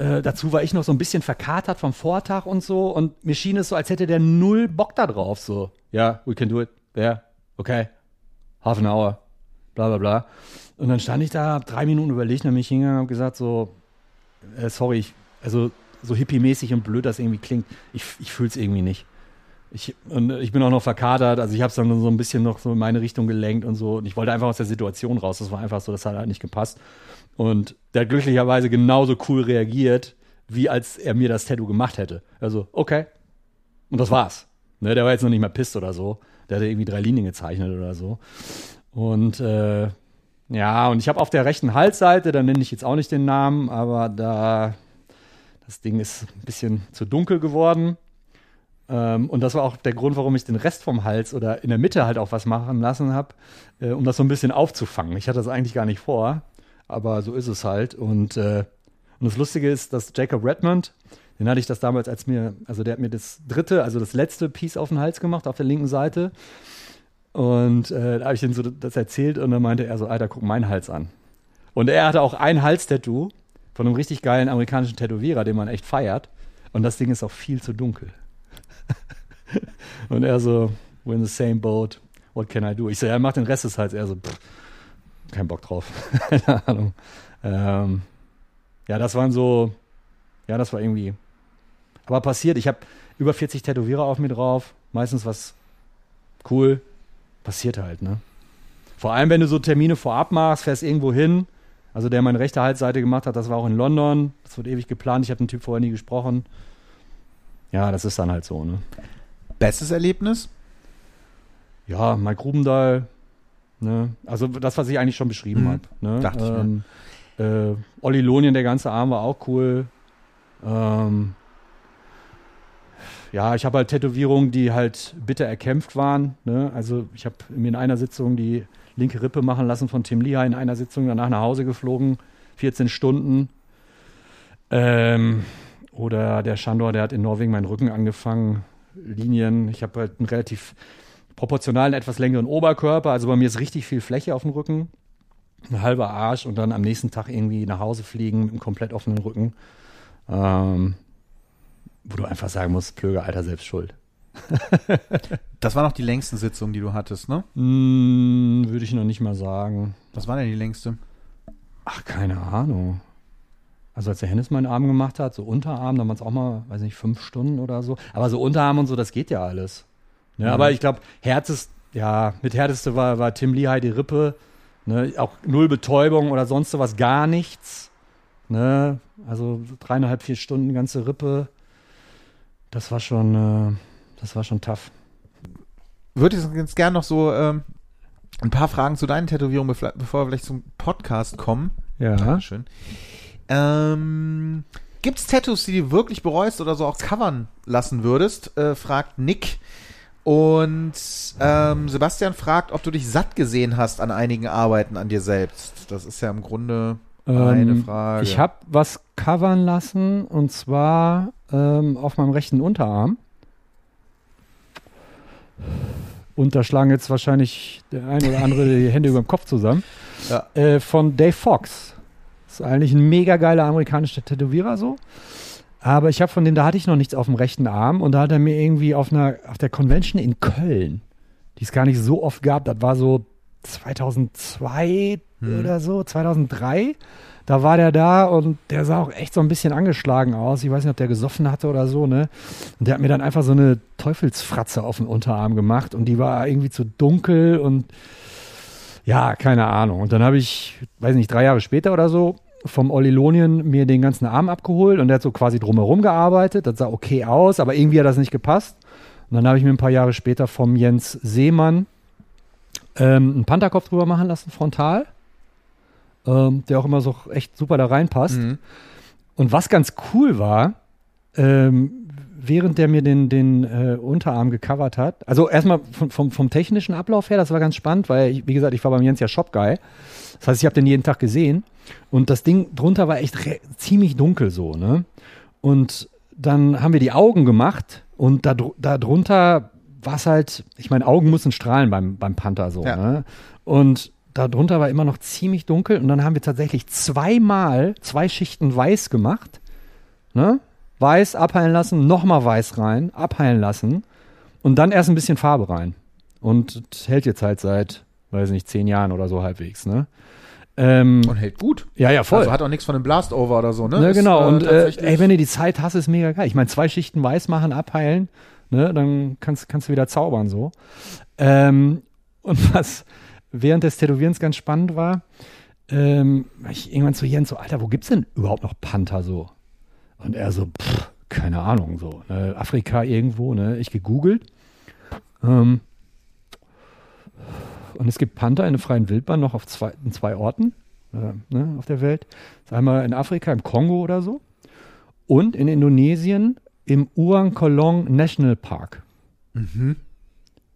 Äh, dazu war ich noch so ein bisschen verkatert vom Vortag und so. Und mir schien es so, als hätte der null Bock da drauf. So, ja, yeah, we can do it. Yeah, okay. Half an hour. Bla, bla, bla. Und dann stand ich da, hab drei Minuten überlegt, dann bin ich hingegangen und hab gesagt so, äh, sorry, ich, also so hippie-mäßig und blöd das irgendwie klingt, ich, ich fühl's irgendwie nicht. Ich, und ich bin auch noch verkatert, also ich habe es dann so ein bisschen noch so in meine Richtung gelenkt und so. Und ich wollte einfach aus der Situation raus. Das war einfach so, das hat halt nicht gepasst. Und der hat glücklicherweise genauso cool reagiert, wie als er mir das Tattoo gemacht hätte. Also, okay. Und das war's. Ne, der war jetzt noch nicht mal pisst oder so. Der hatte irgendwie drei Linien gezeichnet oder so. Und äh, ja, und ich habe auf der rechten Halsseite, da nenne ich jetzt auch nicht den Namen, aber da das Ding ist ein bisschen zu dunkel geworden. Ähm, und das war auch der Grund, warum ich den Rest vom Hals oder in der Mitte halt auch was machen lassen habe, äh, um das so ein bisschen aufzufangen. Ich hatte das eigentlich gar nicht vor, aber so ist es halt. Und, äh, und das Lustige ist, dass Jacob Redmond, den hatte ich das damals als mir, also der hat mir das dritte, also das letzte Piece auf den Hals gemacht, auf der linken Seite. Und äh, da habe ich ihm so das erzählt und dann meinte er so, Alter, guck meinen Hals an. Und er hatte auch ein Halstattoo von einem richtig geilen amerikanischen Tätowierer, den man echt feiert. Und das Ding ist auch viel zu dunkel. und er so, we're in the same boat, what can I do? Ich so, ja, mach den Rest des Hals. Er so, pff, kein Bock drauf. Keine Ahnung. Ähm, ja, das waren so, Ja, das war irgendwie. Aber passiert, ich habe über 40 Tätowierer auf mir drauf. Meistens was cool. Passiert halt, ne? Vor allem, wenn du so Termine vorab machst, fährst irgendwo hin. Also der meine rechte Halsseite gemacht hat, das war auch in London. Das wird ewig geplant. Ich habe den Typ vorher nie gesprochen. Ja, das ist dann halt so, ne? Bestes Erlebnis? Ja, Mike Grubendahl. Ne? Also das, was ich eigentlich schon beschrieben Mhm. habe. Ne? Dachte ich mir. ähm, äh, Olli Lonien, der ganze Arm war auch cool. Ähm, ja, ich habe halt Tätowierungen, die halt bitter erkämpft waren. Ne? Also ich habe mir in einer Sitzung die linke Rippe machen lassen von Tim Lehigh in einer Sitzung, danach nach Hause geflogen, 14 Stunden. Ähm, oder der Shandor, der hat in Norwegen meinen Rücken angefangen, Linien. Ich habe halt einen relativ proportionalen, etwas längeren Oberkörper. Also bei mir ist richtig viel Fläche auf dem Rücken. Ein halber Arsch und dann am nächsten Tag irgendwie nach Hause fliegen mit einem komplett offenen Rücken. Ähm, wo du einfach sagen musst, Plöge, Alter, selbst schuld. Das war noch die längsten Sitzungen, die du hattest, ne? Hm, Würde ich noch nicht mal sagen. Was war denn die längste? Ach, keine Ahnung. Also als der Hennis meinen Arm gemacht hat, so Unterarm, dann waren es auch mal, weiß nicht, fünf Stunden oder so. Aber so Unterarm und so, das geht ja alles. Ne, Mhm. Aber ich glaube, härtest, ja, mit härteste war, war Tim Lehigh die Rippe. Ne, auch null Betäubung oder sonst sowas, gar nichts. Ne, also so dreieinhalb, vier Stunden ganze Rippe. Das war schon, äh, das war schon tough. Würde ich jetzt gerne noch so ähm, ein paar Fragen zu deinen Tätowierungen, bevor wir vielleicht zum Podcast kommen. Ja. Dankeschön. Ähm, gibt's Tattoos, die du wirklich bereust oder so auch covern lassen würdest? Äh, fragt Nick. Und ähm, Sebastian fragt, ob du dich satt gesehen hast an einigen Arbeiten an dir selbst. Das ist ja im Grunde eine Ähm, Frage. Ich habe was covern lassen und zwar ähm, auf meinem rechten Unterarm. Und da schlagen jetzt wahrscheinlich der ein oder andere die Hände über dem Kopf zusammen. Ja. Äh, von Dave Fox. Ist eigentlich ein mega geiler amerikanischer Tätowierer so. Aber ich habe von dem, da hatte ich noch nichts auf dem rechten Arm und da hat er mir irgendwie auf einer, auf der Convention in Köln, die es gar nicht so oft gab, das war so 2002 Hm. oder so, 2003. Da war der da und der sah auch echt so ein bisschen angeschlagen aus. Ich weiß nicht, ob der gesoffen hatte oder so, ne? Und der hat mir dann einfach so eine Teufelsfratze auf den Unterarm gemacht und die war irgendwie zu dunkel und ja, keine Ahnung. Und dann habe ich, weiß nicht, drei Jahre später oder so vom Olli Lonien mir den ganzen Arm abgeholt und der hat so quasi drumherum gearbeitet. Das sah okay aus, aber irgendwie hat das nicht gepasst. Und dann habe ich mir ein paar Jahre später vom Jens Seemann ähm, einen Pantherkopf drüber machen lassen, frontal. Ähm, der auch immer so echt super da reinpasst. Mhm. Und was ganz cool war, ähm, während der mir den, den äh, Unterarm gecovert hat, also erstmal vom, vom, vom technischen Ablauf her, das war ganz spannend, weil, ich, wie gesagt, ich war beim Jens ja Shop-Guy. Das heißt, ich habe den jeden Tag gesehen. Und das Ding drunter war echt ziemlich dunkel so, ne? Und dann haben wir die Augen gemacht und da, da drunter war es halt, ich meine, Augen müssen strahlen beim, beim Panther so, Ja. ne? Und darunter war immer noch ziemlich dunkel und dann haben wir tatsächlich zweimal zwei Schichten weiß gemacht. Ne? Weiß abheilen lassen, nochmal weiß rein, abheilen lassen und dann erst ein bisschen Farbe rein. Und das hält jetzt halt seit, weiß nicht, zehn Jahren oder so halbwegs, ne? Ähm, Und hält gut. ja, ja, voll. Also hat auch nichts von einem Blastover oder so, ne? Ne, Ist, genau. äh, und äh, ey, wenn du die Zeit hast, ist mega geil. Ich meine, zwei Schichten weiß machen, abheilen, ne, dann kannst, kannst du wieder zaubern so. Ähm, und was während des Tätowierens ganz spannend war, ähm, war ich irgendwann zu Jens so, Alter, wo gibt's denn überhaupt noch Panther so? Und er so, pff, keine Ahnung, so. Ne, Afrika irgendwo, ne? Ich gegoogelt. Ähm, und es gibt Panther in der freien Wildbahn noch auf zwei, in zwei Orten äh, ne, auf der Welt. Einmal in Afrika, im Kongo oder so. Und in Indonesien im Uang Kolong National Park. Mhm.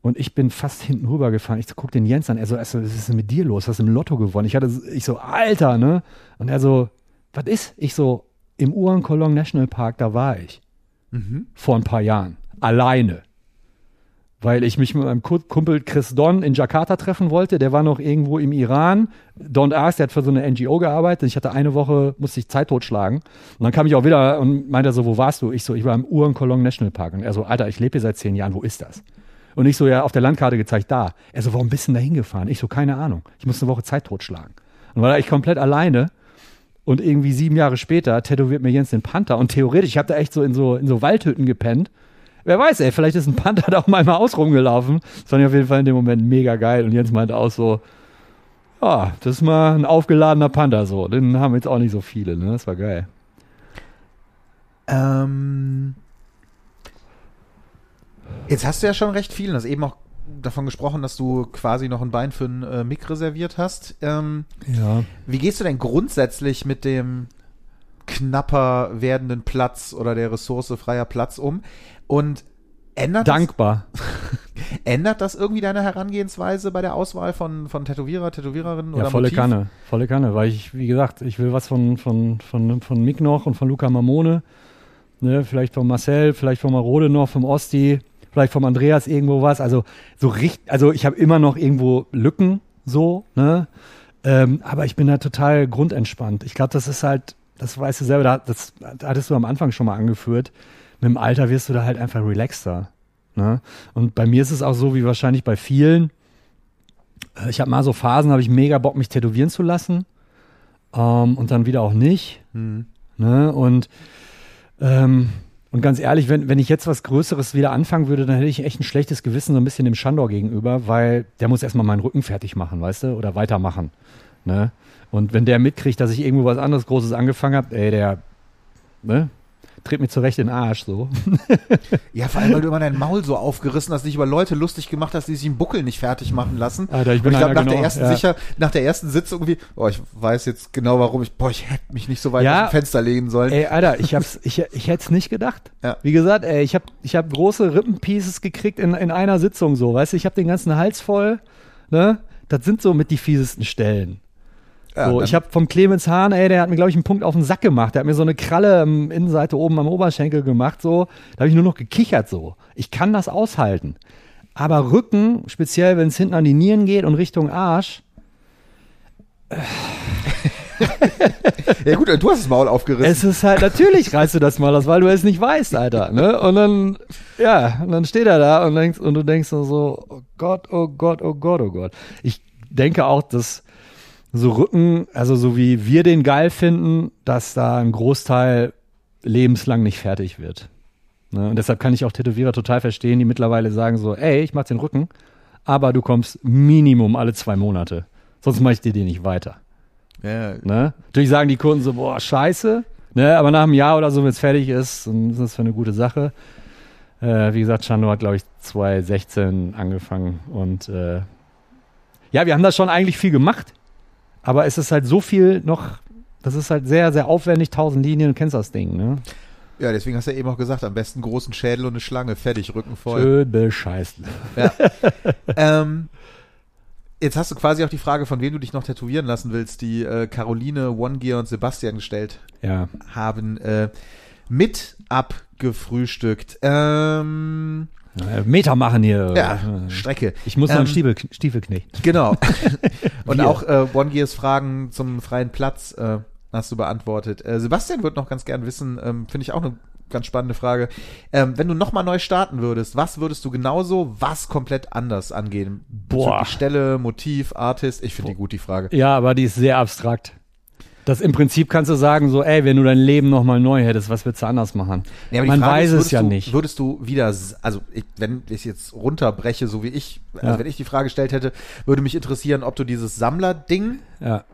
Und ich bin fast hinten rüber gefahren. Ich guck den Jens an. Er so, er so, was ist denn mit dir los? Hast du im Lotto gewonnen? Ich hatte, ich so, Alter, ne? Und er so, was ist? Ich so, im Uang Kolong National Park, da war ich. Mhm. Vor ein paar Jahren. Alleine. Weil ich mich mit meinem Ku- Kumpel Chris Don in Jakarta treffen wollte. Der war noch irgendwo im Iran. Don Ars, der hat für so eine NGO gearbeitet. Ich hatte eine Woche, musste ich Zeit totschlagen. Und dann kam ich auch wieder und meinte so, wo warst du? Ich so, ich war im Uang Kolong National Park. Und er so, Alter, ich lebe hier seit zehn Jahren, wo ist das? Und ich so, ja, auf der Landkarte gezeigt, da. Er so, warum bist du denn da hingefahren? Ich so, keine Ahnung. Ich musste eine Woche Zeit totschlagen. Und war da ich komplett alleine. Und irgendwie sieben Jahre später tätowiert mir Jens den Panther. Und theoretisch, ich habe da echt so in so in so Waldhütten gepennt. Wer weiß, ey, vielleicht ist ein Panther da auch mal im Haus rumgelaufen. Das fand ich auf jeden Fall in dem Moment mega geil. Und Jens meinte auch so, ja, das ist mal ein aufgeladener Panther so. Den haben jetzt auch nicht so viele, ne? Das war geil. Ähm, jetzt hast du ja schon recht viel, du hast eben auch davon gesprochen, dass du quasi noch ein Bein für einen äh, Mick reserviert hast. Ähm, Ja. wie gehst du denn grundsätzlich mit dem knapper werdenden Platz oder der Ressource freier Platz um? Und ändert das, Dankbar. ändert das irgendwie deine Herangehensweise bei der Auswahl von, von Tätowierer, Tätowiererinnen Ja, oder volle Motiv? Kanne. Volle Kanne. Weil ich, wie gesagt, ich will was von, von, von, von Mick noch und von Luca Mamone. Ne, vielleicht von Marcel, vielleicht von Marode noch, vom Osti, vielleicht vom Andreas irgendwo was. Also so richtig, also ich habe immer noch irgendwo Lücken so, ne? Ähm, aber ich bin da total grundentspannt. Ich glaube, das ist halt, das weißt du selber, da- das, hattest du am Anfang schon mal angeführt. Mit dem Alter wirst du da halt einfach relaxter. Ne? Und bei mir ist es auch so, wie wahrscheinlich bei vielen. Äh, Ich habe mal so Phasen, habe ich mega Bock, mich tätowieren zu lassen. Ähm, und dann wieder auch nicht. Hm. Ne? Und, ähm, und ganz ehrlich, wenn, wenn ich jetzt was Größeres wieder anfangen würde, dann hätte ich echt ein schlechtes Gewissen so ein bisschen dem Schandor gegenüber, weil der muss erstmal meinen Rücken fertig machen, weißt du, oder weitermachen. Ne? Und wenn der mitkriegt, dass ich irgendwo was anderes Großes angefangen habe, ey, der ne, tritt mir zurecht in den Arsch so. Ja, vor allem, weil du immer dein Maul so aufgerissen hast, dich über Leute lustig gemacht hast, die sich im Buckel nicht fertig machen lassen. Alter, ich Und bin ich glaube, nach, der genau, ersten ja. sicher, nach der ersten Sitzung irgendwie, oh, ich weiß jetzt genau warum ich, boah, ich hätte mich nicht so weit Ja. aus dem Fenster lehnen sollen. Ey, Alter, ich hab's, ich, ich hätte es nicht gedacht. Ja. Wie gesagt, ey, ich hab, ich hab große Rippenpieces gekriegt in, in einer Sitzung so, weißt du, ich hab den ganzen Hals voll, ne? Das sind so mit die fiesesten Stellen. Ja, so, ich habe vom Clemens Hahn, ey, der hat mir, glaube ich, einen Punkt auf den Sack gemacht. Der hat mir so eine Kralle am Innenseite oben am Oberschenkel gemacht, so. Da habe ich nur noch gekichert, so. Ich kann das aushalten. Aber Rücken, speziell wenn es hinten an die Nieren geht und Richtung Arsch, ja gut, du hast das Maul aufgerissen. Es ist halt, natürlich reißt du das mal aus, weil du es nicht weißt, Alter. Ne? Und dann, ja, und dann steht er da und, denkst, und du denkst so, so, oh Gott, oh Gott, oh Gott, oh Gott. Ich denke auch, dass so Rücken, also so wie wir den geil finden, dass da ein Großteil lebenslang nicht fertig wird. Ne? Und deshalb kann ich auch Tätowierer total verstehen, die mittlerweile sagen so, ey, ich mach den Rücken, aber du kommst Minimum alle zwei Monate. Sonst mach ich dir den nicht weiter. ja, Ne? Natürlich sagen die Kunden so, boah, scheiße. Ne? Aber nach einem Jahr oder so, wenn es fertig ist, dann ist das für eine gute Sache. Äh, wie gesagt, Chando hat, glaube ich, 2016 angefangen. Und äh, ja, wir haben da schon eigentlich viel gemacht. Aber es ist halt so viel noch, das ist halt sehr, sehr aufwendig, tausend Linien, du kennst das Ding, ne? ja, deswegen hast du ja eben auch gesagt, am besten großen Schädel und eine Schlange, fertig, Rücken voll. Schön bescheißt. ähm, jetzt hast du quasi auch die Frage, von wem du dich noch tätowieren lassen willst, die äh, Caroline, One Gear und Sebastian gestellt Ja. haben, äh, mit abgefrühstückt. Ähm, Äh, Meter machen hier. ja, Äh, Strecke. Ich muss Ähm, meinen Stiefel, Stiefel. Genau. Und auch äh, One Gears Fragen zum freien Platz äh, hast du beantwortet. Äh, Sebastian wird noch ganz gern wissen, ähm, finde ich auch eine ganz spannende Frage. Ähm, wenn du nochmal neu starten würdest, was würdest du genauso, was komplett anders angehen? Boah. Stelle, Motiv, Artist? Ich finde die gut, die Frage. Ja, aber die ist sehr abstrakt. Das im Prinzip kannst du sagen, so, ey, wenn du dein Leben nochmal neu hättest, was würdest du anders machen? Ja, Man Frage weiß ist, es ja du, nicht. Würdest du wieder, also ich, wenn ich es jetzt runterbreche, so wie ich, also Ja. wenn ich die Frage gestellt hätte, würde mich interessieren, ob du dieses Sammler-Ding Ja.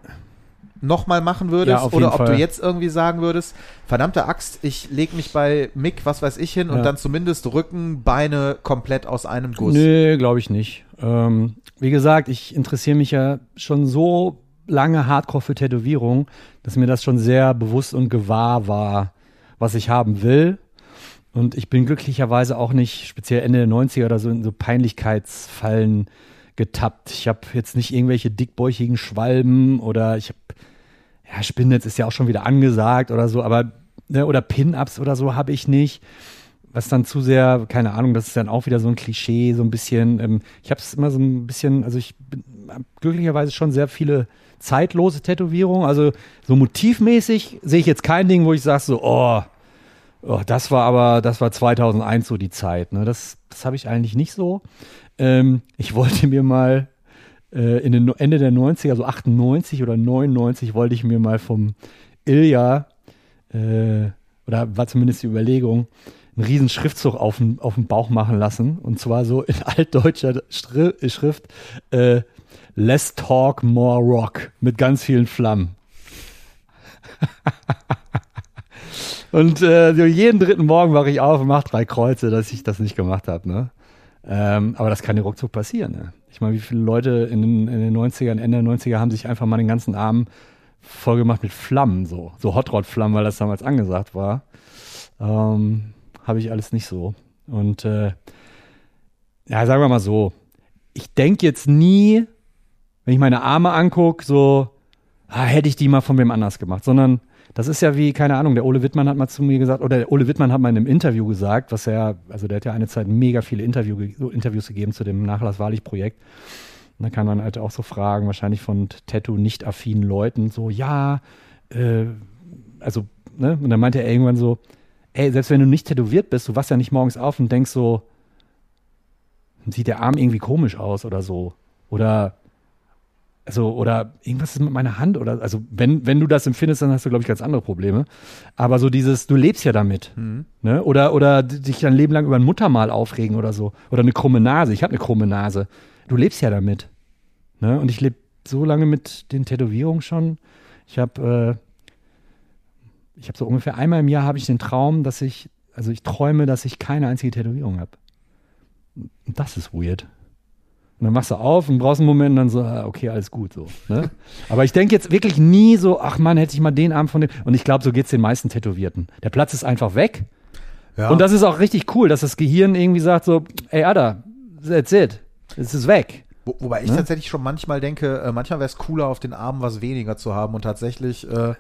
nochmal machen würdest Ja, oder ob du Fall. jetzt irgendwie sagen würdest, verdammte Axt, ich leg mich bei Mick, was weiß ich hin und dann zumindest Rücken, Beine komplett aus einem Guss. Nee, glaube ich nicht. Ähm, wie gesagt, ich interessiere mich ja schon so lange hardcore für Tätowierung, dass mir das schon sehr bewusst und gewahr war, was ich haben will. Und ich bin glücklicherweise auch nicht, speziell Ende der 90er oder so, in so Peinlichkeitsfallen getappt. Ich habe jetzt nicht irgendwelche dickbäuchigen Schwalben oder ich habe, ja, Spinnnetz ist ja auch schon wieder angesagt oder so, aber, ne, oder Pin-Ups oder so habe ich nicht was dann zu sehr, keine Ahnung, das ist dann auch wieder so ein Klischee, so ein bisschen. Ähm, ich habe es immer so ein bisschen, also ich bin glücklicherweise schon sehr viele zeitlose Tätowierungen. Also so motivmäßig sehe ich jetzt kein Ding, wo ich sage so, oh, oh, das war aber, das war 2001 so die Zeit. Ne? Das, das habe ich eigentlich nicht so. Ähm, ich wollte mir mal äh, in den Ende der 90er, so 98 oder 99, wollte ich mir mal vom Ilja, äh, oder war zumindest die Überlegung, einen riesen Schriftzug auf den, auf den Bauch machen lassen. Und zwar so in altdeutscher Schrift, äh, Less Talk, More Rock, mit ganz vielen Flammen. und äh, jeden dritten Morgen wache ich auf und mache drei Kreuze, dass ich das nicht gemacht habe. Ne? Ähm, aber das kann ja ruckzuck passieren. Ne? Ich meine, wie viele Leute in den, in den 90ern, Ende der 90er haben sich einfach mal den ganzen Arm vollgemacht mit Flammen, so, so Hot Rod Flammen, weil das damals angesagt war. Ähm, Habe ich alles nicht so. Und äh, ja, sagen wir mal so, ich denke jetzt nie, wenn ich meine Arme angucke, so, ah, hätte ich die mal von wem anders gemacht, sondern das ist ja wie, keine Ahnung, der Ole Wittmann hat mal zu mir gesagt, oder der Ole Wittmann hat mal in einem Interview gesagt, was er, also der hat ja eine Zeit mega viele Interview, Interviews gegeben zu dem Nachlass-Wahrlich-Projekt. Und da kann man halt auch so fragen, wahrscheinlich von Tattoo nicht affinen Leuten, so, ja, äh, also, ne, und dann meinte er irgendwann so, ey, selbst wenn du nicht tätowiert bist, du wachst ja nicht morgens auf und denkst so, sieht der Arm irgendwie komisch aus oder so. Oder also, oder irgendwas ist mit meiner Hand oder, also, wenn, wenn du das empfindest, dann hast du, glaube ich, ganz andere Probleme. Aber so dieses, du lebst ja damit. Mhm. Ne? Oder, oder dich dein Leben lang über ein Muttermal aufregen oder so. Oder eine krumme Nase. Ich habe eine krumme Nase. Du lebst ja damit. Ne? Und ich lebe so lange mit den Tätowierungen schon. Ich habe, äh, ich habe so ungefähr einmal im Jahr habe ich den Traum, dass ich, also ich träume, dass ich keine einzige Tätowierung habe. Das ist weird. Und dann machst du auf und brauchst einen Moment und dann so, ah, okay, alles gut so. Ne? Aber ich denke jetzt wirklich nie so, ach man, hätte ich mal den Arm von dem. Und ich glaube, so geht es den meisten Tätowierten. Der Platz ist einfach weg. Ja. Und das ist auch richtig cool, dass das Gehirn irgendwie sagt so, ey Ada, that's it. Es ist weg. Wo, wobei ich ne? tatsächlich schon manchmal denke, äh, manchmal wäre es cooler, auf den Armen was weniger zu haben und tatsächlich äh,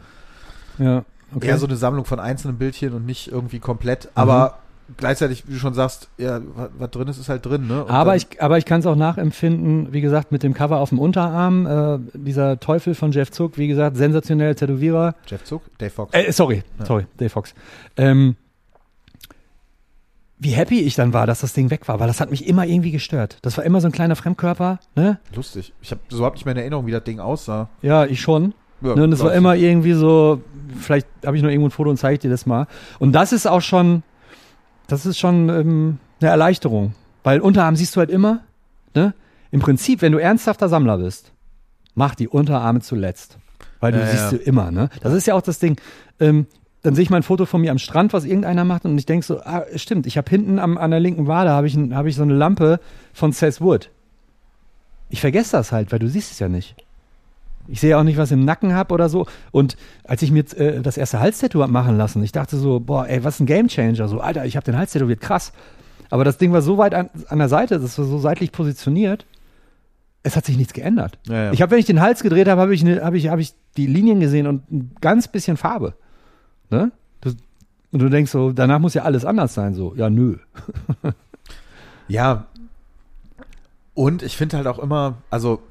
ja, okay. eher so eine Sammlung von einzelnen Bildchen und nicht irgendwie komplett. Aber mhm gleichzeitig, wie du schon sagst, ja, was drin ist, ist halt drin. Ne? aber, ich, aber ich kann es auch nachempfinden, wie gesagt, mit dem Cover auf dem Unterarm. Äh, dieser Teufel von Jeff Zuck, wie gesagt, sensationell Tätowierer. Jeff Zuck? Dave Fox. Äh, sorry, ja. sorry, Dave Fox. Ähm, wie happy ich dann war, dass das Ding weg war, weil das hat mich immer irgendwie gestört. Das war immer so ein kleiner Fremdkörper. Ne? Lustig. Ich habe so überhaupt nicht mehr in Erinnerung, wie das Ding aussah. Ja, ich schon. Ja, ne, und es war immer irgendwie so, vielleicht habe ich noch irgendwo ein Foto und zeige dir das mal. Und das ist auch schon, das ist schon ähm, eine Erleichterung. Weil Unterarm siehst du halt immer, ne? Im Prinzip, wenn du ernsthafter Sammler bist, mach die Unterarme zuletzt. Weil du ja, siehst ja. du immer, ne? Das ist ja auch das Ding. Ähm, dann sehe ich mal ein Foto von mir am Strand, was irgendeiner macht, und ich denke so, ah, stimmt, ich habe hinten am, an der linken Wade habe ich, hab ich so eine Lampe von Seth Wood. Ich vergesse das halt, weil du siehst es ja nicht. Ich sehe auch nicht, was ich im Nacken habe oder so. Und als ich mir äh, das erste Halstattoo habe machen lassen, ich dachte so, boah, ey, was ein Gamechanger. So, Alter, ich habe den Hals tätowiert, krass. Aber das Ding war so weit an, an der Seite, das war so seitlich positioniert, es hat sich nichts geändert. Ja, ja. Ich habe, wenn ich den Hals gedreht habe, habe ich, ne, hab ich, hab ich die Linien gesehen und ein ganz bisschen Farbe. Ne? Das, und du denkst so, danach muss ja alles anders sein. So, ja, nö. ja. Und ich finde halt auch immer, also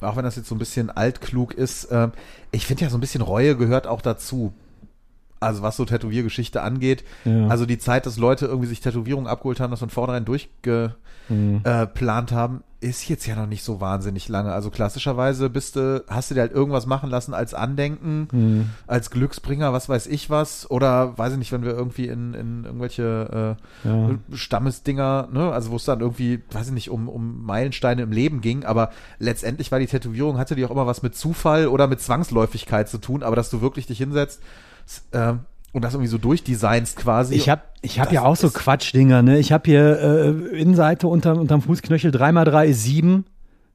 auch wenn das jetzt so ein bisschen altklug ist, äh, ich finde ja so ein bisschen Reue gehört auch dazu. Also was so Tätowiergeschichte angeht. Ja. Also die Zeit, dass Leute irgendwie sich Tätowierungen abgeholt haben, das von vornherein durchgeplant mhm. äh, haben, ist jetzt ja noch nicht so wahnsinnig lange. Also klassischerweise bist du, hast du dir halt irgendwas machen lassen als Andenken, mhm. als Glücksbringer, was weiß ich was. Oder weiß ich nicht, wenn wir irgendwie in, in irgendwelche äh, ja. Stammesdinger, ne, also wo es dann irgendwie, weiß ich nicht, um, um Meilensteine im Leben ging, aber letztendlich war die Tätowierung, hatte die auch immer was mit Zufall oder mit Zwangsläufigkeit zu tun, aber dass du wirklich dich hinsetzt, äh, und das irgendwie so durchdesignst quasi. Ich habe ich hab ja auch so Quatschdinger, ne? Ich habe hier äh, Innenseite unter, unterm Fußknöchel 3x3 ist 7.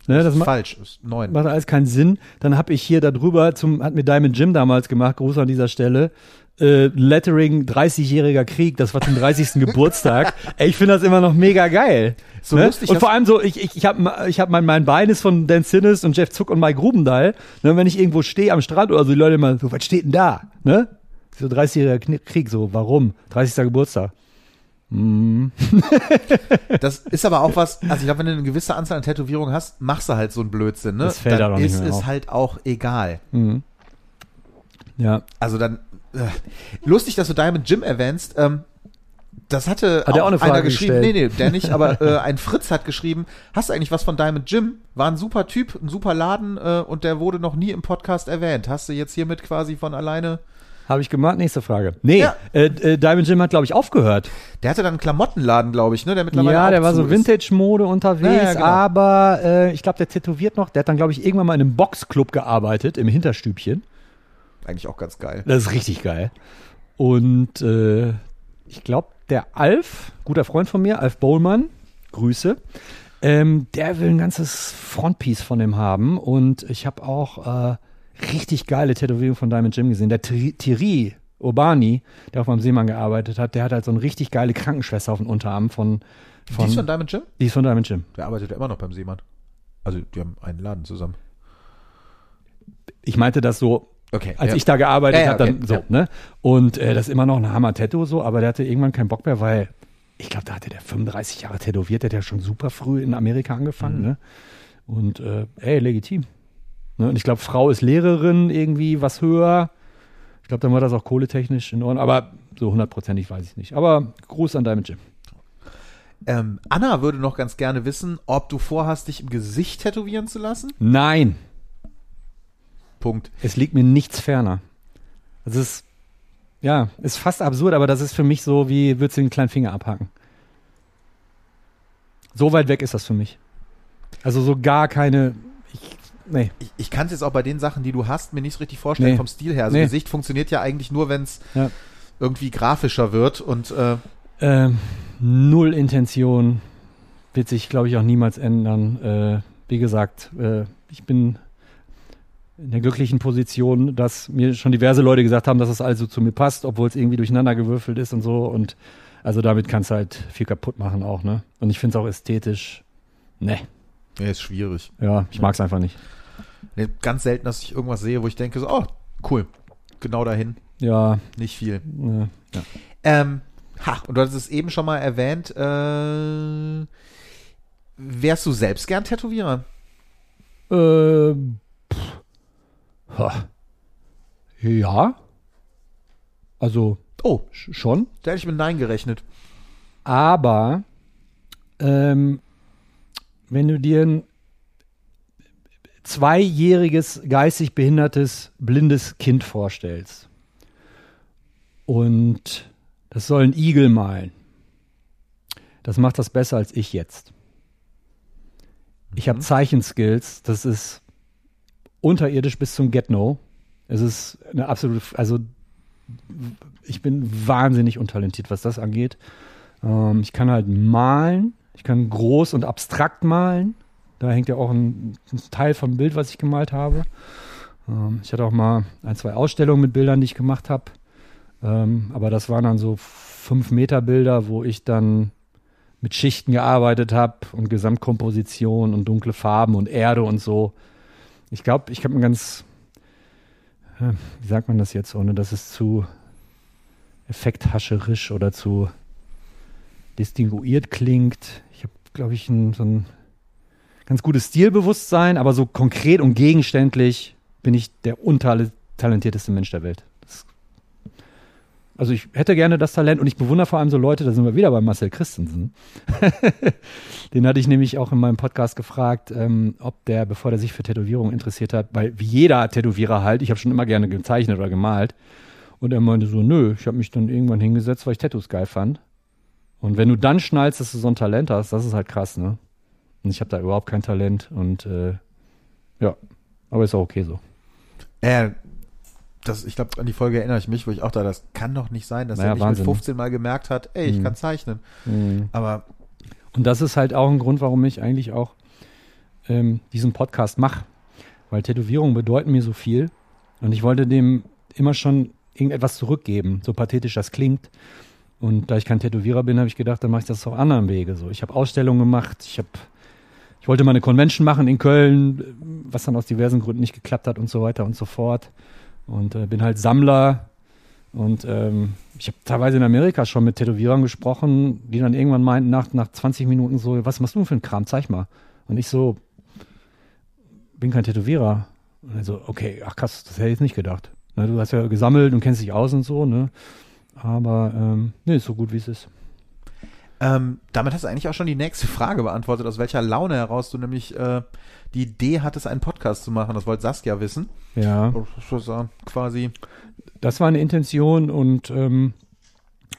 Ne, das, ist falsch, ist 9. Macht alles keinen Sinn. Dann habe ich hier darüber, zum, hat mir Diamond Jim damals gemacht, groß an dieser Stelle, äh, Lettering 30-jähriger Krieg, das war zum 30. Geburtstag. Ey, ich finde das immer noch mega geil. So ne? lustig. Und vor allem so, ich, ich, ich habe ich hab mein, mein Bein ist von Dan Sinnes und Jeff Zuck und Mike Grubendahl. Ne, wenn ich irgendwo stehe am Strand oder so, die Leute immer so, was steht denn da? Ne? So 30-jähriger Krieg, so, warum? 30. Geburtstag. Mm. das ist aber auch was, also ich glaube, wenn du eine gewisse Anzahl an Tätowierungen hast, machst du halt so einen Blödsinn, ne? Das fällt dann ist es auf. halt auch egal. Mhm. Ja. Also dann, äh, lustig, dass du Diamond Jim erwähnst, ähm, Das hatte Hat er auch eine Frage einer geschrieben. gestellt? Nee, nee, der nicht, aber äh, ein Fritz hat geschrieben, hast du eigentlich was von Diamond Jim? War ein super Typ, ein super Laden äh, und der wurde noch nie im Podcast erwähnt. Hast du jetzt hiermit quasi von alleine. Habe ich gemacht? Nächste Frage. Nee, Ja. äh, äh, Diamond Jim hat, glaube ich, aufgehört. Der hatte dann einen Klamottenladen, glaube ich, ne? Der mittlerweile Ja, der war so. Vintage-Mode unterwegs, Ja, ja, genau. aber äh, ich glaube, der tätowiert noch. Der hat dann, glaube ich, irgendwann mal in einem Boxclub gearbeitet, im Hinterstübchen. Eigentlich auch ganz geil. Das ist richtig geil. Und äh, ich glaube, der Alf, guter Freund von mir, Alf Bohlmann, Grüße, ähm, der will ein ganzes Frontpiece von dem haben. Und ich habe auch äh, richtig geile Tätowierungen von Diamond Jim gesehen. Der Thierry- Urbani, der auch beim Seemann gearbeitet hat, der hat halt so eine richtig geile Krankenschwester auf dem Unterarm von, von, Die ist von Diamond Jim? die ist von Diamond Jim. Der arbeitet ja immer noch beim Seemann. Also, die haben einen Laden zusammen. Ich meinte das so, Okay. als ja. ich da gearbeitet Ja, ja, habe, dann okay, so, ne? Und äh, das ist immer noch ein Hammer-Tattoo so, aber der hatte irgendwann keinen Bock mehr, weil ich glaube, da hatte der 35 Jahre tätowiert, der hat ja schon super früh in Amerika angefangen, Mhm. ne? Und äh, ey, legitim. Ne? Und ich glaube, Frau ist Lehrerin, irgendwie was höher. Ich glaube, dann war das auch kohletechnisch in Ordnung, aber so hundertprozentig weiß ich nicht. Aber Gruß an Diamond Jim. Ähm, Anna würde noch ganz gerne wissen, ob du vorhast, dich im Gesicht tätowieren zu lassen? Nein, Punkt. es liegt mir nichts ferner. Das ist, ja, ist fast absurd, aber das ist für mich so, wie würdest du den kleinen Finger abhaken. So weit weg ist das für mich. Also so gar keine, nee. Ich, ich kann es jetzt auch bei den Sachen, die du hast, mir nicht so richtig vorstellen Nee. vom Stil her. Also Nee. Gesicht funktioniert ja eigentlich nur, wenn es Ja. irgendwie grafischer wird und äh, Ähm, null Intention wird sich, glaube ich, auch niemals ändern. Äh, wie gesagt, äh, ich bin in der glücklichen Position, dass mir schon diverse Leute gesagt haben, dass das also zu mir passt, obwohl es irgendwie durcheinander gewürfelt ist und so. Und also damit kannst du halt viel kaputt machen auch, ne? Und ich finde es auch ästhetisch. Ne, ja, ist schwierig. ja, ich mag es einfach nicht. Nee, ganz selten, dass ich irgendwas sehe, wo ich denke, so, oh, cool. Genau dahin. Ja, Nicht viel. äh, ja. Ähm, ha, und du hattest es eben schon mal erwähnt, äh, wärst du selbst gern Tätowierer? Äh, pff. Ha. Ja. Also Oh, sch- schon. da hätte ich mit Nein gerechnet. Aber ähm, wenn du dir ein zweijähriges, geistig behindertes, blindes Kind vorstellst und das soll ein Igel malen, das macht das besser als ich jetzt. Ich habe Zeichenskills, das ist unterirdisch bis zum Get-No. Es ist eine absolute, also ich bin wahnsinnig untalentiert, was das angeht. Ähm, ich kann halt malen, ich kann groß und abstrakt malen. Da hängt ja auch ein, ein Teil vom Bild, was ich gemalt habe. Ähm, ich hatte auch mal ein, zwei Ausstellungen mit Bildern, die ich gemacht habe. Ähm, aber das waren dann so fünf Meter Bilder, wo ich dann mit Schichten gearbeitet habe und Gesamtkomposition und dunkle Farben und Erde und so. Ich glaube, ich habe ein ganz, äh, wie sagt man das jetzt, ohne dass es zu effekthascherisch oder zu distinguiert klingt. Ich habe, glaube ich, ein, so ein ganz gutes Stilbewusstsein, aber so konkret und gegenständlich bin ich der untalentierteste Mensch der Welt. Das, also ich hätte gerne das Talent und ich bewundere vor allem so Leute, da sind wir wieder bei Marcel Christensen. Den hatte ich nämlich auch in meinem Podcast gefragt, ähm, ob der, bevor er sich für Tätowierungen interessiert hat, weil wie jeder Tätowierer halt, ich habe schon immer gerne gezeichnet oder gemalt. Und er meinte so, nö, ich habe mich dann irgendwann hingesetzt, weil ich Tattoos geil fand. Und wenn du dann schnallst, dass du so ein Talent hast, das ist halt krass, ne? Und ich habe da überhaupt kein Talent und äh, ja, aber ist auch okay so. Äh, das, ich glaube, an die Folge erinnere ich mich, wo ich auch da, das kann doch nicht sein, dass Naja, er nicht Wahnsinn, mit ne? 15 Mal gemerkt hat, ey, ich Mhm. kann zeichnen. Mhm. Aber Und das ist halt auch ein Grund, warum ich eigentlich auch ähm, diesen Podcast mache. Weil Tätowierungen bedeuten mir so viel. Und ich wollte dem immer schon irgendetwas zurückgeben, so pathetisch das klingt. Und da ich kein Tätowierer bin, habe ich gedacht, dann mache ich das auf anderen Wege. So, ich habe Ausstellungen gemacht, ich habe ich wollte mal eine Convention machen in Köln, was dann aus diversen Gründen nicht geklappt hat und so weiter und so fort. Und äh, bin halt Sammler. Und ähm, ich habe teilweise in Amerika schon mit Tätowierern gesprochen, die dann irgendwann meinten, nach, nach 20 Minuten so, was machst du für einen Kram? Zeig mal. Und ich so, bin kein Tätowierer. Und er so, okay, ach krass, das hätte ich jetzt nicht gedacht. Ne, du hast ja gesammelt und kennst dich aus und so, ne? Aber ähm, nee, ist so gut, wie es ist. Ähm, damit hast du eigentlich auch schon die nächste Frage beantwortet, aus welcher Laune heraus du nämlich äh, die Idee hattest, einen Podcast zu machen. Das wollte Saskia wissen. Ja. Das war quasi. Das war eine Intention und ähm,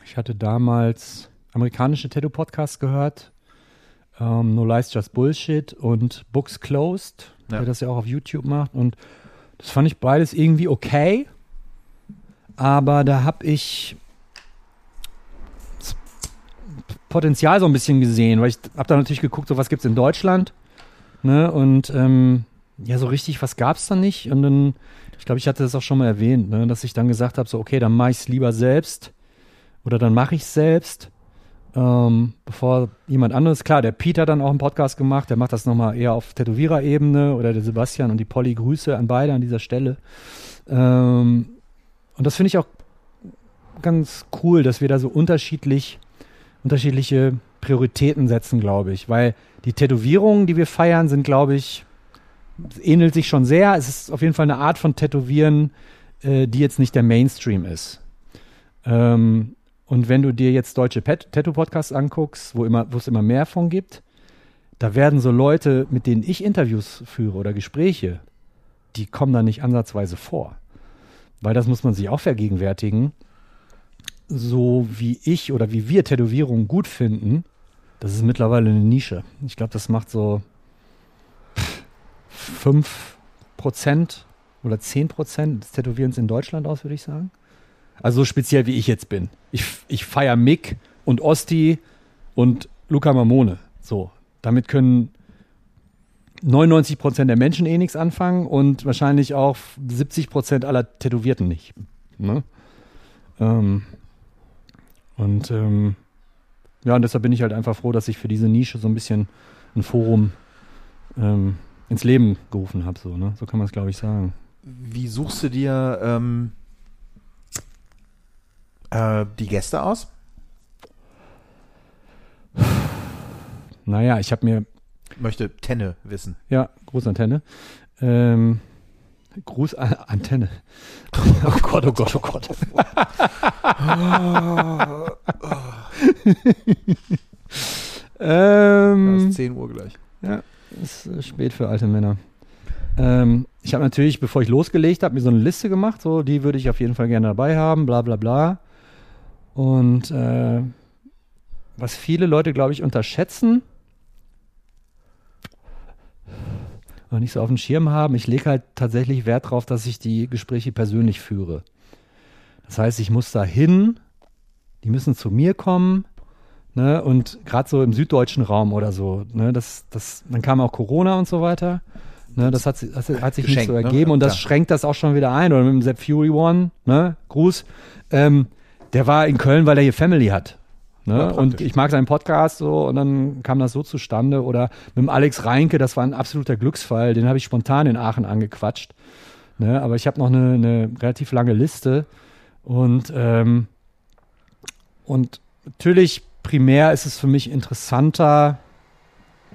ich hatte damals amerikanische Tattoo-Podcasts gehört. Ähm, no Lies Just Bullshit und Books Closed, Ja. der das ja auch auf YouTube macht. Und das fand ich beides irgendwie okay. Aber da habe ich das Potenzial so ein bisschen gesehen, weil ich habe da natürlich geguckt, so was gibt's in Deutschland. Ne? Und ähm, ja, so richtig, was gab's da nicht? Und dann, ich glaube, ich hatte das auch schon mal erwähnt, ne? dass ich dann gesagt habe, so, okay, dann mache ich's lieber selbst oder dann mache ich's selbst, ähm, bevor jemand anderes. Klar, der Pete hat dann auch einen Podcast gemacht, der macht das nochmal eher auf Tätowierer-Ebene oder der Sebastian und die Polly Grüße an beide an dieser Stelle. Ähm, und das finde ich auch ganz cool, dass wir da so unterschiedlich, unterschiedliche Prioritäten setzen, glaube ich. Weil die Tätowierungen, die wir feiern, sind, glaube ich, ähnelt sich schon sehr. Es ist auf jeden Fall eine Art von Tätowieren, äh, die jetzt nicht der Mainstream ist. Ähm, und wenn du dir jetzt deutsche Tattoo-Podcasts anguckst, wo immer, wo es immer mehr von gibt, da werden so Leute, mit denen ich Interviews führe oder Gespräche, die kommen da nicht ansatzweise vor. Weil das muss man sich auch vergegenwärtigen. So wie ich oder wie wir Tätowierungen gut finden, das ist mittlerweile eine Nische. Ich glaube, das macht so 5% oder 10% des Tätowierens in Deutschland aus, würde ich sagen. Also so speziell wie ich jetzt bin. Ich, ich feiere Mick und Osti und Luca Mamone. So, damit können 99% der Menschen eh nichts anfangen und wahrscheinlich auch 70% aller Tätowierten nicht. Ne? Ähm, und ähm, ja, und deshalb bin ich halt einfach froh, dass ich für diese Nische so ein bisschen ein Forum ähm, ins Leben gerufen habe. So, ne? so kann man es, glaube ich, sagen. Wie suchst du dir ähm, äh, die Gäste aus? Naja, ich habe mir Möchte Tenne wissen. Ja, Großantenne. Ähm, Gruß an Antenne. Oh Gott, oh Gott, oh Gott. Ja, ähm, ist 10 Uhr gleich. ja, ist äh, spät für alte Männer. Ähm, ich habe natürlich, bevor ich losgelegt habe, mir so eine Liste gemacht, so die würde ich auf jeden Fall gerne dabei haben, bla bla bla. Und äh, was viele Leute, glaube ich, unterschätzen oder nicht so auf dem Schirm haben, ich lege halt tatsächlich Wert darauf, dass ich die Gespräche persönlich führe. Das heißt, ich muss da hin, die müssen zu mir kommen, ne, und gerade so im süddeutschen Raum oder so, ne, das, das, dann kam auch Corona und so weiter. Ne, das hat, das hat sich nicht so ne? ergeben und das Ja. schränkt das auch schon wieder ein. Oder mit dem Sepp Fury One, ne, Gruß, ähm, der war in Köln, weil er hier Family hat. Ne? und ich mag seinen Podcast so und dann kam das so zustande. Oder mit dem Alex Reinke, das war ein absoluter Glücksfall, den habe ich spontan in Aachen angequatscht. Ne? Aber ich habe noch eine, eine relativ lange Liste und, ähm, und natürlich primär ist es für mich interessanter,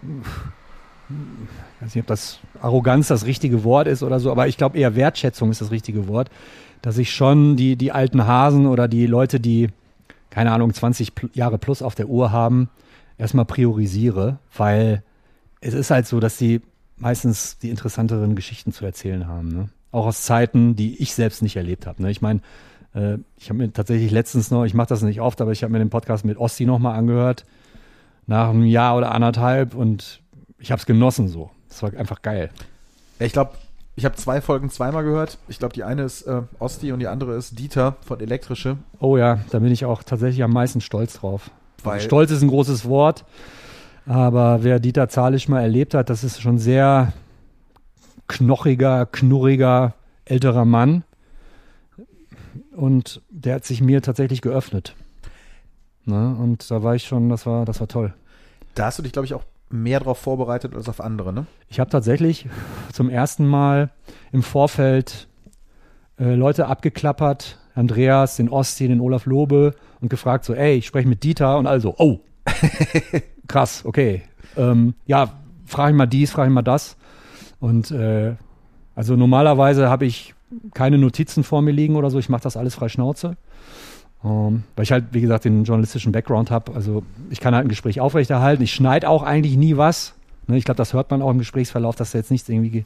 ich weiß nicht, ob das Arroganz das richtige Wort ist oder so, aber ich glaube eher Wertschätzung ist das richtige Wort, dass ich schon die, die alten Hasen oder die Leute, die, keine Ahnung, 20 pl Jahre plus auf der Uhr haben, erstmal priorisiere, weil es ist halt so, dass die meistens die interessanteren Geschichten zu erzählen haben. Ne? Auch aus Zeiten, die ich selbst nicht erlebt habe. Ne? Ich meine, äh, ich habe mir tatsächlich letztens noch, ich mache das nicht oft, aber ich habe mir den Podcast mit Osti nochmal angehört, nach einem Jahr oder anderthalb und ich habe es genossen so. Das war einfach geil. Ich glaube, ich habe zwei Folgen zweimal gehört. Ich glaube, die eine ist äh, Osti und die andere ist Dieter von Elektrische. Oh ja, da bin ich auch tatsächlich am meisten stolz drauf. Weil- stolz ist ein großes Wort, aber wer Dieter Zahlisch mal erlebt hat, das ist schon sehr knochiger, knurriger, älterer Mann. Und der hat sich mir tatsächlich geöffnet. Ne? Und da war ich schon, das war, das war toll. Da hast du dich, glaube ich, auch mehr drauf vorbereitet als auf andere, ne? Ich habe tatsächlich zum ersten Mal im Vorfeld äh, Leute abgeklappert, Andreas, den Osti, den Olaf Lobe und gefragt so, ey, ich spreche mit Dieter und also, oh, krass, okay. Ähm, ja, frage ich mal dies, frage ich mal das. Und äh, also normalerweise habe ich keine Notizen vor mir liegen oder so, ich mache das alles frei Schnauze. Ähm, weil ich halt, wie gesagt, den journalistischen Background habe. Also ich kann halt ein Gespräch aufrechterhalten. Ich schneide auch eigentlich nie was. Ne, ich glaube, das hört man auch im Gesprächsverlauf, dass da jetzt nichts irgendwie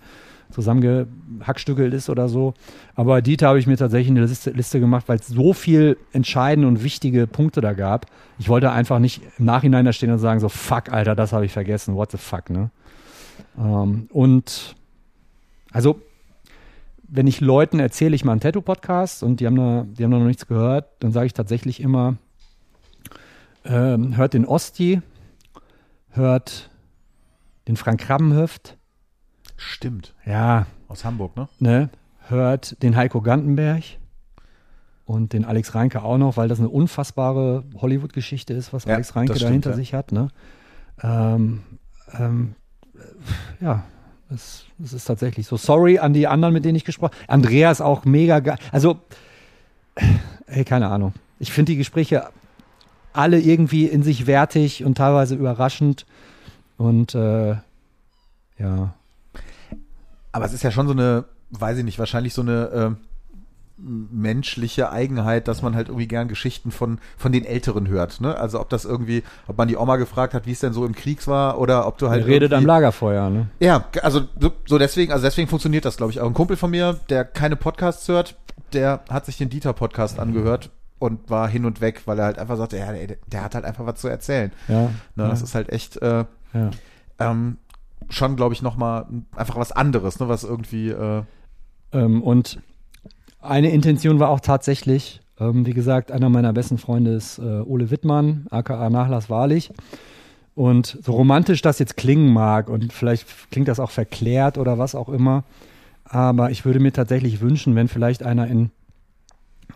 zusammengehackstückelt ist oder so. Aber Dieter habe ich mir tatsächlich eine Liste, Liste gemacht, weil es so viel entscheidende und wichtige Punkte da gab. Ich wollte einfach nicht im Nachhinein da stehen und sagen so, fuck, Alter, das habe ich vergessen, what the fuck, ne? Ähm, und also, wenn ich Leuten erzähle, ich mal einen Tattoo-Podcast und die haben, da, die haben noch nichts gehört, dann sage ich tatsächlich immer, ähm, hört den Osti, hört den Frank Krabbenhöft, Stimmt. ja, Aus Hamburg, ne? ne, hört den Heiko Gantenberg und den Alex Reinke auch noch, weil das eine unfassbare Hollywood-Geschichte ist, was Ja, Alex Reinke da hinter ja. sich hat. Ne? Ähm, ähm, äh, ja, es, es ist tatsächlich so. Sorry an die anderen, mit denen ich gesprochen habe. Andreas auch mega geil. Also, ey, keine Ahnung. Ich finde die Gespräche alle irgendwie in sich wertig und teilweise überraschend. Und äh, ja, Aber es ist ja schon so eine, weiß ich nicht, wahrscheinlich so eine ähm, menschliche Eigenheit, dass man halt irgendwie gern Geschichten von, von den Älteren hört. Ne? Also ob das irgendwie, ob man die Oma gefragt hat, wie es denn so im Krieg war, oder ob du halt. redet am Lagerfeuer. Ne? Ja, also so- so deswegen, also deswegen funktioniert das, glaube ich. Auch ein Kumpel von mir, der keine Podcasts hört, der hat sich den Dieter-Podcast angehört und war hin und weg, weil er halt einfach sagte, ja, der, der hat halt einfach was zu erzählen. Ja, Ne, ja, Das ist halt echt äh, ja. ähm, schon, glaube ich, nochmal einfach was anderes, ne, was irgendwie äh, Ähm, und eine Intention war auch tatsächlich, ähm, wie gesagt, einer meiner besten Freunde ist äh, Ole Wittmann, aka Nachlass Wahrlich. Und so romantisch das jetzt klingen mag und vielleicht klingt das auch verklärt oder was auch immer, aber ich würde mir tatsächlich wünschen, wenn vielleicht einer in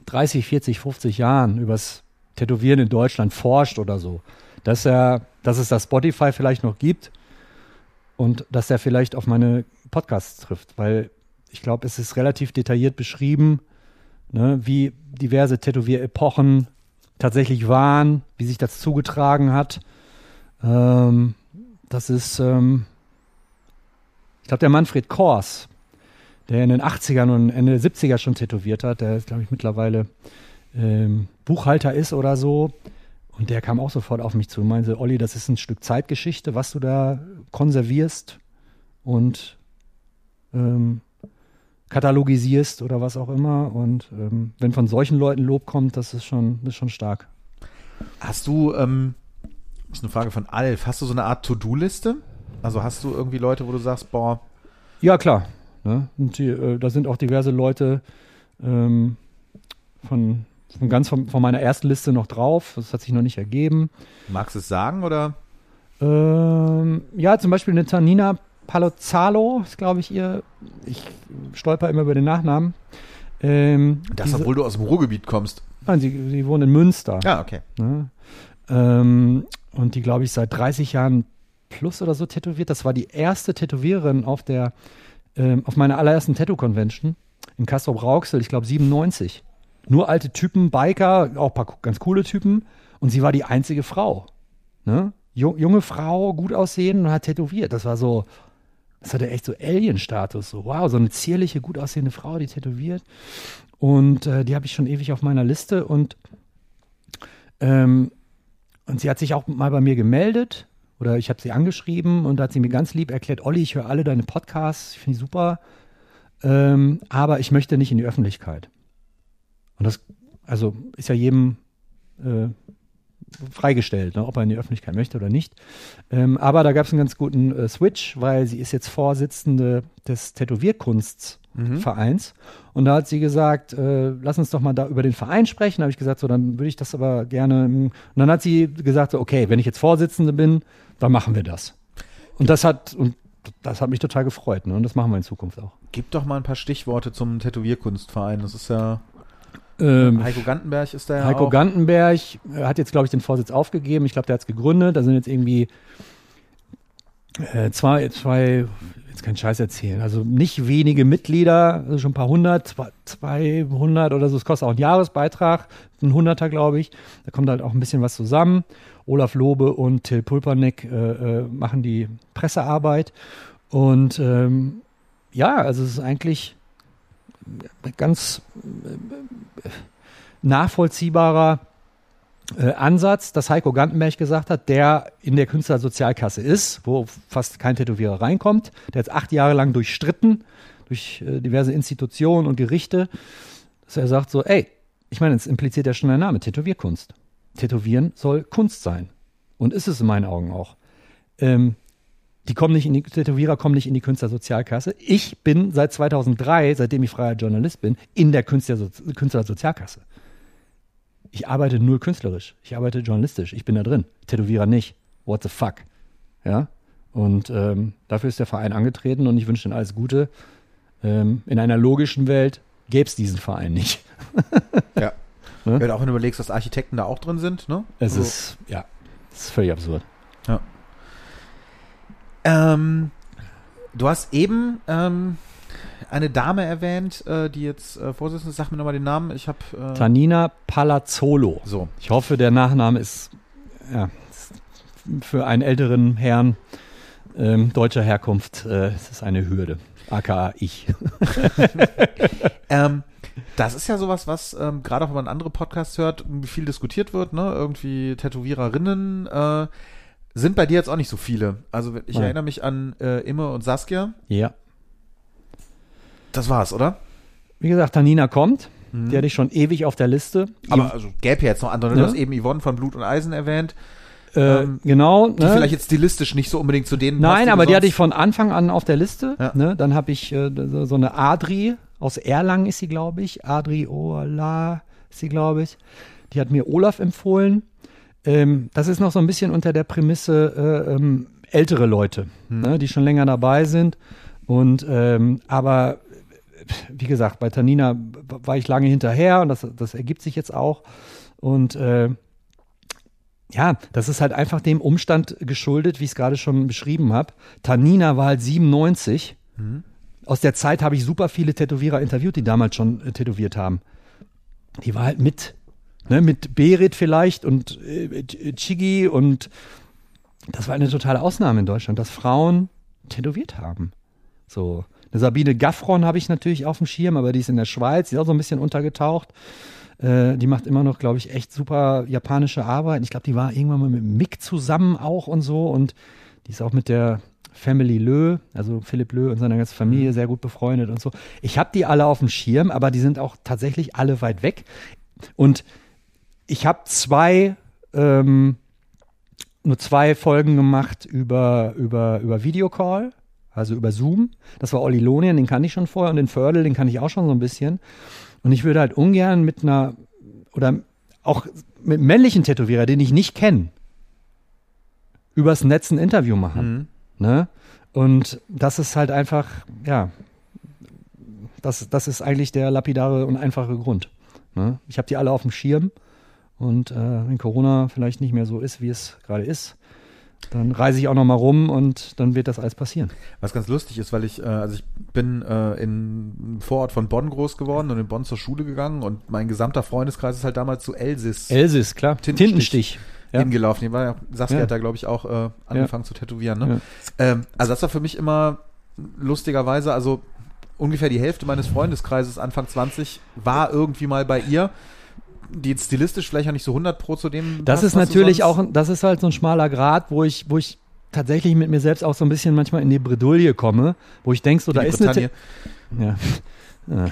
30, 40, 50 Jahren übers Tätowieren in Deutschland forscht oder so, dass er, dass es das Spotify vielleicht noch gibt und dass er vielleicht auf meine Podcasts trifft, weil ich glaube, es ist relativ detailliert beschrieben, ne, wie diverse Tätowierepochen tatsächlich waren, wie sich das zugetragen hat. Ähm, das ist, ähm, ich glaube, der Manfred Kors, der in den 80ern und Ende der 70er schon tätowiert hat, der ist, glaube ich, mittlerweile ähm, Buchhalter ist oder so. Und der kam auch sofort auf mich zu und meinte, Olli, das ist ein Stück Zeitgeschichte, was du da konservierst und ähm, katalogisierst oder was auch immer. Und ähm, wenn von solchen Leuten Lob kommt, das ist schon, ist schon stark. Hast du, ähm, das ist eine Frage von Alf, hast du so eine Art To-Do-Liste? Also hast du irgendwie Leute, wo du sagst, boah, Ja, klar. Ne? Und die, äh, da sind auch diverse Leute ähm, von, von ganz von, von meiner ersten Liste noch drauf. Das hat sich noch nicht ergeben. magst du es sagen oder? Ähm, ja, zum Beispiel eine Tanina Palozzalo ist, glaube ich, ihr. Ich stolper immer über den Nachnamen. Ähm, Das, diese- obwohl du aus dem Ruhrgebiet kommst. Nein, sie, sie wohnt in Münster. Ja, okay. Ne? Ähm, und die, glaube ich, seit 30 Jahren plus oder so tätowiert. Das war die erste Tätowiererin auf der, ähm, auf meiner allerersten Tattoo-Convention in Castrop-Rauxel, ich glaube 97. Nur alte Typen, Biker, auch ein paar ganz coole Typen. Und sie war die einzige Frau. Ne? Ju- Junge Frau, gut aussehen und hat tätowiert. Das war so, das hatte echt so Alien-Status. So, wow, so eine zierliche, gut aussehende Frau, die tätowiert. Und äh, die habe ich schon ewig auf meiner Liste. Und ähm, und sie hat sich auch mal bei mir gemeldet oder ich habe sie angeschrieben und da hat sie mir ganz lieb erklärt, Olli, ich höre alle deine Podcasts, ich finde die super, ähm, aber ich möchte nicht in die Öffentlichkeit. Und das, also ist ja jedem äh, freigestellt, ne, ob er in die Öffentlichkeit möchte oder nicht. Ähm, aber da gab es einen ganz guten äh, Switch, weil sie ist jetzt Vorsitzende des Tätowierkunstvereins. Und da hat sie gesagt, äh, lass uns doch mal da über den Verein sprechen. Da habe ich gesagt, so, dann würde ich das aber gerne. Und dann hat sie gesagt, so, okay, wenn ich jetzt Vorsitzende bin, dann machen wir das. Und das hat, und das hat mich total gefreut, ne? Und das machen wir in Zukunft auch. Gib doch mal ein paar Stichworte zum Tätowierkunstverein. Das ist ja, Ähm, Heiko Gantenberg ist da ja Heiko auch. Gantenberg äh, hat jetzt, glaube ich, den Vorsitz aufgegeben. Ich glaube, der hat es gegründet. Da sind jetzt irgendwie äh, zwei, zwei, jetzt keinen Scheiß erzählen, also nicht wenige Mitglieder, also schon ein paar hundert, zwei- 200 oder so. Es kostet auch einen Jahresbeitrag, ein Hunderter, glaube ich. Da kommt halt auch ein bisschen was zusammen. Olaf Lobe und Till Pulperneck äh, äh, machen die Pressearbeit. Und ähm, ja, also es ist eigentlich ganz nachvollziehbarer äh, Ansatz, dass Heiko Gantenberg gesagt hat, der in der Künstlersozialkasse ist, wo fast kein Tätowierer reinkommt. Der hat acht Jahre lang durchstritten durch äh, diverse Institutionen und Gerichte, dass er sagt so, ey, ich meine, es impliziert ja schon der Name, Tätowierkunst. Tätowieren soll Kunst sein. Und ist es in meinen Augen auch. Ähm, die kommen nicht in die Tätowierer kommen nicht in die Künstlersozialkasse. Ich bin seit 2003, seitdem ich freier Journalist bin, in der Künstlerso Künstlersozialkasse. Ich arbeite nur künstlerisch. Ich arbeite journalistisch. Ich bin da drin. Tätowierer nicht. What the fuck? Ja. Und ähm, dafür ist der Verein angetreten und ich wünsche Ihnen alles Gute. Ähm, in einer logischen Welt gäbe es diesen Verein nicht. ja. Ne? Auch wenn du überlegst, dass Architekten da auch drin sind, ne? Es also, ist, ja, es ist völlig absurd. Ja. Ähm, du hast eben ähm, eine Dame erwähnt, äh, die jetzt äh, Vorsitzende ist. Sag mir nochmal den Namen. Ich habe äh Tanina Palazzolo. So. Ich hoffe, der Nachname ist, ja, für einen älteren Herrn ähm, deutscher Herkunft äh, ist es eine Hürde. AKA ich. ähm, das ist ja sowas, was ähm, gerade auch wenn man andere Podcasts hört, viel diskutiert wird, ne? Irgendwie Tätowiererinnen äh, sind bei dir jetzt auch nicht so viele. Also ich Nein. erinnere mich an äh, Imme und Saskia. Ja. Das war's, oder? Wie gesagt, Tanina kommt. Mhm. Die hatte ich schon ewig auf der Liste. Aber also gäbe ja jetzt noch andere. Ja. Du hast eben Yvonne von Blut und Eisen erwähnt. Äh, ähm, genau. Die ne? vielleicht jetzt stilistisch nicht so unbedingt zu denen Nein, aber die hatte ich von Anfang an auf der Liste. Ja. Ne? Dann habe ich äh, so eine Adri aus Erlangen ist sie, glaube ich. Adri Ola ist sie, glaube ich. Die hat mir Olaf empfohlen. Ähm, das ist noch so ein bisschen unter der Prämisse äh, ähm, ältere Leute, hm. ne, die schon länger dabei sind. Und ähm, aber wie gesagt, bei Tanina war ich lange hinterher und das, das ergibt sich jetzt auch. Und äh, ja, das ist halt einfach dem Umstand geschuldet, wie ich es gerade schon beschrieben habe. Tanina war halt 97. Mhm. Aus der Zeit habe ich super viele Tätowierer interviewt, die damals schon äh, tätowiert haben. Die war halt mit Ne, mit Berit vielleicht und äh, Chigi und das war eine totale Ausnahme in Deutschland, dass Frauen tätowiert haben. So. Eine Sabine Gaffron habe ich natürlich auf dem Schirm, aber die ist in der Schweiz, die ist auch so ein bisschen untergetaucht. Äh, die macht immer noch, glaube ich, echt super japanische Arbeit. Ich glaube, die war irgendwann mal mit Mick zusammen auch und so. Und die ist auch mit der Family Lö, also Philipp Lö und seiner ganzen Familie mhm. sehr gut befreundet und so. Ich habe die alle auf dem Schirm, aber die sind auch tatsächlich alle weit weg. Und ich habe zwei, ähm, nur zwei Folgen gemacht über, über, über Videocall, also über Zoom. Das war Olli Lohnian, den kannte ich schon vorher, und den Fördel, den kann ich auch schon so ein bisschen. Und ich würde halt ungern mit einer, oder auch mit männlichen Tätowierer, den ich nicht kenne, übers Netz ein Interview machen. Mhm. Ne? Und das ist halt einfach, ja, das, das ist eigentlich der lapidare und einfache Grund. Ne? Ich habe die alle auf dem Schirm und äh, wenn Corona vielleicht nicht mehr so ist, wie es gerade ist, dann reise ich auch noch mal rum und dann wird das alles passieren. Was ganz lustig ist, weil ich, äh, also ich bin äh, in Vorort von Bonn groß geworden und in Bonn zur Schule gegangen und mein gesamter Freundeskreis ist halt damals zu Elsis. Elsis, klar. Tintenstich. Tintenstich. Ja. hingelaufen. Die war ja, Saskia ja. hat da, glaube ich, auch äh, angefangen ja. zu tätowieren. Ne? Ähm, also das war für mich immer lustigerweise, also ungefähr die Hälfte meines Freundeskreises, Anfang 20, war irgendwie mal bei ihr die jetzt stilistisch vielleicht auch nicht so 100 pro zu dem. Das passt, ist natürlich auch, das ist halt so ein schmaler Grad, wo ich, wo ich tatsächlich mit mir selbst auch so ein bisschen manchmal in die Bredouille komme, wo ich denke, so, da ist eine. Ja. ja.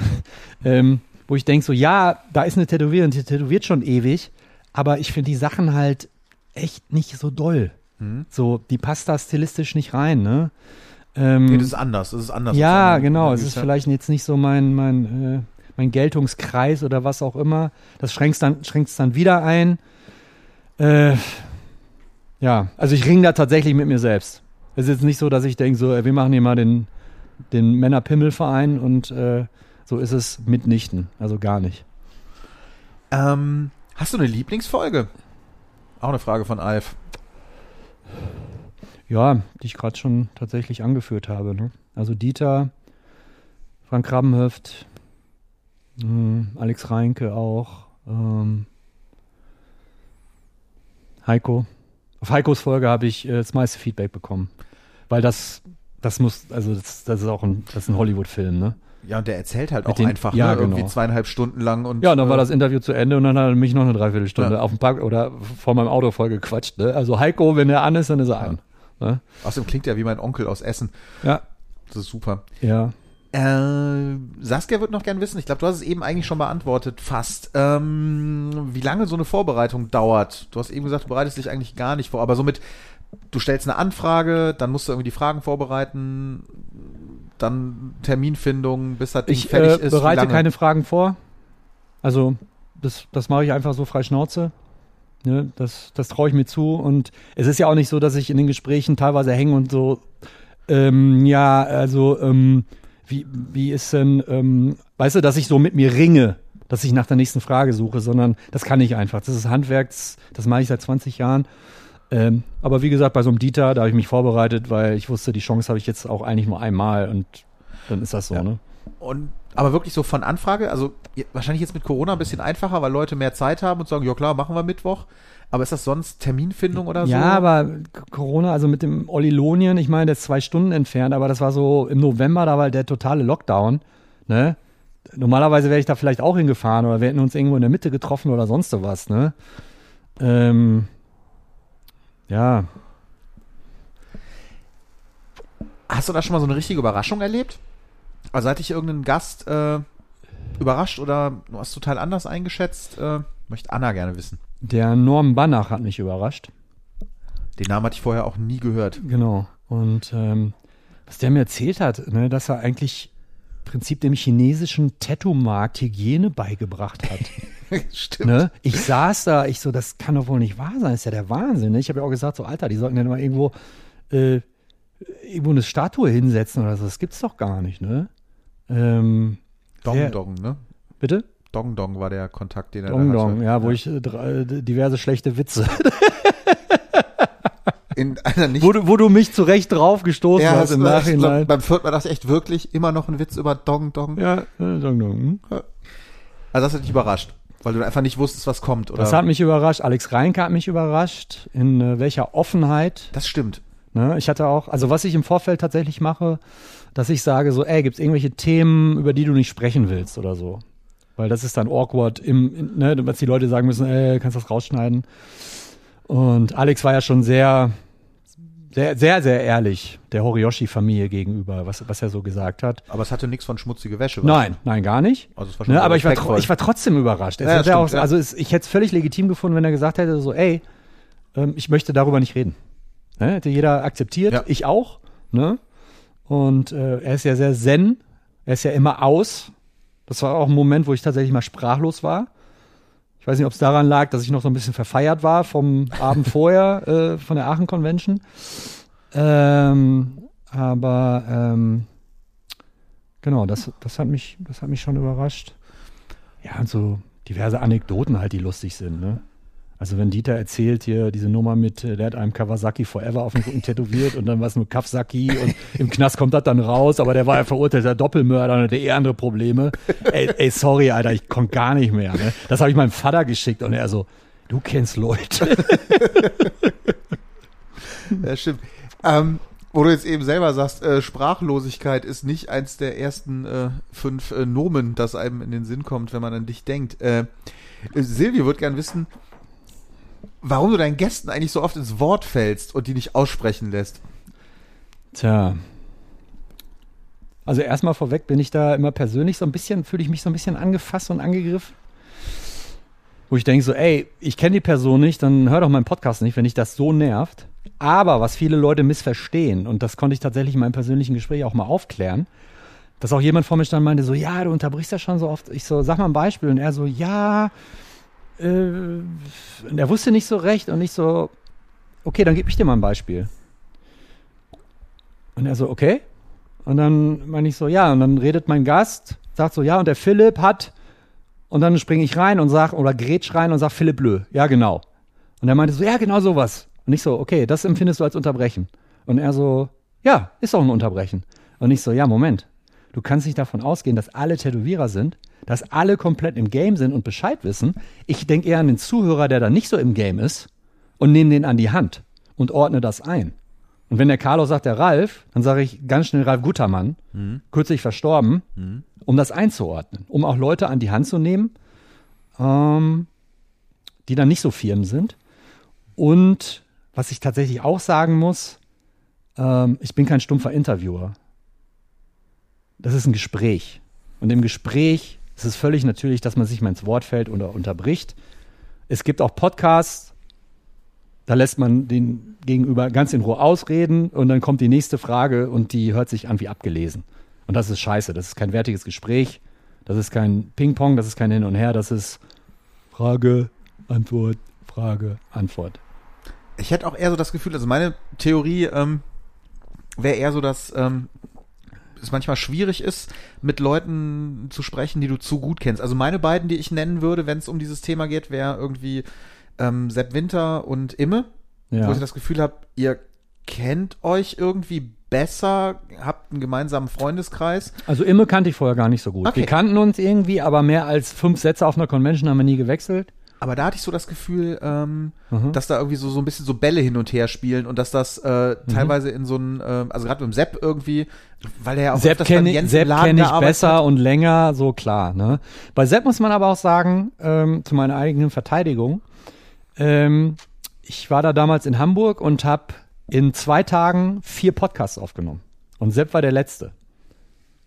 ähm, wo ich denke, so, ja, da ist eine Tätowierung, die tätowiert schon ewig, aber ich finde die Sachen halt echt nicht so doll. Mhm. So, die passt da stilistisch nicht rein, ne? Ähm, nee, das ist anders, das ist anders. Ja, genau, es ist vielleicht jetzt nicht so mein, mein, äh, mein Geltungskreis oder was auch immer. Das schränkt es dann, dann wieder ein. Äh, ja, also ich ringe da tatsächlich mit mir selbst. Es ist jetzt nicht so, dass ich denke, so, wir machen hier mal den, den Männerpimmelverein und äh, so ist es mitnichten. Also gar nicht. Ähm, hast du eine Lieblingsfolge? Auch eine Frage von Alf. Ja, die ich gerade schon tatsächlich angeführt habe. Ne? Also Dieter, Frank Krabbenhöft, Mhm, Alex Reinke auch. Ähm, Heiko. Auf Heikos Folge habe ich äh, das meiste Feedback bekommen. Weil das, das muss, also das, das ist auch ein, das ist ein Hollywood-Film, ne? Ja, und der erzählt halt Mit auch den- einfach, ja, ne? irgendwie genau. zweieinhalb Stunden lang und Ja, und dann war äh, das Interview zu Ende und dann hat er mich noch eine Dreiviertelstunde Ja. auf dem Park oder vor meinem Auto voll gequatscht. Ne? Also Heiko, wenn er an ist, dann ist er an. Ne? Außerdem klingt er wie mein Onkel aus Essen. Ja, Das ist super. ja. Äh, Saskia wird noch gern wissen, ich glaube, du hast es eben eigentlich schon beantwortet, fast, ähm, wie lange so eine Vorbereitung dauert. Du hast eben gesagt, du bereitest dich eigentlich gar nicht vor, aber somit, du stellst eine Anfrage, dann musst du irgendwie die Fragen vorbereiten, dann Terminfindung, bis das Ding Ich fertig äh, ist. Wie bereite keine Fragen vor. Also das, das mache ich einfach so frei Schnauze. Ne, das das traue ich mir zu. Und es ist ja auch nicht so, dass ich in den Gesprächen teilweise hänge und so, ähm, ja, also, ähm, wie, wie ist denn, ähm, weißt du, dass ich so mit mir ringe, dass ich nach der nächsten Frage suche, sondern das kann ich einfach. Das ist Handwerks, das mache ich seit 20 Jahren. Ähm, aber wie gesagt, bei so einem Dieter, da habe ich mich vorbereitet, weil ich wusste, die Chance habe ich jetzt auch eigentlich nur einmal und dann ist das so, Ja. ne? Und, aber wirklich so von Anfrage, also wahrscheinlich jetzt mit Corona ein bisschen einfacher, weil Leute mehr Zeit haben und sagen, ja klar, machen wir Mittwoch. Aber ist das sonst Terminfindung oder so? Ja, aber Corona, also mit dem Olli Lonien, ich meine, der ist zwei Stunden entfernt, aber das war so im November, da war der totale Lockdown. Ne? Normalerweise wäre ich da vielleicht auch hingefahren oder wir hätten uns irgendwo in der Mitte getroffen oder sonst was. Ne? Ähm, ja, Hast du da schon mal so eine richtige Überraschung erlebt? Also hat dich irgendein Gast äh, überrascht oder du hast total anders eingeschätzt? Äh, möchte Anna gerne wissen. Der Norm Banach hat mich überrascht. Den Namen hatte ich vorher auch nie gehört. Genau. Und ähm, was der mir erzählt hat, ne, dass er eigentlich im Prinzip dem chinesischen Tattoo-Markt Hygiene beigebracht hat. Stimmt. Ne? Ich saß da, ich so, das kann doch wohl nicht wahr sein, das ist ja der Wahnsinn. Ne? Ich habe ja auch gesagt, so Alter, die sollten ja mal irgendwo, äh, irgendwo eine Statue hinsetzen oder so. Das gibt's doch gar nicht, ne? Ähm, Dong Dong, ne? bitte? Dong Dong war der Kontakt, den er Dong da Dong, hatte. ja, wo ich äh, äh, diverse schlechte Witze, In einer nicht wo du, wo du mich zurecht drauf gestoßen hast im das- Nachhinein. beim vierten Mal dachte ich echt wirklich immer noch ein Witz über Dong Dong. Ja, äh, Dong Dong. hm? Also das hat dich überrascht, weil du einfach nicht wusstest, was kommt, oder? Das hat mich überrascht. Alex Reinke hat mich überrascht. In äh, welcher Offenheit. das stimmt. Ne? Ich hatte auch, also was ich im Vorfeld tatsächlich mache, dass ich sage so, ey, gibt's irgendwelche Themen, über die du nicht sprechen willst oder so? Weil das ist dann awkward, im, ne, dass die Leute sagen müssen, ey, kannst du das rausschneiden? Und Alex war ja schon sehr, sehr, sehr, sehr ehrlich der Horiyoshi-Familie gegenüber, was, was er so gesagt hat. Aber es hatte nichts von schmutzige Wäsche. was? Nein, nein, gar nicht. Also es war schon Ne, aber ich war, ich war trotzdem überrascht. Ja, stimmt, auch, ja. Also es, ich hätte es völlig legitim gefunden, wenn er gesagt hätte, so, ey, ähm, ich möchte darüber nicht reden. Ne, hätte jeder akzeptiert, Ja. ich auch. Ne? Und äh, er ist ja sehr zen, er ist ja immer aus. Das war auch ein Moment, wo ich tatsächlich mal sprachlos war. Ich weiß nicht, ob es daran lag, dass ich noch so ein bisschen verfeiert war vom Abend vorher äh, von der Aachen Convention. Ähm, aber ähm, genau, das, das, hat mich, das hat mich schon überrascht. Ja, und so diverse Anekdoten halt, die lustig sind. Ne? Also wenn Dieter erzählt hier diese Nummer mit, äh, der hat einem Kawasaki Forever auf dem Rücken tätowiert und dann war es nur Kawasaki und im Knast kommt das dann raus, aber der war ja verurteilter Doppelmörder und hatte eh andere Probleme. Ey, ey sorry, Alter, ich konnte gar nicht mehr. Ne? Das habe ich meinem Vater geschickt und er so, du kennst Leute. Ja, stimmt. Ähm, wo du jetzt eben selber sagst, äh, Sprachlosigkeit ist nicht eins der ersten äh, fünf äh, Nomen, das einem in den Sinn kommt, wenn man an dich denkt. Äh, Silvio wird gern wissen, warum du deinen Gästen eigentlich so oft ins Wort fällst und die nicht aussprechen lässt. Tja. Also erstmal vorweg bin ich da immer persönlich so ein bisschen, fühle ich mich so ein bisschen angefasst und angegriffen. Wo ich denke so, ey, ich kenne die Person nicht, dann hör doch meinen Podcast nicht, wenn dich das so nervt. Aber was viele Leute missverstehen, und das konnte ich tatsächlich in meinem persönlichen Gespräch auch mal aufklären, dass auch jemand vor mir stand und meinte so, ja, du unterbrichst ja schon so oft. Ich so, sag mal ein Beispiel. Und er so, ja, äh, und er wusste nicht so recht und ich so, okay, dann gebe ich dir mal ein Beispiel. Und er so, okay. Und dann meine ich so, ja, und dann redet mein Gast, sagt so, ja, und der Philipp hat, und dann springe ich rein und sag, oder grätsch rein und sag, Philipp Blö, ja, genau. Und er meinte so, ja, genau sowas. Und ich so, okay, das empfindest du als Unterbrechen. Und er so, ja, ist auch ein Unterbrechen. Und ich so, ja, Moment. Du kannst nicht davon ausgehen, dass alle Tätowierer sind, dass alle komplett im Game sind und Bescheid wissen. Ich denke eher an den Zuhörer, der da nicht so im Game ist und nehme den an die Hand und ordne das ein. Und wenn der Carlos sagt, der Ralf, dann sage ich ganz schnell Ralf Guttermann, kürzlich verstorben, um das einzuordnen, um auch Leute an die Hand zu nehmen, ähm, die dann nicht so firm sind. Und was ich tatsächlich auch sagen muss, ähm, ich bin kein stumpfer Interviewer. Das ist ein Gespräch. Und im Gespräch ist es völlig natürlich, dass man sich mal ins Wort fällt oder unterbricht. Es gibt auch Podcasts, da lässt man den Gegenüber ganz in Ruhe ausreden und dann kommt die nächste Frage und die hört sich an wie abgelesen. Und das ist scheiße. Das ist kein wertiges Gespräch. Das ist kein Ping-Pong, das ist kein Hin und Her. Das ist Frage, Antwort, Frage, Antwort. Ich hätte auch eher so das Gefühl, also meine Theorie ähm, wäre eher so, dass ähm, es manchmal schwierig ist, mit Leuten zu sprechen, die du zu gut kennst. Also meine beiden, die ich nennen würde, wenn es um dieses Thema geht, wäre irgendwie ähm, Sepp Winter und Imme, Ja. wo ich das Gefühl habe, ihr kennt euch irgendwie besser, habt einen gemeinsamen Freundeskreis. Also Imme kannte ich vorher gar nicht so gut. Okay. Wir kannten uns irgendwie, aber mehr als fünf Sätze auf einer Convention haben wir nie gewechselt. Aber da hatte ich so das Gefühl, ähm, Mhm. dass da irgendwie so, so ein bisschen so Bälle hin und her spielen und dass das äh, Mhm. teilweise in so einem, äh, also gerade mit dem Sepp irgendwie, weil der ja auch Sepp kenne im Sepp Laden kenn ich besser hat. und länger, so klar. Ne? Bei Sepp muss man aber auch sagen, ähm, zu meiner eigenen Verteidigung, ähm, ich war da damals in Hamburg und habe in zwei Tagen vier Podcasts aufgenommen. Und Sepp war der letzte.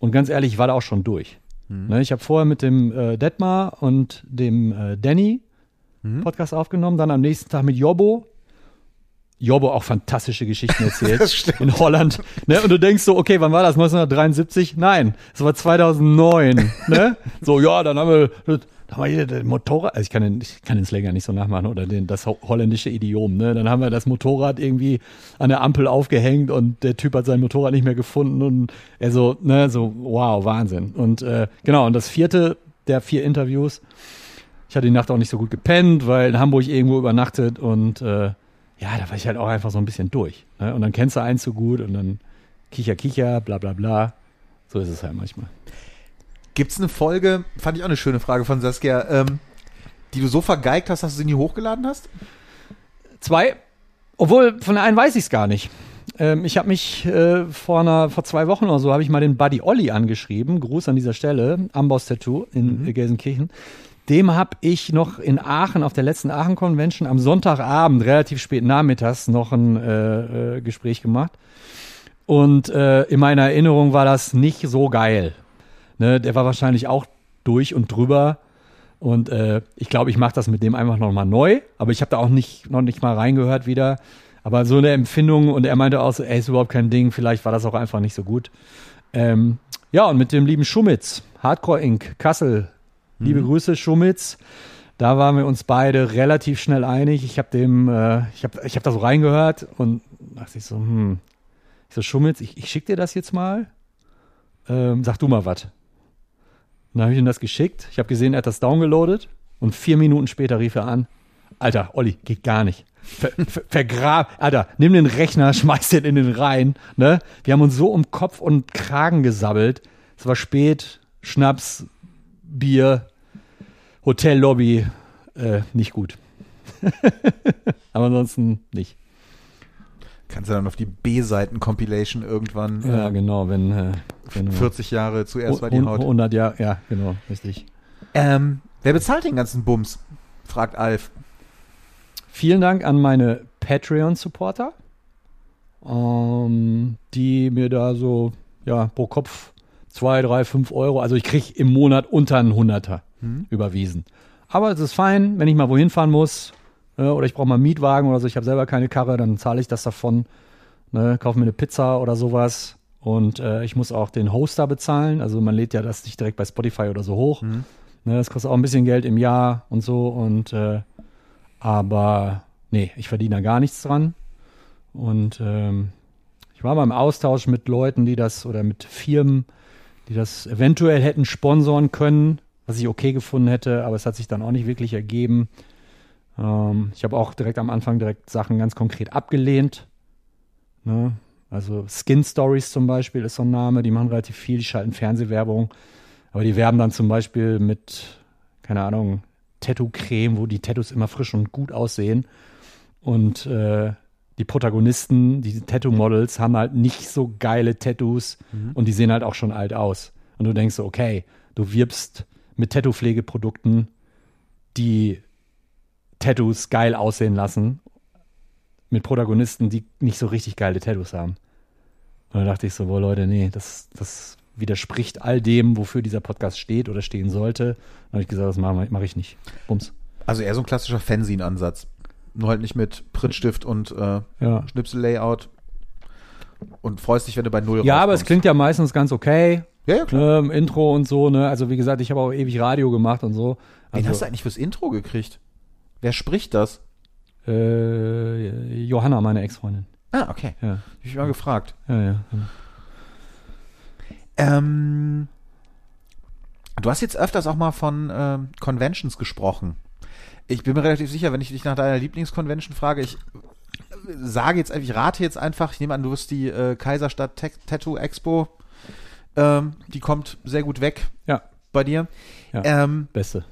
Und ganz ehrlich, ich war da auch schon durch. Ne, ich habe vorher mit dem äh, Detmar und dem äh, Danny Podcast aufgenommen, dann am nächsten Tag mit Jobbo. Jobbo auch fantastische Geschichten erzählt in Holland. Ne? Und du denkst so, okay, wann war das? 1973? Nein, es war 2009. ne? So, ja, dann haben wir, dann haben wir hier den Motorrad, also ich kann den, ich kann den Släger nicht so nachmachen oder den, das ho- holländische Idiom. Ne? Dann haben wir das Motorrad irgendwie an der Ampel aufgehängt und der Typ hat sein Motorrad nicht mehr gefunden und er so, ne, so, wow, Wahnsinn. Und äh, genau, und das vierte der vier Interviews, ich hatte die Nacht auch nicht so gut gepennt, weil in Hamburg irgendwo übernachtet und äh, ja, da war ich halt auch einfach so ein bisschen durch. Ne? Und dann kennst du eins so gut und dann kicher, kicher, bla bla bla. So ist es halt manchmal. Gibt's eine Folge, fand ich auch eine schöne Frage von Saskia, ähm, die du so vergeigt hast, dass du sie nie hochgeladen hast? Zwei, obwohl von der einen weiß ich es gar nicht. Ähm, ich habe mich äh, vor, einer, vor zwei Wochen oder so, habe ich mal den Buddy Olli angeschrieben. Gruß an dieser Stelle, Amboss Tattoo in äh, Gelsenkirchen. Dem habe ich noch in Aachen auf der letzten Aachen Convention am Sonntagabend, relativ spät nachmittags, noch ein äh, äh, Gespräch gemacht. Und äh, in meiner Erinnerung war das nicht so geil. Ne, der war wahrscheinlich auch durch und drüber. Und äh, ich glaube, ich mache das mit dem einfach nochmal neu. Aber ich habe da auch nicht, noch nicht mal reingehört wieder. Aber so eine Empfindung und er meinte auch so, ey, ist überhaupt kein Ding. Vielleicht war das auch einfach nicht so gut. Ähm, ja, und mit dem lieben Schumitz, Hardcore Inc., Kassel. Liebe Grüße, Schumitz. Da waren wir uns beide relativ schnell einig. Ich habe dem, äh, ich habe ich hab da so reingehört und dachte ich so, hm, ich so, Schumitz, ich, ich schick dir das jetzt mal. Ähm, sag du mal was. Dann habe ich ihm das geschickt. Ich habe gesehen, er hat das downgeloadet und vier Minuten später rief er an. Alter, Olli, geht gar nicht. Ver, ver, vergrab, Alter, nimm den Rechner, schmeiß den in den Rhein. Ne? Wir haben uns so um Kopf und Kragen gesabbelt. Es war spät, Schnaps, Bier, Hotellobby, äh, nicht gut. Aber ansonsten nicht. Kannst du dann auf die B-Seiten-Compilation irgendwann äh, Ja, genau, wenn, äh, wenn 40 Jahre zuerst war die Haut. 100 Jahre, ja, genau, richtig. Ähm, wer bezahlt den ganzen Bums? fragt Alf. Vielen Dank an meine Patreon-Supporter, ähm, die mir da so ja, pro Kopf zwei, drei, fünf Euro, also ich kriege im Monat unter einen Hunderter überwiesen. Aber es ist fein, wenn ich mal wohin fahren muss äh, oder ich brauche mal einen Mietwagen oder so, ich habe selber keine Karre, dann zahle ich das davon, ne, kaufe mir eine Pizza oder sowas. Und äh, ich muss auch den Hoster bezahlen, also man lädt ja das nicht direkt bei Spotify oder so hoch. Ne, das kostet auch ein bisschen Geld im Jahr und so und äh, aber nee, ich verdiene da gar nichts dran. Und ähm, ich war mal im Austausch mit Leuten, die das oder mit Firmen, die das eventuell hätten sponsoren können, was ich okay gefunden hätte, aber es hat sich dann auch nicht wirklich ergeben. Ähm, ich habe auch direkt am Anfang direkt Sachen ganz konkret abgelehnt. Ne? Also Skin Stories zum Beispiel ist so ein Name, die machen relativ viel, die schalten Fernsehwerbung, aber die werben dann zum Beispiel mit, keine Ahnung, Tattoo-Creme, wo die Tattoos immer frisch und gut aussehen. Und äh, die Protagonisten, die Tattoo-Models haben halt nicht so geile Tattoos und die sehen halt auch schon alt aus. Und du denkst so, okay, du wirbst mit Tattoo-Pflegeprodukten, die Tattoos geil aussehen lassen, mit Protagonisten, die nicht so richtig geile Tattoos haben. Und da dachte ich so, boah Leute, nee, das, das widerspricht all dem, wofür dieser Podcast steht oder stehen sollte. Dann habe ich gesagt, das mache mach ich nicht. Bums. Also eher so ein klassischer Fanzine-Ansatz. Nur halt nicht mit Prittstift und äh, Ja. Schnipsel-Layout. Und freust dich, wenn du bei Null Ja, aber es rauskommst. klingt ja meistens ganz okay. Ja, ja, klar. Im Intro und so, ne? Also wie gesagt, ich habe auch ewig Radio gemacht und so. Wen Also, hast du eigentlich fürs Intro gekriegt? Wer spricht das? äh, Johanna, meine Ex-Freundin. Ah, okay. Ja, ich mal gefragt. ja, ja. Ähm, du hast jetzt öfters auch mal von ähm, Conventions gesprochen. Ich bin mir relativ sicher, wenn ich dich nach deiner Lieblingsconvention frage, ich sage jetzt, ich rate jetzt einfach, ich nehme an, du wirst die äh, Kaiserstadt Tattoo Expo, ähm, die kommt sehr gut weg Ja, bei dir. Ja. Ähm, beste.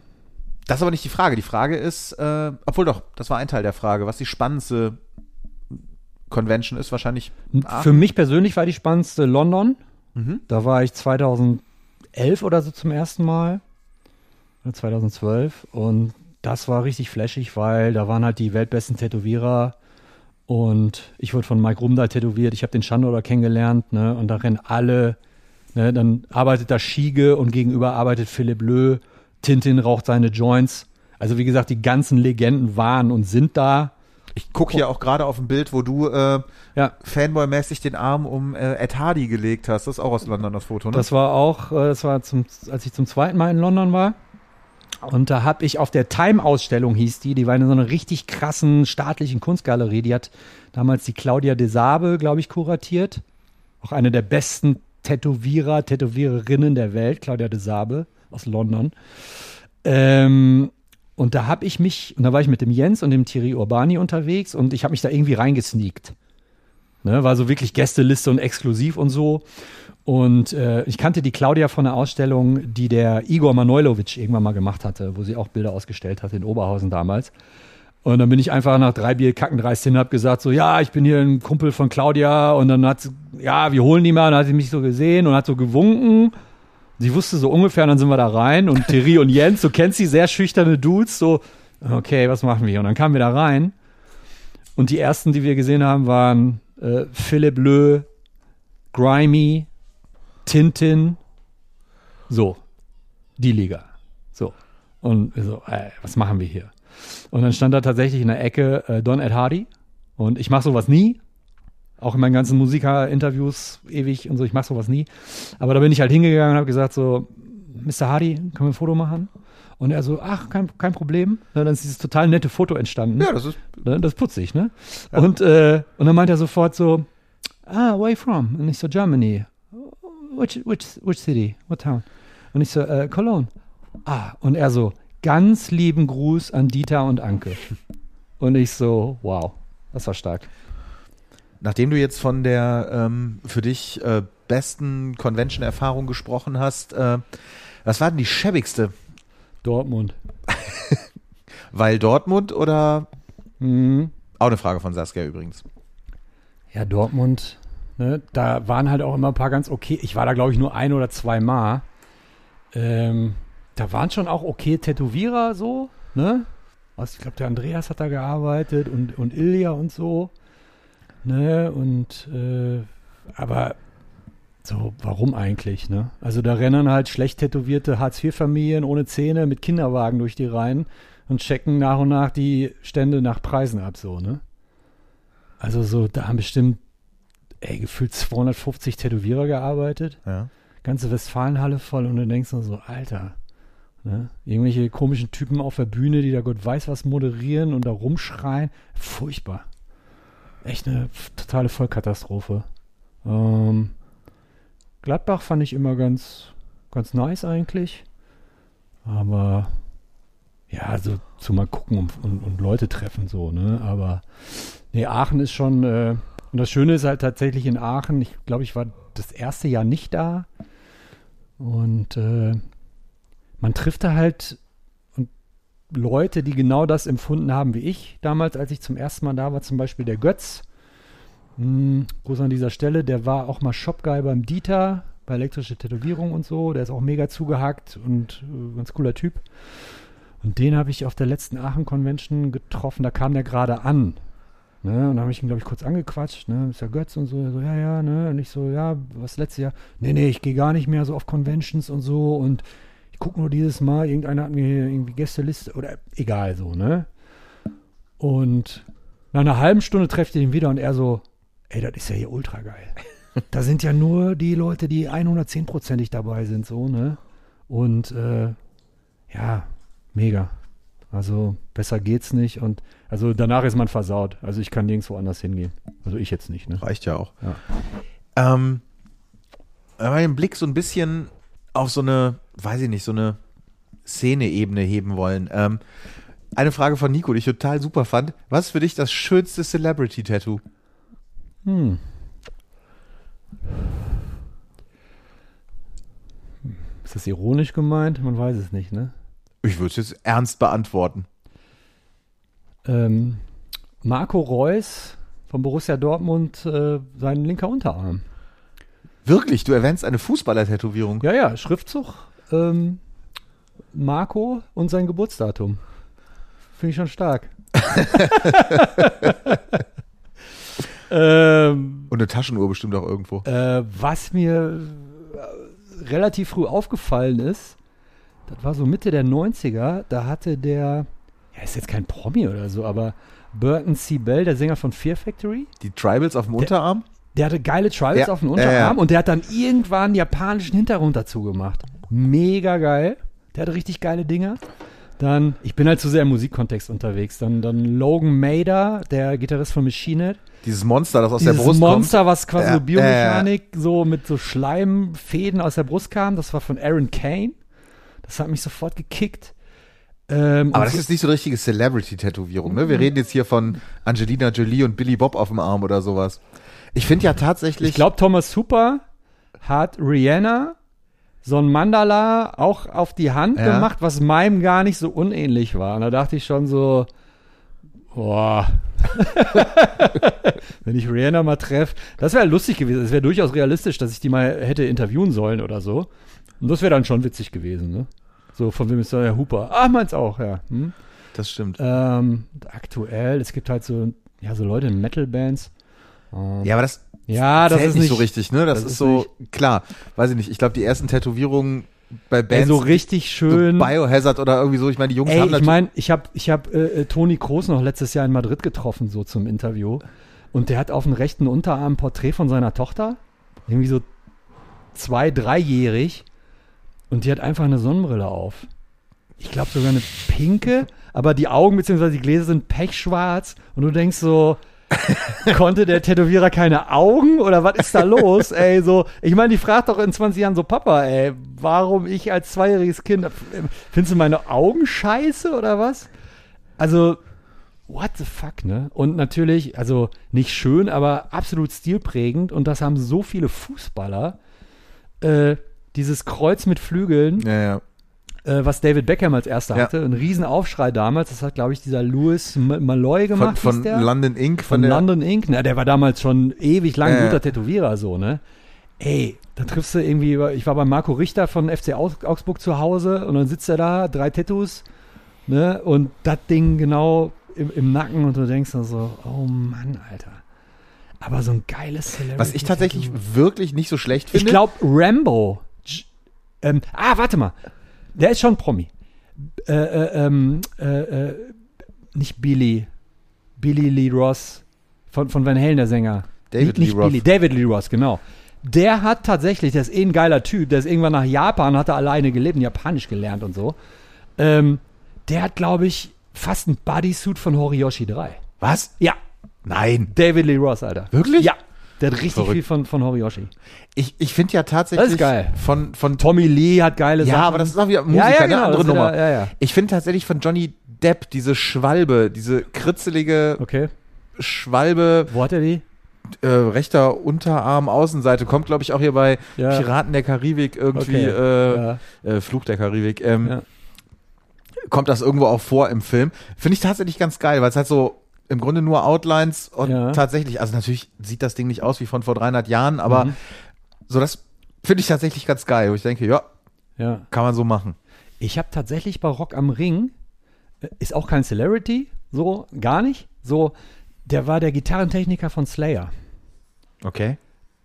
das ist aber nicht die Frage. Die Frage ist, äh, obwohl doch, das war ein Teil der Frage, was die spannendste Convention ist, wahrscheinlich. Aachen. Für mich persönlich war die spannendste London. Mhm. Da war ich 2011 oder so zum ersten Mal. Oder 2012. Und das war richtig flashig, weil da waren halt die weltbesten Tätowierer. Und ich wurde von Mike Rumdahl tätowiert. Ich habe den Chandler kennengelernt. Ne? Und da rennen alle. Ne? Dann arbeitet da Schiege und gegenüber arbeitet Philipp Löh. Tintin raucht seine Joints. Also wie gesagt, die ganzen Legenden waren und sind da. Ich gucke hier auch gerade auf ein Bild, wo du äh, Ja, Fanboy-mäßig den Arm um äh, Ed Hardy gelegt hast. Das ist auch aus London das Foto, ne? Das war auch, äh, das war zum, als ich zum zweiten Mal in London war. Und da habe ich auf der Time-Ausstellung hieß die, die war in so einer richtig krassen staatlichen Kunstgalerie. Die hat damals die Claudia de Sabe, glaube ich, kuratiert. Auch eine der besten Tätowierer, Tätowiererinnen der Welt, Claudia de Sabe aus London. Ähm, und da habe ich mich, und da war ich mit dem Jens und dem Thierry Urbani unterwegs und ich habe mich da irgendwie reingesneakt. Ne, war so wirklich Gästeliste und exklusiv und so. Und äh, ich kannte die Claudia von einer Ausstellung, die der Igor Manojlovic irgendwann mal gemacht hatte, wo sie auch Bilder ausgestellt hatte in Oberhausen damals. Und dann bin ich einfach nach drei Bier kackendreist hin und hab gesagt so, ja, ich bin hier ein Kumpel von Claudia. Und dann hat sie, ja, wir holen die mal. Und dann hat sie mich so gesehen und hat so gewunken. Sie wusste so ungefähr, und dann sind wir da rein. Und Thierry und Jens, du kennst die sehr schüchterne Dudes, so, okay, was machen wir? Und dann kamen wir da rein. Und die ersten, die wir gesehen haben, waren äh, Philipp Löh, Grimy, Tintin, so, die Liga. So. Und wir so, äh, was machen wir hier? Und dann stand da tatsächlich in der Ecke äh, Don Ed Hardy. Und ich mache sowas nie. Auch in meinen ganzen Musikerinterviews ewig und so, ich mache sowas nie. Aber da bin ich halt hingegangen und habe gesagt so, Mr. Hardy, können wir ein Foto machen? Und er so, ach, kein, kein Problem. Na, dann ist dieses total nette Foto entstanden. ja, das ist. Ne? Das ist putzig, ne? Und, äh, und dann meint er sofort so, ah, where you from? Und ich so, Germany. Which, which, which city? What town? Und ich so, äh, Cologne. Ah, und er so, ganz lieben Gruß an Dieter und Anke. Und ich so, wow, das war stark. Nachdem du jetzt von der ähm, für dich äh, besten Convention-Erfahrung gesprochen hast, äh, was war denn die schäbigste? Dortmund. Weil Dortmund oder Mhm. auch eine Frage von Saskia übrigens. Ja, Dortmund, ne, da waren halt auch immer ein paar ganz okay. Ich war da, glaube ich, nur ein oder zwei Mal. Ähm, da waren schon auch okay Tätowierer so, ne? Was, ich glaube, der Andreas hat da gearbeitet und, und Ilja und so. Ne? Und äh, aber so, warum eigentlich, ne? Also da rennen halt schlecht tätowierte Hartz-IV-Familien ohne Zähne mit Kinderwagen durch die Reihen und checken nach und nach die Stände nach Preisen ab, so, ne? Also so, da haben bestimmt, ey, gefühlt 250 Tätowierer gearbeitet. Ja. Ganze Westfalenhalle voll und du denkst nur so, Alter. Ne? Irgendwelche komischen Typen auf der Bühne, die da Gott weiß was moderieren und da rumschreien. Furchtbar. Echt eine totale Vollkatastrophe. Ähm, Gladbach fand ich immer ganz, ganz nice eigentlich. Aber ja, so zu mal gucken und, und, und Leute treffen so, ne? Aber nee, Aachen ist schon, äh, und das Schöne ist halt tatsächlich in Aachen, ich glaube, ich war das erste Jahr nicht da. Und äh, man trifft da halt Leute, die genau das empfunden haben wie ich damals, als ich zum ersten Mal da war, zum Beispiel der Götz, Hm, Gruß an dieser Stelle. Der war auch mal Shopguy beim Dieter, bei elektrische Tätowierung und so. Der ist auch mega zugehackt und äh, ganz cooler Typ. Und den habe ich auf der letzten Aachen-Convention getroffen. Da kam der gerade an. Ne? Und da habe ich ihn, glaube ich, kurz angequatscht. Ne? Ist ja Götz und so. So, ja, ja, ne? Und ich so, ja, was letztes Jahr? Nee, nee, ich gehe gar nicht mehr so auf Conventions und so. Und ich gucke nur dieses Mal. Irgendeiner hat mir irgendwie Gästeliste oder egal so, ne? Und nach einer halben Stunde treffe ich ihn wieder und er so, ey, das ist ja hier ultra geil. da sind ja nur die Leute, die 110%ig dabei sind, so, ne? Und äh, ja, mega. Also besser geht's nicht. Und also danach ist man versaut. Also ich kann nirgendwo anders hingehen. Also ich jetzt nicht, ne? Reicht ja auch. Ja. Ähm, aber den Blick so ein bisschen auf so eine, weiß ich nicht, so eine Szene-Ebene heben wollen. Ähm, eine Frage von Nico, die ich total super fand. Was ist für dich das schönste Celebrity-Tattoo? Hm. Ist das ironisch gemeint? Man weiß es nicht, ne? Ich würde es jetzt ernst beantworten. Ähm, Marco Reus von Borussia Dortmund, äh, sein linker Unterarm. Wirklich, du erwähnst eine Fußballer-Tätowierung. Ja, ja, Schriftzug. Ähm, Marco und sein Geburtsdatum. Finde ich schon stark. ähm, Und eine Taschenuhr bestimmt auch irgendwo. äh, was mir äh, relativ früh aufgefallen ist, das war so Mitte der 90er, da hatte der, ja, ist jetzt kein Promi oder so, aber Burton C. Bell, der Sänger von Fear Factory, Die Tribals auf dem Unterarm? der hatte geile Tribals Ja, auf dem Unterarm ja. und der hat dann irgendwann einen japanischen Hintergrund dazu gemacht. Mega geil. Der hatte richtig geile Dinger. Dann, ich bin halt zu sehr im Musikkontext unterwegs. Dann, dann Logan Mader, der Gitarrist von Machine Head. Dieses Monster, das aus Dieses der Brust Monster, was quasi Ja, so Biomechanik so mit so Schleimfäden aus der Brust kam, das war von Aaron Kane. Das hat mich sofort gekickt. Ähm, Aber das so- ist nicht so eine richtige Celebrity-Tätowierung, ne? Wir reden jetzt hier von Angelina Jolie und Billy Bob auf dem Arm oder sowas. Ich finde ja tatsächlich. ich glaube, Thomas Super hat Rihanna so ein Mandala auch auf die Hand Ja. gemacht, was meinem gar nicht so unähnlich war. Und da dachte ich schon so, boah. Wenn ich Rihanna mal treffe, das wäre lustig gewesen. Es wäre durchaus realistisch, dass ich die mal hätte interviewen sollen oder so. Und das wäre dann schon witzig gewesen, ne? So, von wem ist da der Hooper? Ah, meins auch, ja. Hm? das stimmt. Ähm, aktuell, es gibt halt so, ja, so Leute in Metal-Bands. Ähm, Ja, aber das ja, das ist nicht nicht so richtig, ne? Das, das ist, ist so, klar, weiß ich nicht. Ich glaube, die ersten Tätowierungen bei Ey, Bands, so richtig schön. so Biohazard oder irgendwie so, ich meine, die Jungs Ey, haben ich natürlich, meine, ich habe ich hab, äh, äh, Toni Kroos noch letztes Jahr in Madrid getroffen, so zum Interview. Und der hat auf dem rechten Unterarm ein Porträt von seiner Tochter. Irgendwie so zwei-, dreijährig. Und die hat einfach eine Sonnenbrille auf. Ich glaube sogar eine pinke, aber die Augen bzw. die Gläser sind pechschwarz. Und du denkst so, konnte der Tätowierer keine Augen oder was ist da los? ey, so, ich meine, die fragt doch in 20 Jahren so, Papa, ey, warum ich als zweijähriges Kind, findest du meine Augen scheiße oder was? Also, what the fuck, ne? Und natürlich, also nicht schön, aber absolut stilprägend und das haben so viele Fußballer. Äh, dieses Kreuz mit Flügeln, ja, ja. äh, was David Beckham als erster Ja. hatte, ein Riesenaufschrei damals. Das hat, glaube ich, dieser Louis Malloy Von, gemacht. von der? London Inc. Von der, London Inc. Na, der war damals schon ewig lang Ja, guter. Tätowierer, so, ne? Ey, da triffst du irgendwie, ich war bei Marco Richter von FC Augsburg zu Hause und dann sitzt er da, drei Tattoos, ne? Und das Ding genau im, im Nacken und du denkst dann so, oh Mann, Alter. Aber so ein geiles Celebrity Was ich tatsächlich wirklich nicht so schlecht finde. Ich glaube, Rambo. Ähm, ah, warte mal. Der ist schon Promi. Äh, äh, ähm, äh, äh, nicht Billy. Billy Lee Ross. Von, von Van Halen, der Sänger. David nicht, nicht Lee Roth. Billy, David Lee Ross, genau. Der hat tatsächlich, der ist eh ein geiler Typ, der ist irgendwann nach Japan, hat er alleine gelebt und Japanisch gelernt und so. Ähm, der hat, glaube ich, fast ein Bodysuit von Horiyoshi 3. Was? Ja, Nein. David Lee Ross, Alter. Wirklich? Ja. Der hat richtig Verrückt. viel von, von Horiyoshi. Ich, ich finde ja tatsächlich Das ist geil. von, von Tommy Lee hat geile Ja, Sachen. aber das ist auch wieder Musiker, ja, ja, eine genau, andere das ist Nummer. wieder- Ja, ja. Ich finde tatsächlich von Johnny Depp diese Schwalbe, diese kritzelige Okay. Schwalbe, Wo hat er die? äh, rechter Unterarm, Außenseite, kommt glaube ich auch hier bei Ja. Piraten der Karibik irgendwie, Okay. äh, ja. äh, Fluch der Karibik, ähm, Ja. kommt das irgendwo auch vor im Film. Finde ich tatsächlich ganz geil, weil es halt so im Grunde nur Outlines und Ja. tatsächlich, also natürlich sieht das Ding nicht aus wie von vor 300 Jahren, aber so das finde ich tatsächlich ganz geil, wo ich denke, ja, Ja. kann man so machen. Ich habe tatsächlich bei Rock am Ring, äh, ist auch kein Celebrity, so, gar nicht. So, der war der Gitarrentechniker von Slayer. Okay.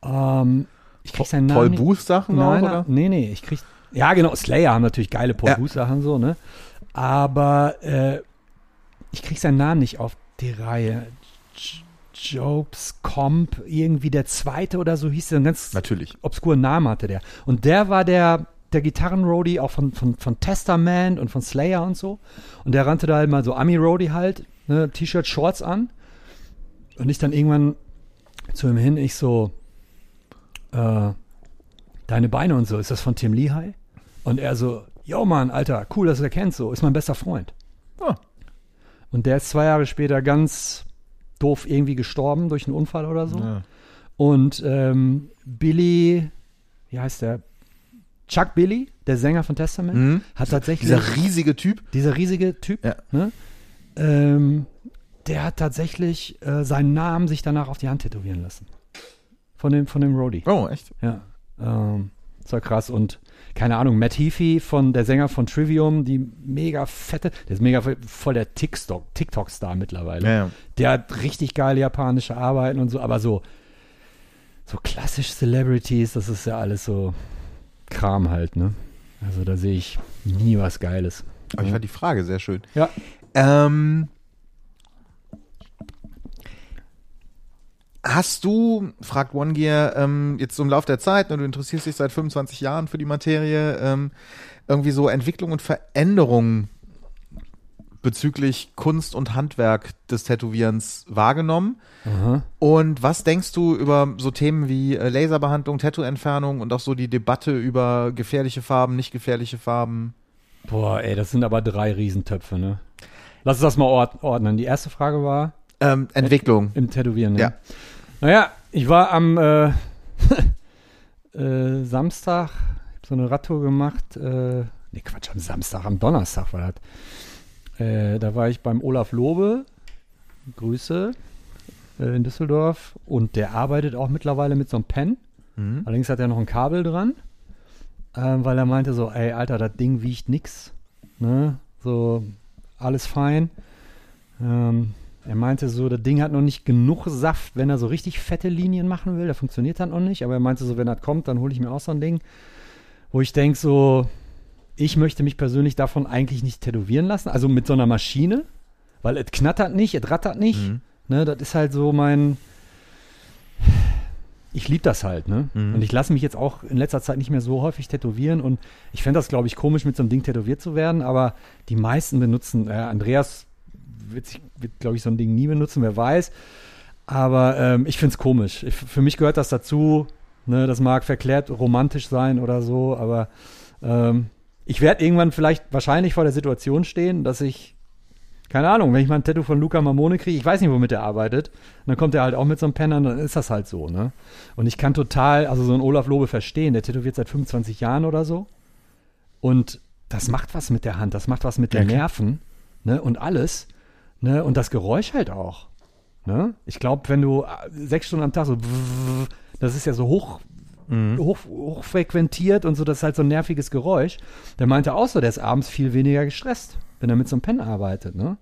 Ähm, ich krieg seinen Namen. Paul Booth Sachen Nein, auch, oder? nee, nee, ich krieg. Ja, genau, Slayer haben natürlich geile Paul Ja. Booth Sachen so, ne? Aber äh, ich krieg seinen Namen nicht auf die Reihe. Jobs Comp, irgendwie der zweite oder so hieß der, ein ganz Natürlich. obskuren Namen hatte der. Und der war der, der Gitarren-Roadie auch von, von, von Testament und von Slayer und so. Und der rannte da halt mal so Ami-Roadie halt, ne, T-Shirt, Shorts an. Und ich dann irgendwann zu ihm hin, ich so, äh, deine Beine und so, ist das von Tim Lehigh? Und er so, yo Mann, Alter, cool, dass du das kennst, so, ist mein bester Freund. Ah. Und der ist zwei Jahre später ganz doof irgendwie gestorben durch einen Unfall oder so. Ja. Und ähm, Billy, wie heißt der? Chuck Billy, der Sänger von Testament, Mhm. hat tatsächlich Dieser riesige Typ. dieser riesige Typ, Ja. ne? ähm, der hat tatsächlich äh, seinen Namen sich danach auf die Hand tätowieren lassen. Von dem, von dem Roadie. Oh, echt? Ja. Ähm, das war krass. Und keine Ahnung, Matt Heafy, von, der Sänger von Trivium, die mega fette, der ist mega voll der TikTok- TikTok-Star mittlerweile. Ja, ja. Der hat richtig geile japanische Arbeiten und so, aber so, so klassisch Celebrities, das ist ja alles so Kram halt, ne? Also da sehe ich nie was Geiles. Aber ich fand die Frage sehr schön. Ja. Ähm, hast du, fragt OneGear, ähm, jetzt so im Laufe der Zeit, ne, du interessierst dich seit 25 Jahren für die Materie, ähm, irgendwie so Entwicklung und Veränderungen bezüglich Kunst und Handwerk des Tätowierens wahrgenommen? Aha. Und was denkst du über so Themen wie äh, Laserbehandlung, Tattoo-Entfernung und auch so die Debatte über gefährliche Farben, nicht gefährliche Farben? Boah, ey, das sind aber drei Riesentöpfe, ne? Lass uns das mal ord ordnen. Die erste Frage war Ähm, Entwicklung. im Tätowieren, ne? Ja. Naja, ich war am äh, äh, Samstag, hab so eine Radtour gemacht. Äh, nee, Quatsch, am Samstag, am Donnerstag war das. Äh, da war ich beim Olaf Lobe. Grüße äh, in Düsseldorf. Und der arbeitet auch mittlerweile mit so einem Pen. Mhm. Allerdings hat er noch ein Kabel dran, ähm, weil er meinte so, ey, Alter, das Ding wiegt nix. Ne? So, alles fein. Ähm, er meinte so, das Ding hat noch nicht genug Saft, wenn er so richtig fette Linien machen will. Da funktioniert das noch nicht. Aber er meinte so, wenn das kommt, dann hole ich mir auch so ein Ding. Wo ich denke so, ich möchte mich persönlich davon eigentlich nicht tätowieren lassen. Also mit so einer Maschine. Weil es knattert nicht, es rattert nicht. Mhm. Ne, das ist halt so mein. Ich liebe das halt, ne? Mhm. Und ich lasse mich jetzt auch in letzter Zeit nicht mehr so häufig tätowieren. Und ich fände das, glaube ich, komisch, mit so einem Ding tätowiert zu werden. Aber die meisten benutzen, äh, Andreas wird, sich- wird glaube ich, so ein Ding nie benutzen, wer weiß. Aber ähm, ich finde es komisch. Ich, für mich gehört das dazu. Ne? Das mag verklärt romantisch sein oder so. Aber ähm, ich werde irgendwann vielleicht wahrscheinlich vor der Situation stehen, dass ich keine Ahnung, wenn ich mal ein Tattoo von Luca Mamone kriege, ich weiß nicht, womit er arbeitet, und dann kommt er halt auch mit so einem Penner, dann ist das halt so, ne? Und ich kann total, also so einen Olaf Lobe verstehen, der tätowiert seit 25 Jahren oder so. Und das macht was mit der Hand, das macht was mit den Ja. Nerven, ne? Und alles, ne? Und das Geräusch halt auch. Ne? Ich glaube, wenn du äh, sechs Stunden am Tag so, das ist ja so hoch, hoch, hochfrequentiert und so, das ist halt so ein nerviges Geräusch. Der meinte auch so, der ist abends viel weniger gestresst, wenn er mit so einem Pen arbeitet. Ne?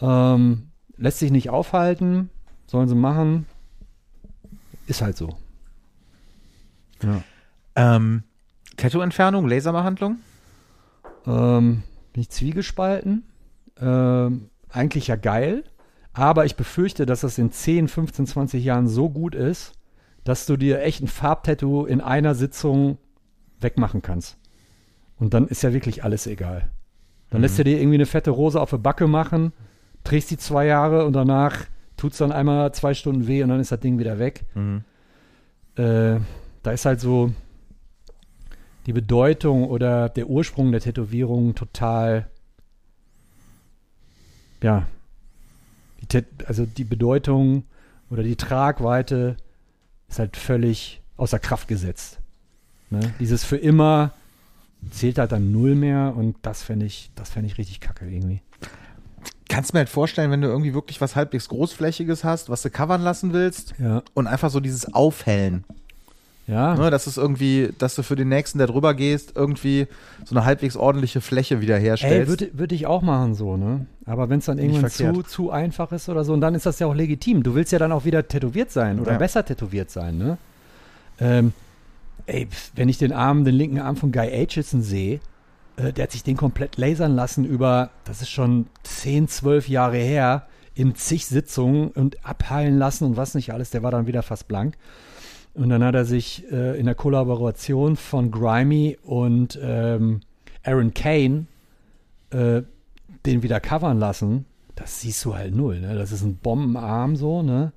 Ähm, lässt sich nicht aufhalten, sollen sie machen. Ist halt so. Ja. Ähm, Tattoo-Entfernung, Laserbehandlung? Ähm, bin ich zwiegespalten. Ähm, eigentlich ja geil. Aber ich befürchte, dass das in 10, 15, 20 Jahren so gut ist, dass du dir echt ein Farbtattoo in einer Sitzung wegmachen kannst. Und dann ist ja wirklich alles egal. Dann lässt du dir irgendwie eine fette Rose auf der Backe machen, trägst die zwei Jahre und danach tut es dann einmal zwei Stunden weh und dann ist das Ding wieder weg. Äh, da ist halt so die Bedeutung oder der Ursprung der Tätowierung total, ja, die also die Bedeutung oder die Tragweite ist halt völlig außer Kraft gesetzt. Ne? Dieses für immer zählt halt dann null mehr und das fände ich, das fände ich richtig kacke irgendwie. kannst mir halt vorstellen, wenn du irgendwie wirklich was halbwegs Großflächiges hast, was du covern lassen willst Ja. und einfach so dieses Aufhellen. Ja. Ne, das ist irgendwie, dass du für den nächsten, der drüber gehst, irgendwie so eine halbwegs ordentliche Fläche wiederherstellst. Ey, würde würd ich auch machen so, ne? Aber wenn es dann irgendwann zu, zu einfach ist oder so, und dann ist das ja auch legitim. Du willst ja dann auch wieder tätowiert sein oder Ja. besser tätowiert sein, ne? Ähm, ey, wenn ich den Arm, den linken Arm von Guy Aitchison sehe, äh, der hat sich den komplett lasern lassen über, das ist schon 10, 12 Jahre her, in zig Sitzungen und abheilen lassen und was nicht alles, der war dann wieder fast blank. Und dann hat er sich äh, in der Kollaboration von Grimy und ähm, Aaron Kane äh, den wieder covern lassen. Das siehst du halt null, ne? Das ist ein Bombenarm so, ne?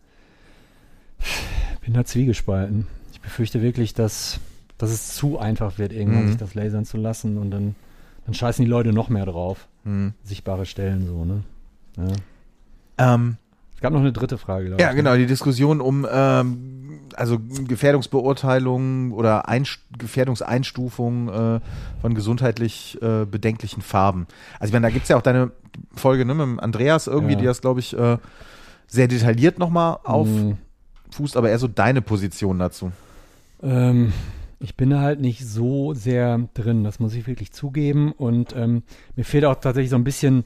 Bin da zwiegespalten. Ich befürchte wirklich, dass, dass es zu einfach wird, irgendwann Mhm. sich das lasern zu lassen und dann, dann scheißen die Leute noch mehr drauf. Hm. Sichtbare Stellen so, ne? Ja. Ähm, Es gab noch eine dritte Frage, ja, ich. genau, die Diskussion um ähm, also Gefährdungsbeurteilung oder Einst Gefährdungseinstufung äh, von gesundheitlich äh, bedenklichen Farben. Also ich meine, da gibt's ja auch deine Folge ne, mit Andreas irgendwie, Ja. die das, glaube ich, äh, sehr detailliert nochmal Mhm. auffußt, aber eher so deine Position dazu. Ähm, ich bin da halt nicht so sehr drin, das muss ich wirklich zugeben. Und ähm, mir fehlt auch tatsächlich so ein bisschen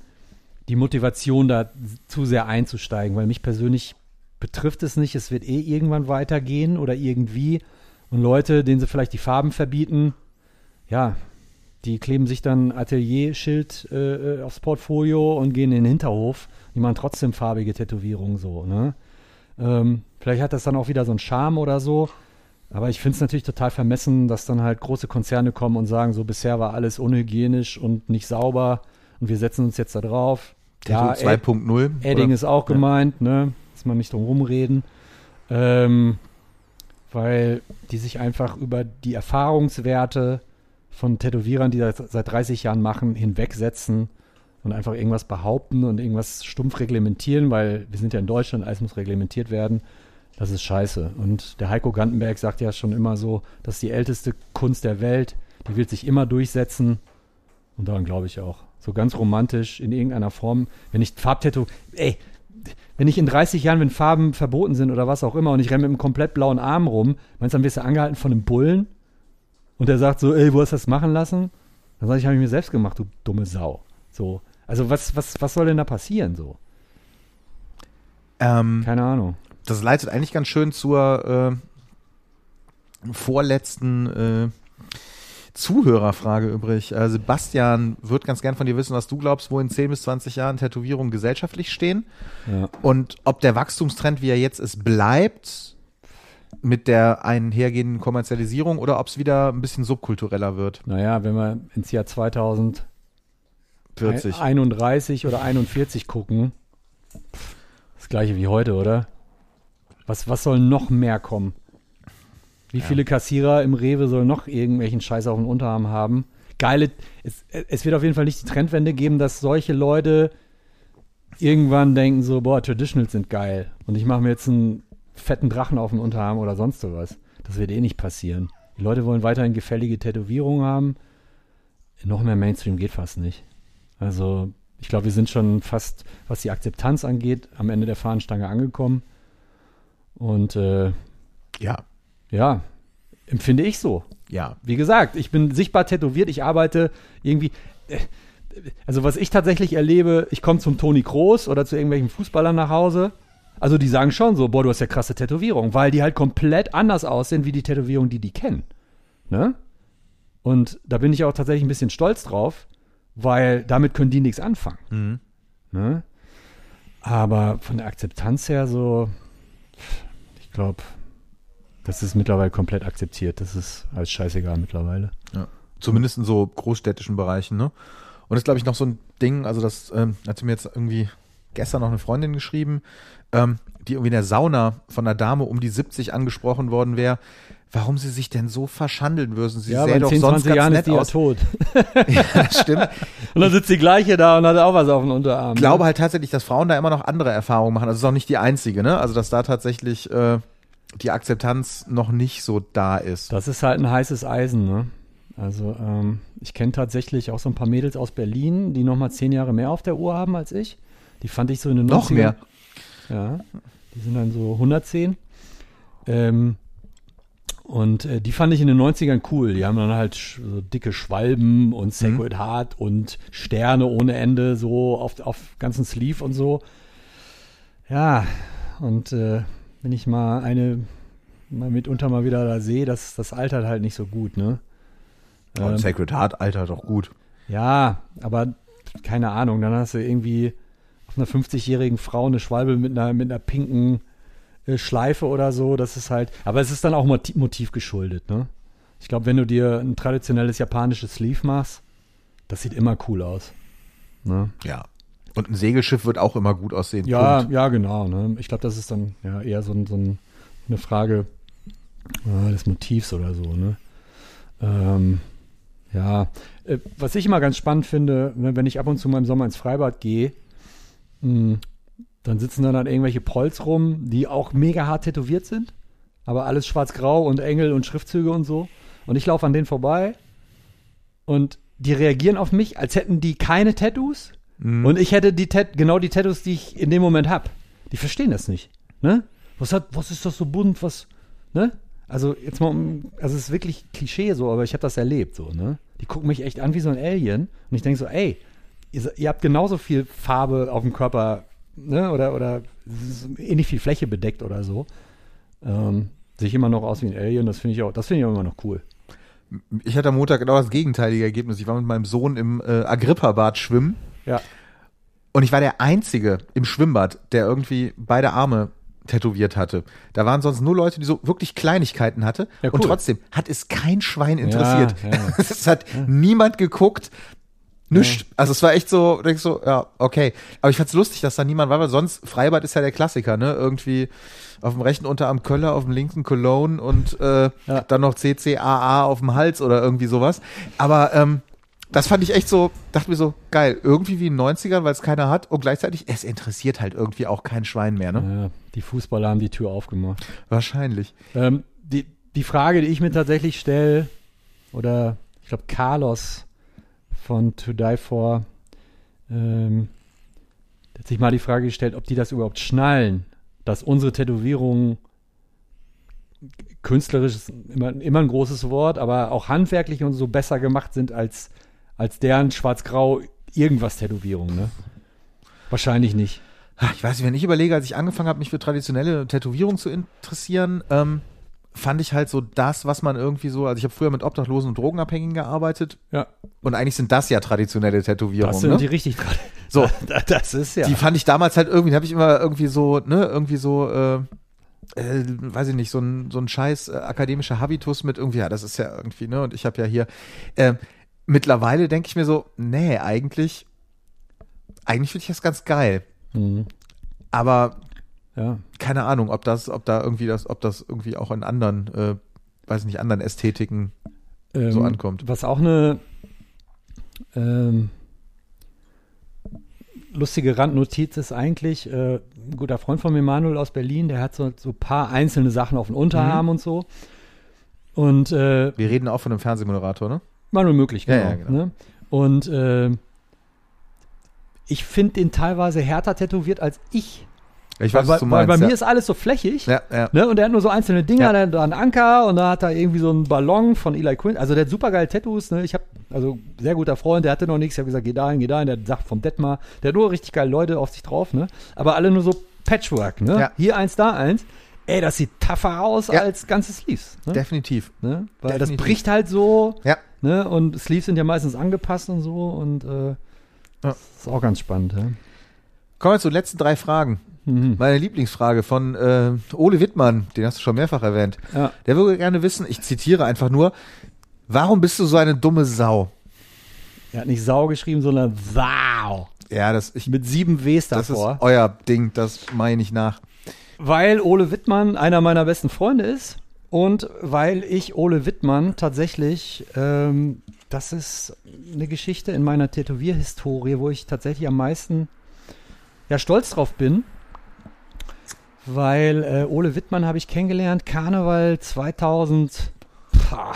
die Motivation, da zu sehr einzusteigen, weil mich persönlich betrifft es nicht. Es wird eh irgendwann weitergehen oder irgendwie. Und Leute, denen sie vielleicht die Farben verbieten, ja, die kleben sich dann Atelier-Schild äh, aufs Portfolio und gehen in den Hinterhof. Die machen trotzdem farbige Tätowierungen so, ne? Ähm, vielleicht hat das dann auch wieder so einen Charme oder so. Aber ich finde es natürlich total vermessen, dass dann halt große Konzerne kommen und sagen, so bisher war alles unhygienisch und nicht sauber und wir setzen uns jetzt da drauf. Ed- 2.0. Edding ist auch Ja. gemeint, ne? Muss man nicht drum rumreden. Ähm, weil die sich einfach über die Erfahrungswerte von Tätowierern, die das seit 30 Jahren machen, hinwegsetzen und einfach irgendwas behaupten und irgendwas stumpf reglementieren, weil wir sind ja in Deutschland, alles muss reglementiert werden. Das ist scheiße. Und der Heiko Gantenberg sagt ja schon immer so, das ist die älteste Kunst der Welt, die wird sich immer durchsetzen. Und daran glaube ich auch. So ganz romantisch in irgendeiner Form. Wenn ich Farbtattoo, ey, wenn ich in 30 Jahren, wenn Farben verboten sind oder was auch immer und ich renne mit einem komplett blauen Arm rum, meinst du, dann wirst du angehalten von einem Bullen und der sagt so, ey, wo hast du das machen lassen? Dann sage ich, habe ich mir selbst gemacht, du dumme Sau. So. Also was, was, was soll denn da passieren so? Ähm, Keine Ahnung. das leitet eigentlich ganz schön zur äh, vorletzten äh, Zuhörerfrage übrig. Äh, Sebastian wird ganz gern von dir wissen, was du glaubst, wo in 10 bis 20 Jahren Tätowierungen gesellschaftlich stehen Ja. und ob der Wachstumstrend, wie er jetzt ist, bleibt mit der einhergehenden Kommerzialisierung oder ob es wieder ein bisschen subkultureller wird. Naja, wenn wir ins Jahr 2000 40. 31 oder 41 gucken, das gleiche wie heute, oder? Was, was soll noch mehr kommen? Wie viele Kassierer im Rewe sollen noch irgendwelchen Scheiß auf dem Unterarm haben? Geile, es, es wird auf jeden Fall nicht die Trendwende geben, dass solche Leute irgendwann denken so, boah, Traditionals sind geil und ich mache mir jetzt einen fetten Drachen auf den Unterarm oder sonst sowas. Das wird eh nicht passieren. Die Leute wollen weiterhin gefällige Tätowierungen haben. Noch mehr Mainstream geht fast nicht. Also ich glaube, wir sind schon fast, was die Akzeptanz angeht, am Ende der Fahnenstange angekommen. Und äh, Ja, ja, empfinde ich so. ja. Wie gesagt, ich bin sichtbar tätowiert, ich arbeite irgendwie. äh, Also, was ich tatsächlich erlebe, ich komme zum Toni Kroos oder zu irgendwelchen Fußballern nach Hause. Also, die sagen schon so: Boah, du hast ja krasse Tätowierung, weil die halt komplett anders aussehen wie die Tätowierung, die die kennen. Ne? Und da bin ich auch tatsächlich ein bisschen stolz drauf, weil damit können die nichts anfangen. Mhm. Ne? Aber von der Akzeptanz her so, ich glaube, das ist mittlerweile komplett akzeptiert. Das ist alles scheißegal mittlerweile. Ja. Zumindest in so großstädtischen Bereichen, ne? Und das ist, glaube ich, noch so ein Ding, also das ähm, hat mir jetzt irgendwie gestern noch eine Freundin geschrieben, ähm, die irgendwie in der Sauna von einer Dame um die 70 angesprochen worden wäre, warum sie sich denn so verschandeln würden. Sie ja, sähe doch 10, sonst 20 ganz Jahren ist nett die ja aus. tot. ja, stimmt. Und dann sitzt die gleiche da und hat auch was auf dem Unterarm. Ich glaube halt tatsächlich, dass Frauen da immer noch andere Erfahrungen machen. Also ist auch nicht die einzige, ne? Also dass da tatsächlich äh, die Akzeptanz noch nicht so da ist. Das ist halt ein heißes Eisen, ne? Also, ähm, ich kenne tatsächlich auch so ein paar Mädels aus Berlin, die nochmal zehn Jahre mehr auf der Uhr haben als ich. Die fand ich so in den Noch 90ern. mehr. Ja, die sind dann so 110. Ähm, und äh, die fand ich in den 90ern cool. Die haben dann halt so dicke Schwalben und Sacred Heart und Sterne ohne Ende so auf, auf ganzen Sleeve und so. Ja, und äh, wenn ich mal eine mal mitunter mal wieder da sehe, das, das altert halt nicht so gut, ne? Und Ähm, Sacred Heart, Alter, doch gut. ja, aber keine Ahnung, dann hast du irgendwie auf einer 50-jährigen Frau eine Schwalbe mit einer, mit einer pinken äh, Schleife oder so. Das ist halt, aber es ist dann auch Motiv, Motiv geschuldet, ne? Ich glaube, wenn du dir ein traditionelles japanisches Sleeve machst, das sieht immer cool aus. Ne? Ja. Und ein Segelschiff wird auch immer gut aussehen. Ja, Punkt. ja, genau. Ne? Ich glaube, das ist dann ja eher so, ein, so ein, eine Frage äh, des Motivs oder so. Ne? Ähm, ja, äh, was ich immer ganz spannend finde, ne, wenn ich ab und zu mal im Sommer ins Freibad gehe, mh, dann sitzen dann, dann irgendwelche Prolls rum, die auch mega hart tätowiert sind, aber alles schwarz-grau und Engel und Schriftzüge und so. Und ich laufe an denen vorbei und die reagieren auf mich, als hätten die keine Tattoos. Mhm. Und ich hätte die Tat genau die Tattoos, die ich in dem Moment habe. Die verstehen das nicht. Ne? Was hat, was ist das so bunt, was, ne? Also jetzt mal, um- also es ist wirklich Klischee so, aber ich habe das erlebt so, ne? Die gucken mich echt an wie so ein Alien und ich denke so, ey, ihr, ihr habt genauso viel Farbe auf dem Körper, ne? Oder oder ähnlich viel Fläche bedeckt oder so. Ähm, sehe ich immer noch aus wie ein Alien, das finde ich auch, das finde ich auch immer noch cool. Ich hatte am Montag genau das gegenteilige Ergebnis. Ich war mit meinem Sohn im äh, Agrippa-Bad schwimmen Ja. und ich war der Einzige im Schwimmbad, der irgendwie beide Arme tätowiert hatte. Da waren sonst nur Leute, die so wirklich Kleinigkeiten hatte. Ja, Und cool. trotzdem hat es kein Schwein interessiert. Ja, ja. es hat niemand geguckt. Nischt. Also es war echt so, denk so, ja, okay. Aber ich fand's lustig, dass da niemand war, weil sonst Freibad ist ja der Klassiker, ne? Irgendwie auf dem rechten Unterarm Köller, auf dem linken Cologne und äh, dann noch CCAA auf dem Hals oder irgendwie sowas. Aber ähm, das fand ich echt so, dachte mir so, geil, irgendwie wie in den 90ern, weil es keiner hat und gleichzeitig, es interessiert halt irgendwie auch kein Schwein mehr, ne? ja. Die Fußballer haben die Tür aufgemacht. Wahrscheinlich. Ähm, die, die Frage, die ich mir tatsächlich stelle, oder ich glaube Carlos von To Die For, ähm, der hat sich mal die Frage gestellt, ob die das überhaupt schnallen, dass unsere Tätowierungen künstlerisch ist immer, immer ein großes Wort, aber auch handwerklich und so besser gemacht sind als, als deren schwarz-grau irgendwas Tätowierungen, ne? Wahrscheinlich nicht. Ah, Ich weiß nicht, wenn ich überlege, als ich angefangen habe, mich für traditionelle Tätowierungen zu interessieren, ähm, fand ich halt so das, was man irgendwie so, also ich habe früher mit Obdachlosen und Drogenabhängigen gearbeitet Ja, und eigentlich sind das ja traditionelle Tätowierungen. das sind ne? die richtig. So. Das ist ja. Die fand ich damals halt irgendwie, habe ich immer irgendwie so, ne, irgendwie so, äh, äh, weiß ich nicht, so ein, so ein scheiß äh, akademischer Habitus mit irgendwie, ja, das ist ja irgendwie, ne, und ich habe ja hier, äh, mittlerweile denke ich mir so, nee, eigentlich, eigentlich finde ich das ganz geil. Mhm. Aber Ja, keine Ahnung, ob das, ob da irgendwie das, ob das irgendwie auch in anderen, äh, weiß nicht, anderen Ästhetiken ähm, so ankommt. Was auch eine ähm, lustige Randnotiz ist eigentlich, äh, ein guter Freund von mir, Manuel aus Berlin, der hat so, so ein paar einzelne Sachen auf dem Unterarm und so. Und äh, Wir reden auch von einem Fernsehmoderator, ne? Manuel möglich, Ja, genau. ja, genau. Ne? Und äh, ich finde den teilweise härter tätowiert als ich. Ich Weil, weiß, was du weil meinst. bei ja. mir ist alles so flächig. ja, ja. Ne? Und der hat nur so einzelne Dinger, Ja. der hat da einen Anker und da hat er irgendwie so einen Ballon von Eli Quinn. Also der hat super geile Tattoos. Ne? Ich habe also sehr guter Freund, der hatte noch nichts. Ich habe gesagt, geh dahin, geh dahin. Der sagt vom Detmar, der hat nur richtig geile Leute auf sich drauf. Ne? Aber alle nur so Patchwork. Ne? Ja. Hier eins, da eins. Ey, das sieht tougher aus Ja. als ganze Sleeves. Ne? Definitiv. ne? Weil definitiv. das bricht halt so. Ja. Ne? Und Sleeves sind ja meistens angepasst und so. Und äh, das ist auch ganz spannend. Ja? Kommen wir zu den letzten drei Fragen. Mhm. Meine Lieblingsfrage von äh, Ole Wittmann, den hast du schon mehrfach erwähnt. Ja. Der würde gerne wissen, ich zitiere einfach nur, warum bist du so eine dumme Sau? Er hat nicht Sau geschrieben, sondern Sau. Ja, das, ich, Mit sieben Ws das ist davor. euer Ding, das mache ich nach. Weil Ole Wittmann einer meiner besten Freunde ist und weil ich Ole Wittmann tatsächlich, ähm, das ist eine Geschichte in meiner Tätowierhistorie, wo ich tatsächlich am meisten ja, stolz drauf bin. Weil äh, Ole Wittmann habe ich kennengelernt, Karneval 2000. Pah.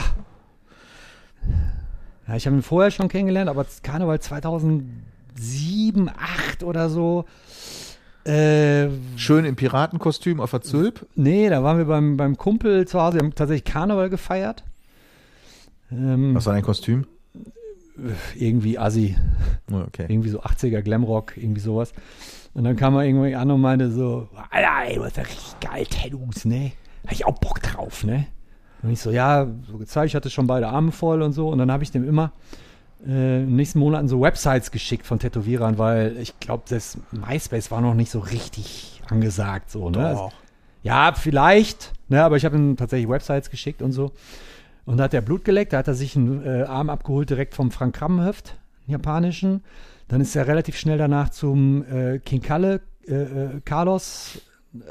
Ja, ich habe ihn vorher schon kennengelernt, aber Karneval 2007 sieben, acht oder so. Äh, Schön im Piratenkostüm auf der Zülp. nee, da waren wir beim, beim Kumpel zu Hause, wir haben tatsächlich Karneval gefeiert. Ähm, Was war dein Kostüm? irgendwie assi, okay. irgendwie so 80er Glamrock, irgendwie sowas. Und dann kam er irgendwie an und meinte so, Alter, ey, du hast ja richtig geil Tattoos, ne? Hab ich auch Bock drauf, ne? Und ich so, ja, so gezeigt, ich hatte schon beide Arme voll und so. Und dann habe ich dem immer äh, in den nächsten Monaten so Websites geschickt von Tätowierern, weil ich glaube, das MySpace war noch nicht so richtig angesagt, so, ne? Also, ja, vielleicht, ne, aber ich habe ihm tatsächlich Websites geschickt und so. Und da hat er Blut geleckt, da hat er sich einen äh, Arm abgeholt direkt vom Frank einen japanischen. Dann ist er relativ schnell danach zum äh, King Kalle, äh, äh, Carlos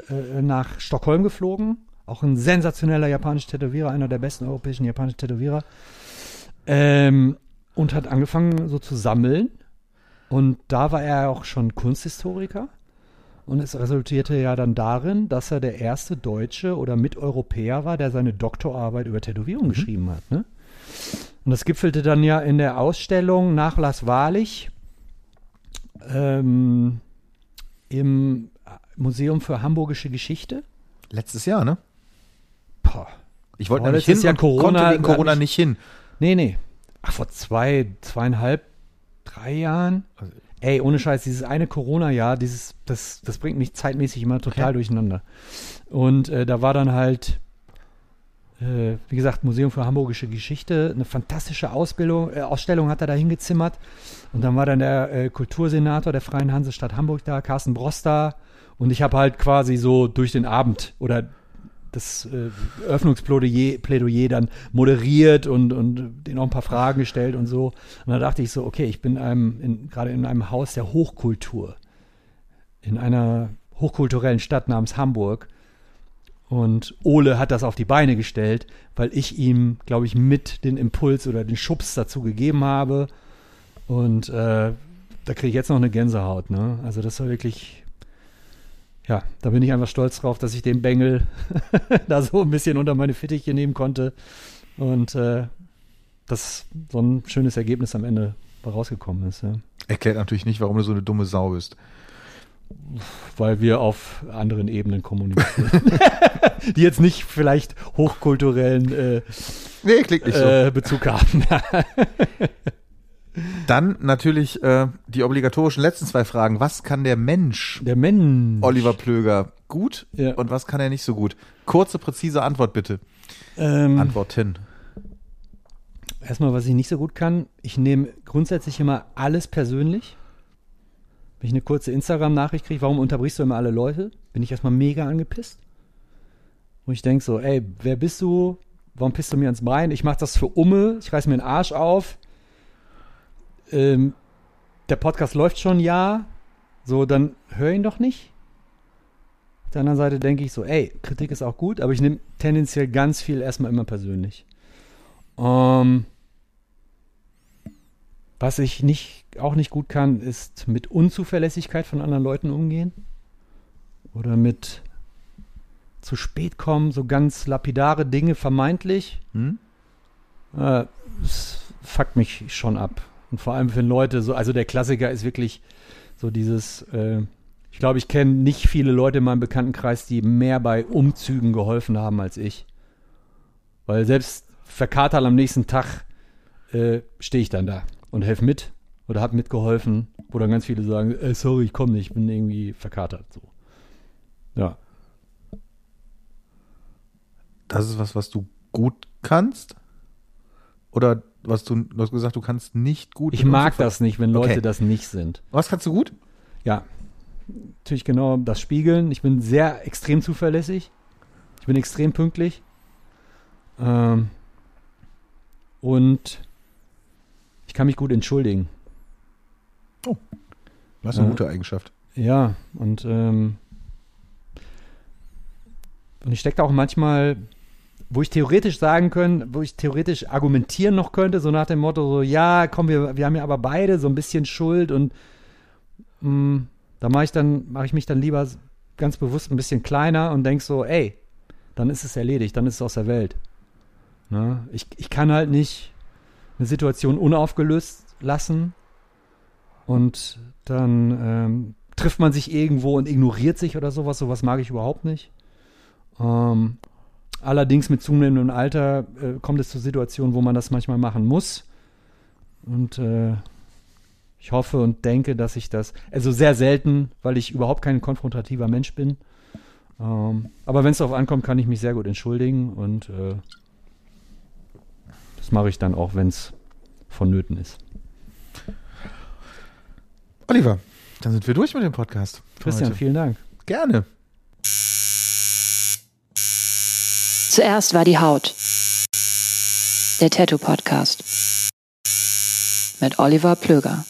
äh, nach Stockholm geflogen. Auch ein sensationeller japanischer Tätowierer, einer der besten europäischen japanischen Tätowierer. Ähm, und hat angefangen so zu sammeln. Und da war er auch schon Kunsthistoriker. Und es resultierte ja dann darin, dass er der erste Deutsche oder Miteuropäer war, der seine Doktorarbeit über Tätowierung geschrieben hat. Ne? Und das gipfelte dann ja in der Ausstellung Nachlass Wahrlich ähm, im Museum für Hamburgische Geschichte. Letztes Jahr, ne? Boah. Ich wollte nämlich hin Jahr Corona Corona nicht hin. Nee, nee. Ach, vor zwei, zweieinhalb, drei Jahren. Ey, ohne Scheiß, dieses eine Corona-Jahr, dieses, das, das bringt mich zeitmäßig immer total Okay. durcheinander. Und äh, da war dann halt, äh, wie gesagt, Museum für Hamburgische Geschichte, eine fantastische Ausbildung, äh, Ausstellung hat er da hingezimmert. Und dann war dann der äh, Kultursenator der Freien Hansestadt Hamburg da, Carsten Brost da. Und ich habe halt quasi so durch den Abend oder das äh, Eröffnungsplädoyer Plädoyer dann moderiert und, und denen auch ein paar Fragen gestellt und so. Und da dachte ich so, okay, ich bin gerade in einem Haus der Hochkultur, in einer hochkulturellen Stadt namens Hamburg. Und Ole hat das auf die Beine gestellt, weil ich ihm, glaube ich, mit den Impuls oder den Schubs dazu gegeben habe. Und äh, da kriege ich jetzt noch eine Gänsehaut. Ne? Also das war wirklich, ja, da bin ich einfach stolz drauf, dass ich den Bengel da so ein bisschen unter meine Fittiche nehmen konnte. Und äh, dass so ein schönes Ergebnis am Ende rausgekommen ist. Ja. Erklärt natürlich nicht, warum du so eine dumme Sau bist. Weil wir auf anderen Ebenen kommunizieren. Die jetzt nicht vielleicht hochkulturellen äh, Nee, so. äh, Bezug haben. Dann natürlich äh, die obligatorischen letzten zwei Fragen. Was kann der Mensch, Der Mensch. Oliver Plöger, gut Ja. und was kann er nicht so gut? Kurze, präzise Antwort bitte. Ähm, Antworten. Erstmal, was ich nicht so gut kann, ich nehme grundsätzlich immer alles persönlich. Wenn ich eine kurze Instagram-Nachricht kriege, warum unterbrichst du immer alle Leute? Bin ich erstmal mega angepisst. Wo ich denke so, ey, wer bist du? Warum pisst du mir ans Bein? Ich mache das für Umme, ich reiß mir den Arsch auf. Ähm, der Podcast läuft schon ein Jahr. So, dann hör ihn doch nicht. Auf der anderen Seite denke ich so, ey, Kritik ist auch gut, aber ich nehme tendenziell ganz viel erstmal immer persönlich. Ähm, was ich nicht, auch nicht gut kann, ist mit Unzuverlässigkeit von anderen Leuten umgehen. Oder mit zu spät kommen, so ganz lapidare Dinge vermeintlich. Hm? Äh, es fuckt mich schon ab. Und vor allem für Leute, so, also der Klassiker ist wirklich so dieses, äh, ich glaube, ich kenne nicht viele Leute in meinem Bekanntenkreis, die mehr bei Umzügen geholfen haben als ich. Weil selbst verkatert am nächsten Tag äh, stehe ich dann da und helfe mit oder habe mitgeholfen, wo dann ganz viele sagen, äh, sorry, ich komme nicht, ich bin irgendwie verkatert. So. Ja. Das ist was, was du gut kannst? Oder was du, du hast gesagt, du kannst nicht gut. Ich mag das nicht, wenn Leute Okay. das nicht sind. Was kannst du gut? Ja, natürlich genau das Spiegeln. Ich bin sehr extrem zuverlässig. Ich bin extrem pünktlich. Ähm, und ich kann mich gut entschuldigen. Das ist eine Ja. gute Eigenschaft. Ja, und, ähm, und ich stecke da auch manchmal, wo ich theoretisch sagen können, wo ich theoretisch argumentieren noch könnte, so nach dem Motto, so, ja, komm, wir, wir haben ja aber beide so ein bisschen Schuld und mh, da mache ich dann, ich mich dann lieber ganz bewusst ein bisschen kleiner und denk so, ey, dann ist es erledigt, dann ist es aus der Welt. Ne? Ich, ich kann halt nicht eine Situation unaufgelöst lassen und dann ähm, trifft man sich irgendwo und ignoriert sich oder sowas. Sowas mag ich überhaupt nicht. Ähm, allerdings mit zunehmendem Alter äh, kommt es zu Situationen, wo man das manchmal machen muss. Und äh, ich hoffe und denke, dass ich das, also sehr selten, weil ich überhaupt kein konfrontativer Mensch bin. Ähm, aber wenn es darauf ankommt, kann ich mich sehr gut entschuldigen und äh, das mache ich dann auch, wenn es vonnöten ist. Oliver, dann sind wir durch mit dem Podcast. Christian, heute. vielen Dank. Gerne. Zuerst war die Haut. Der Tattoo Podcast. Mit Oliver Plöger.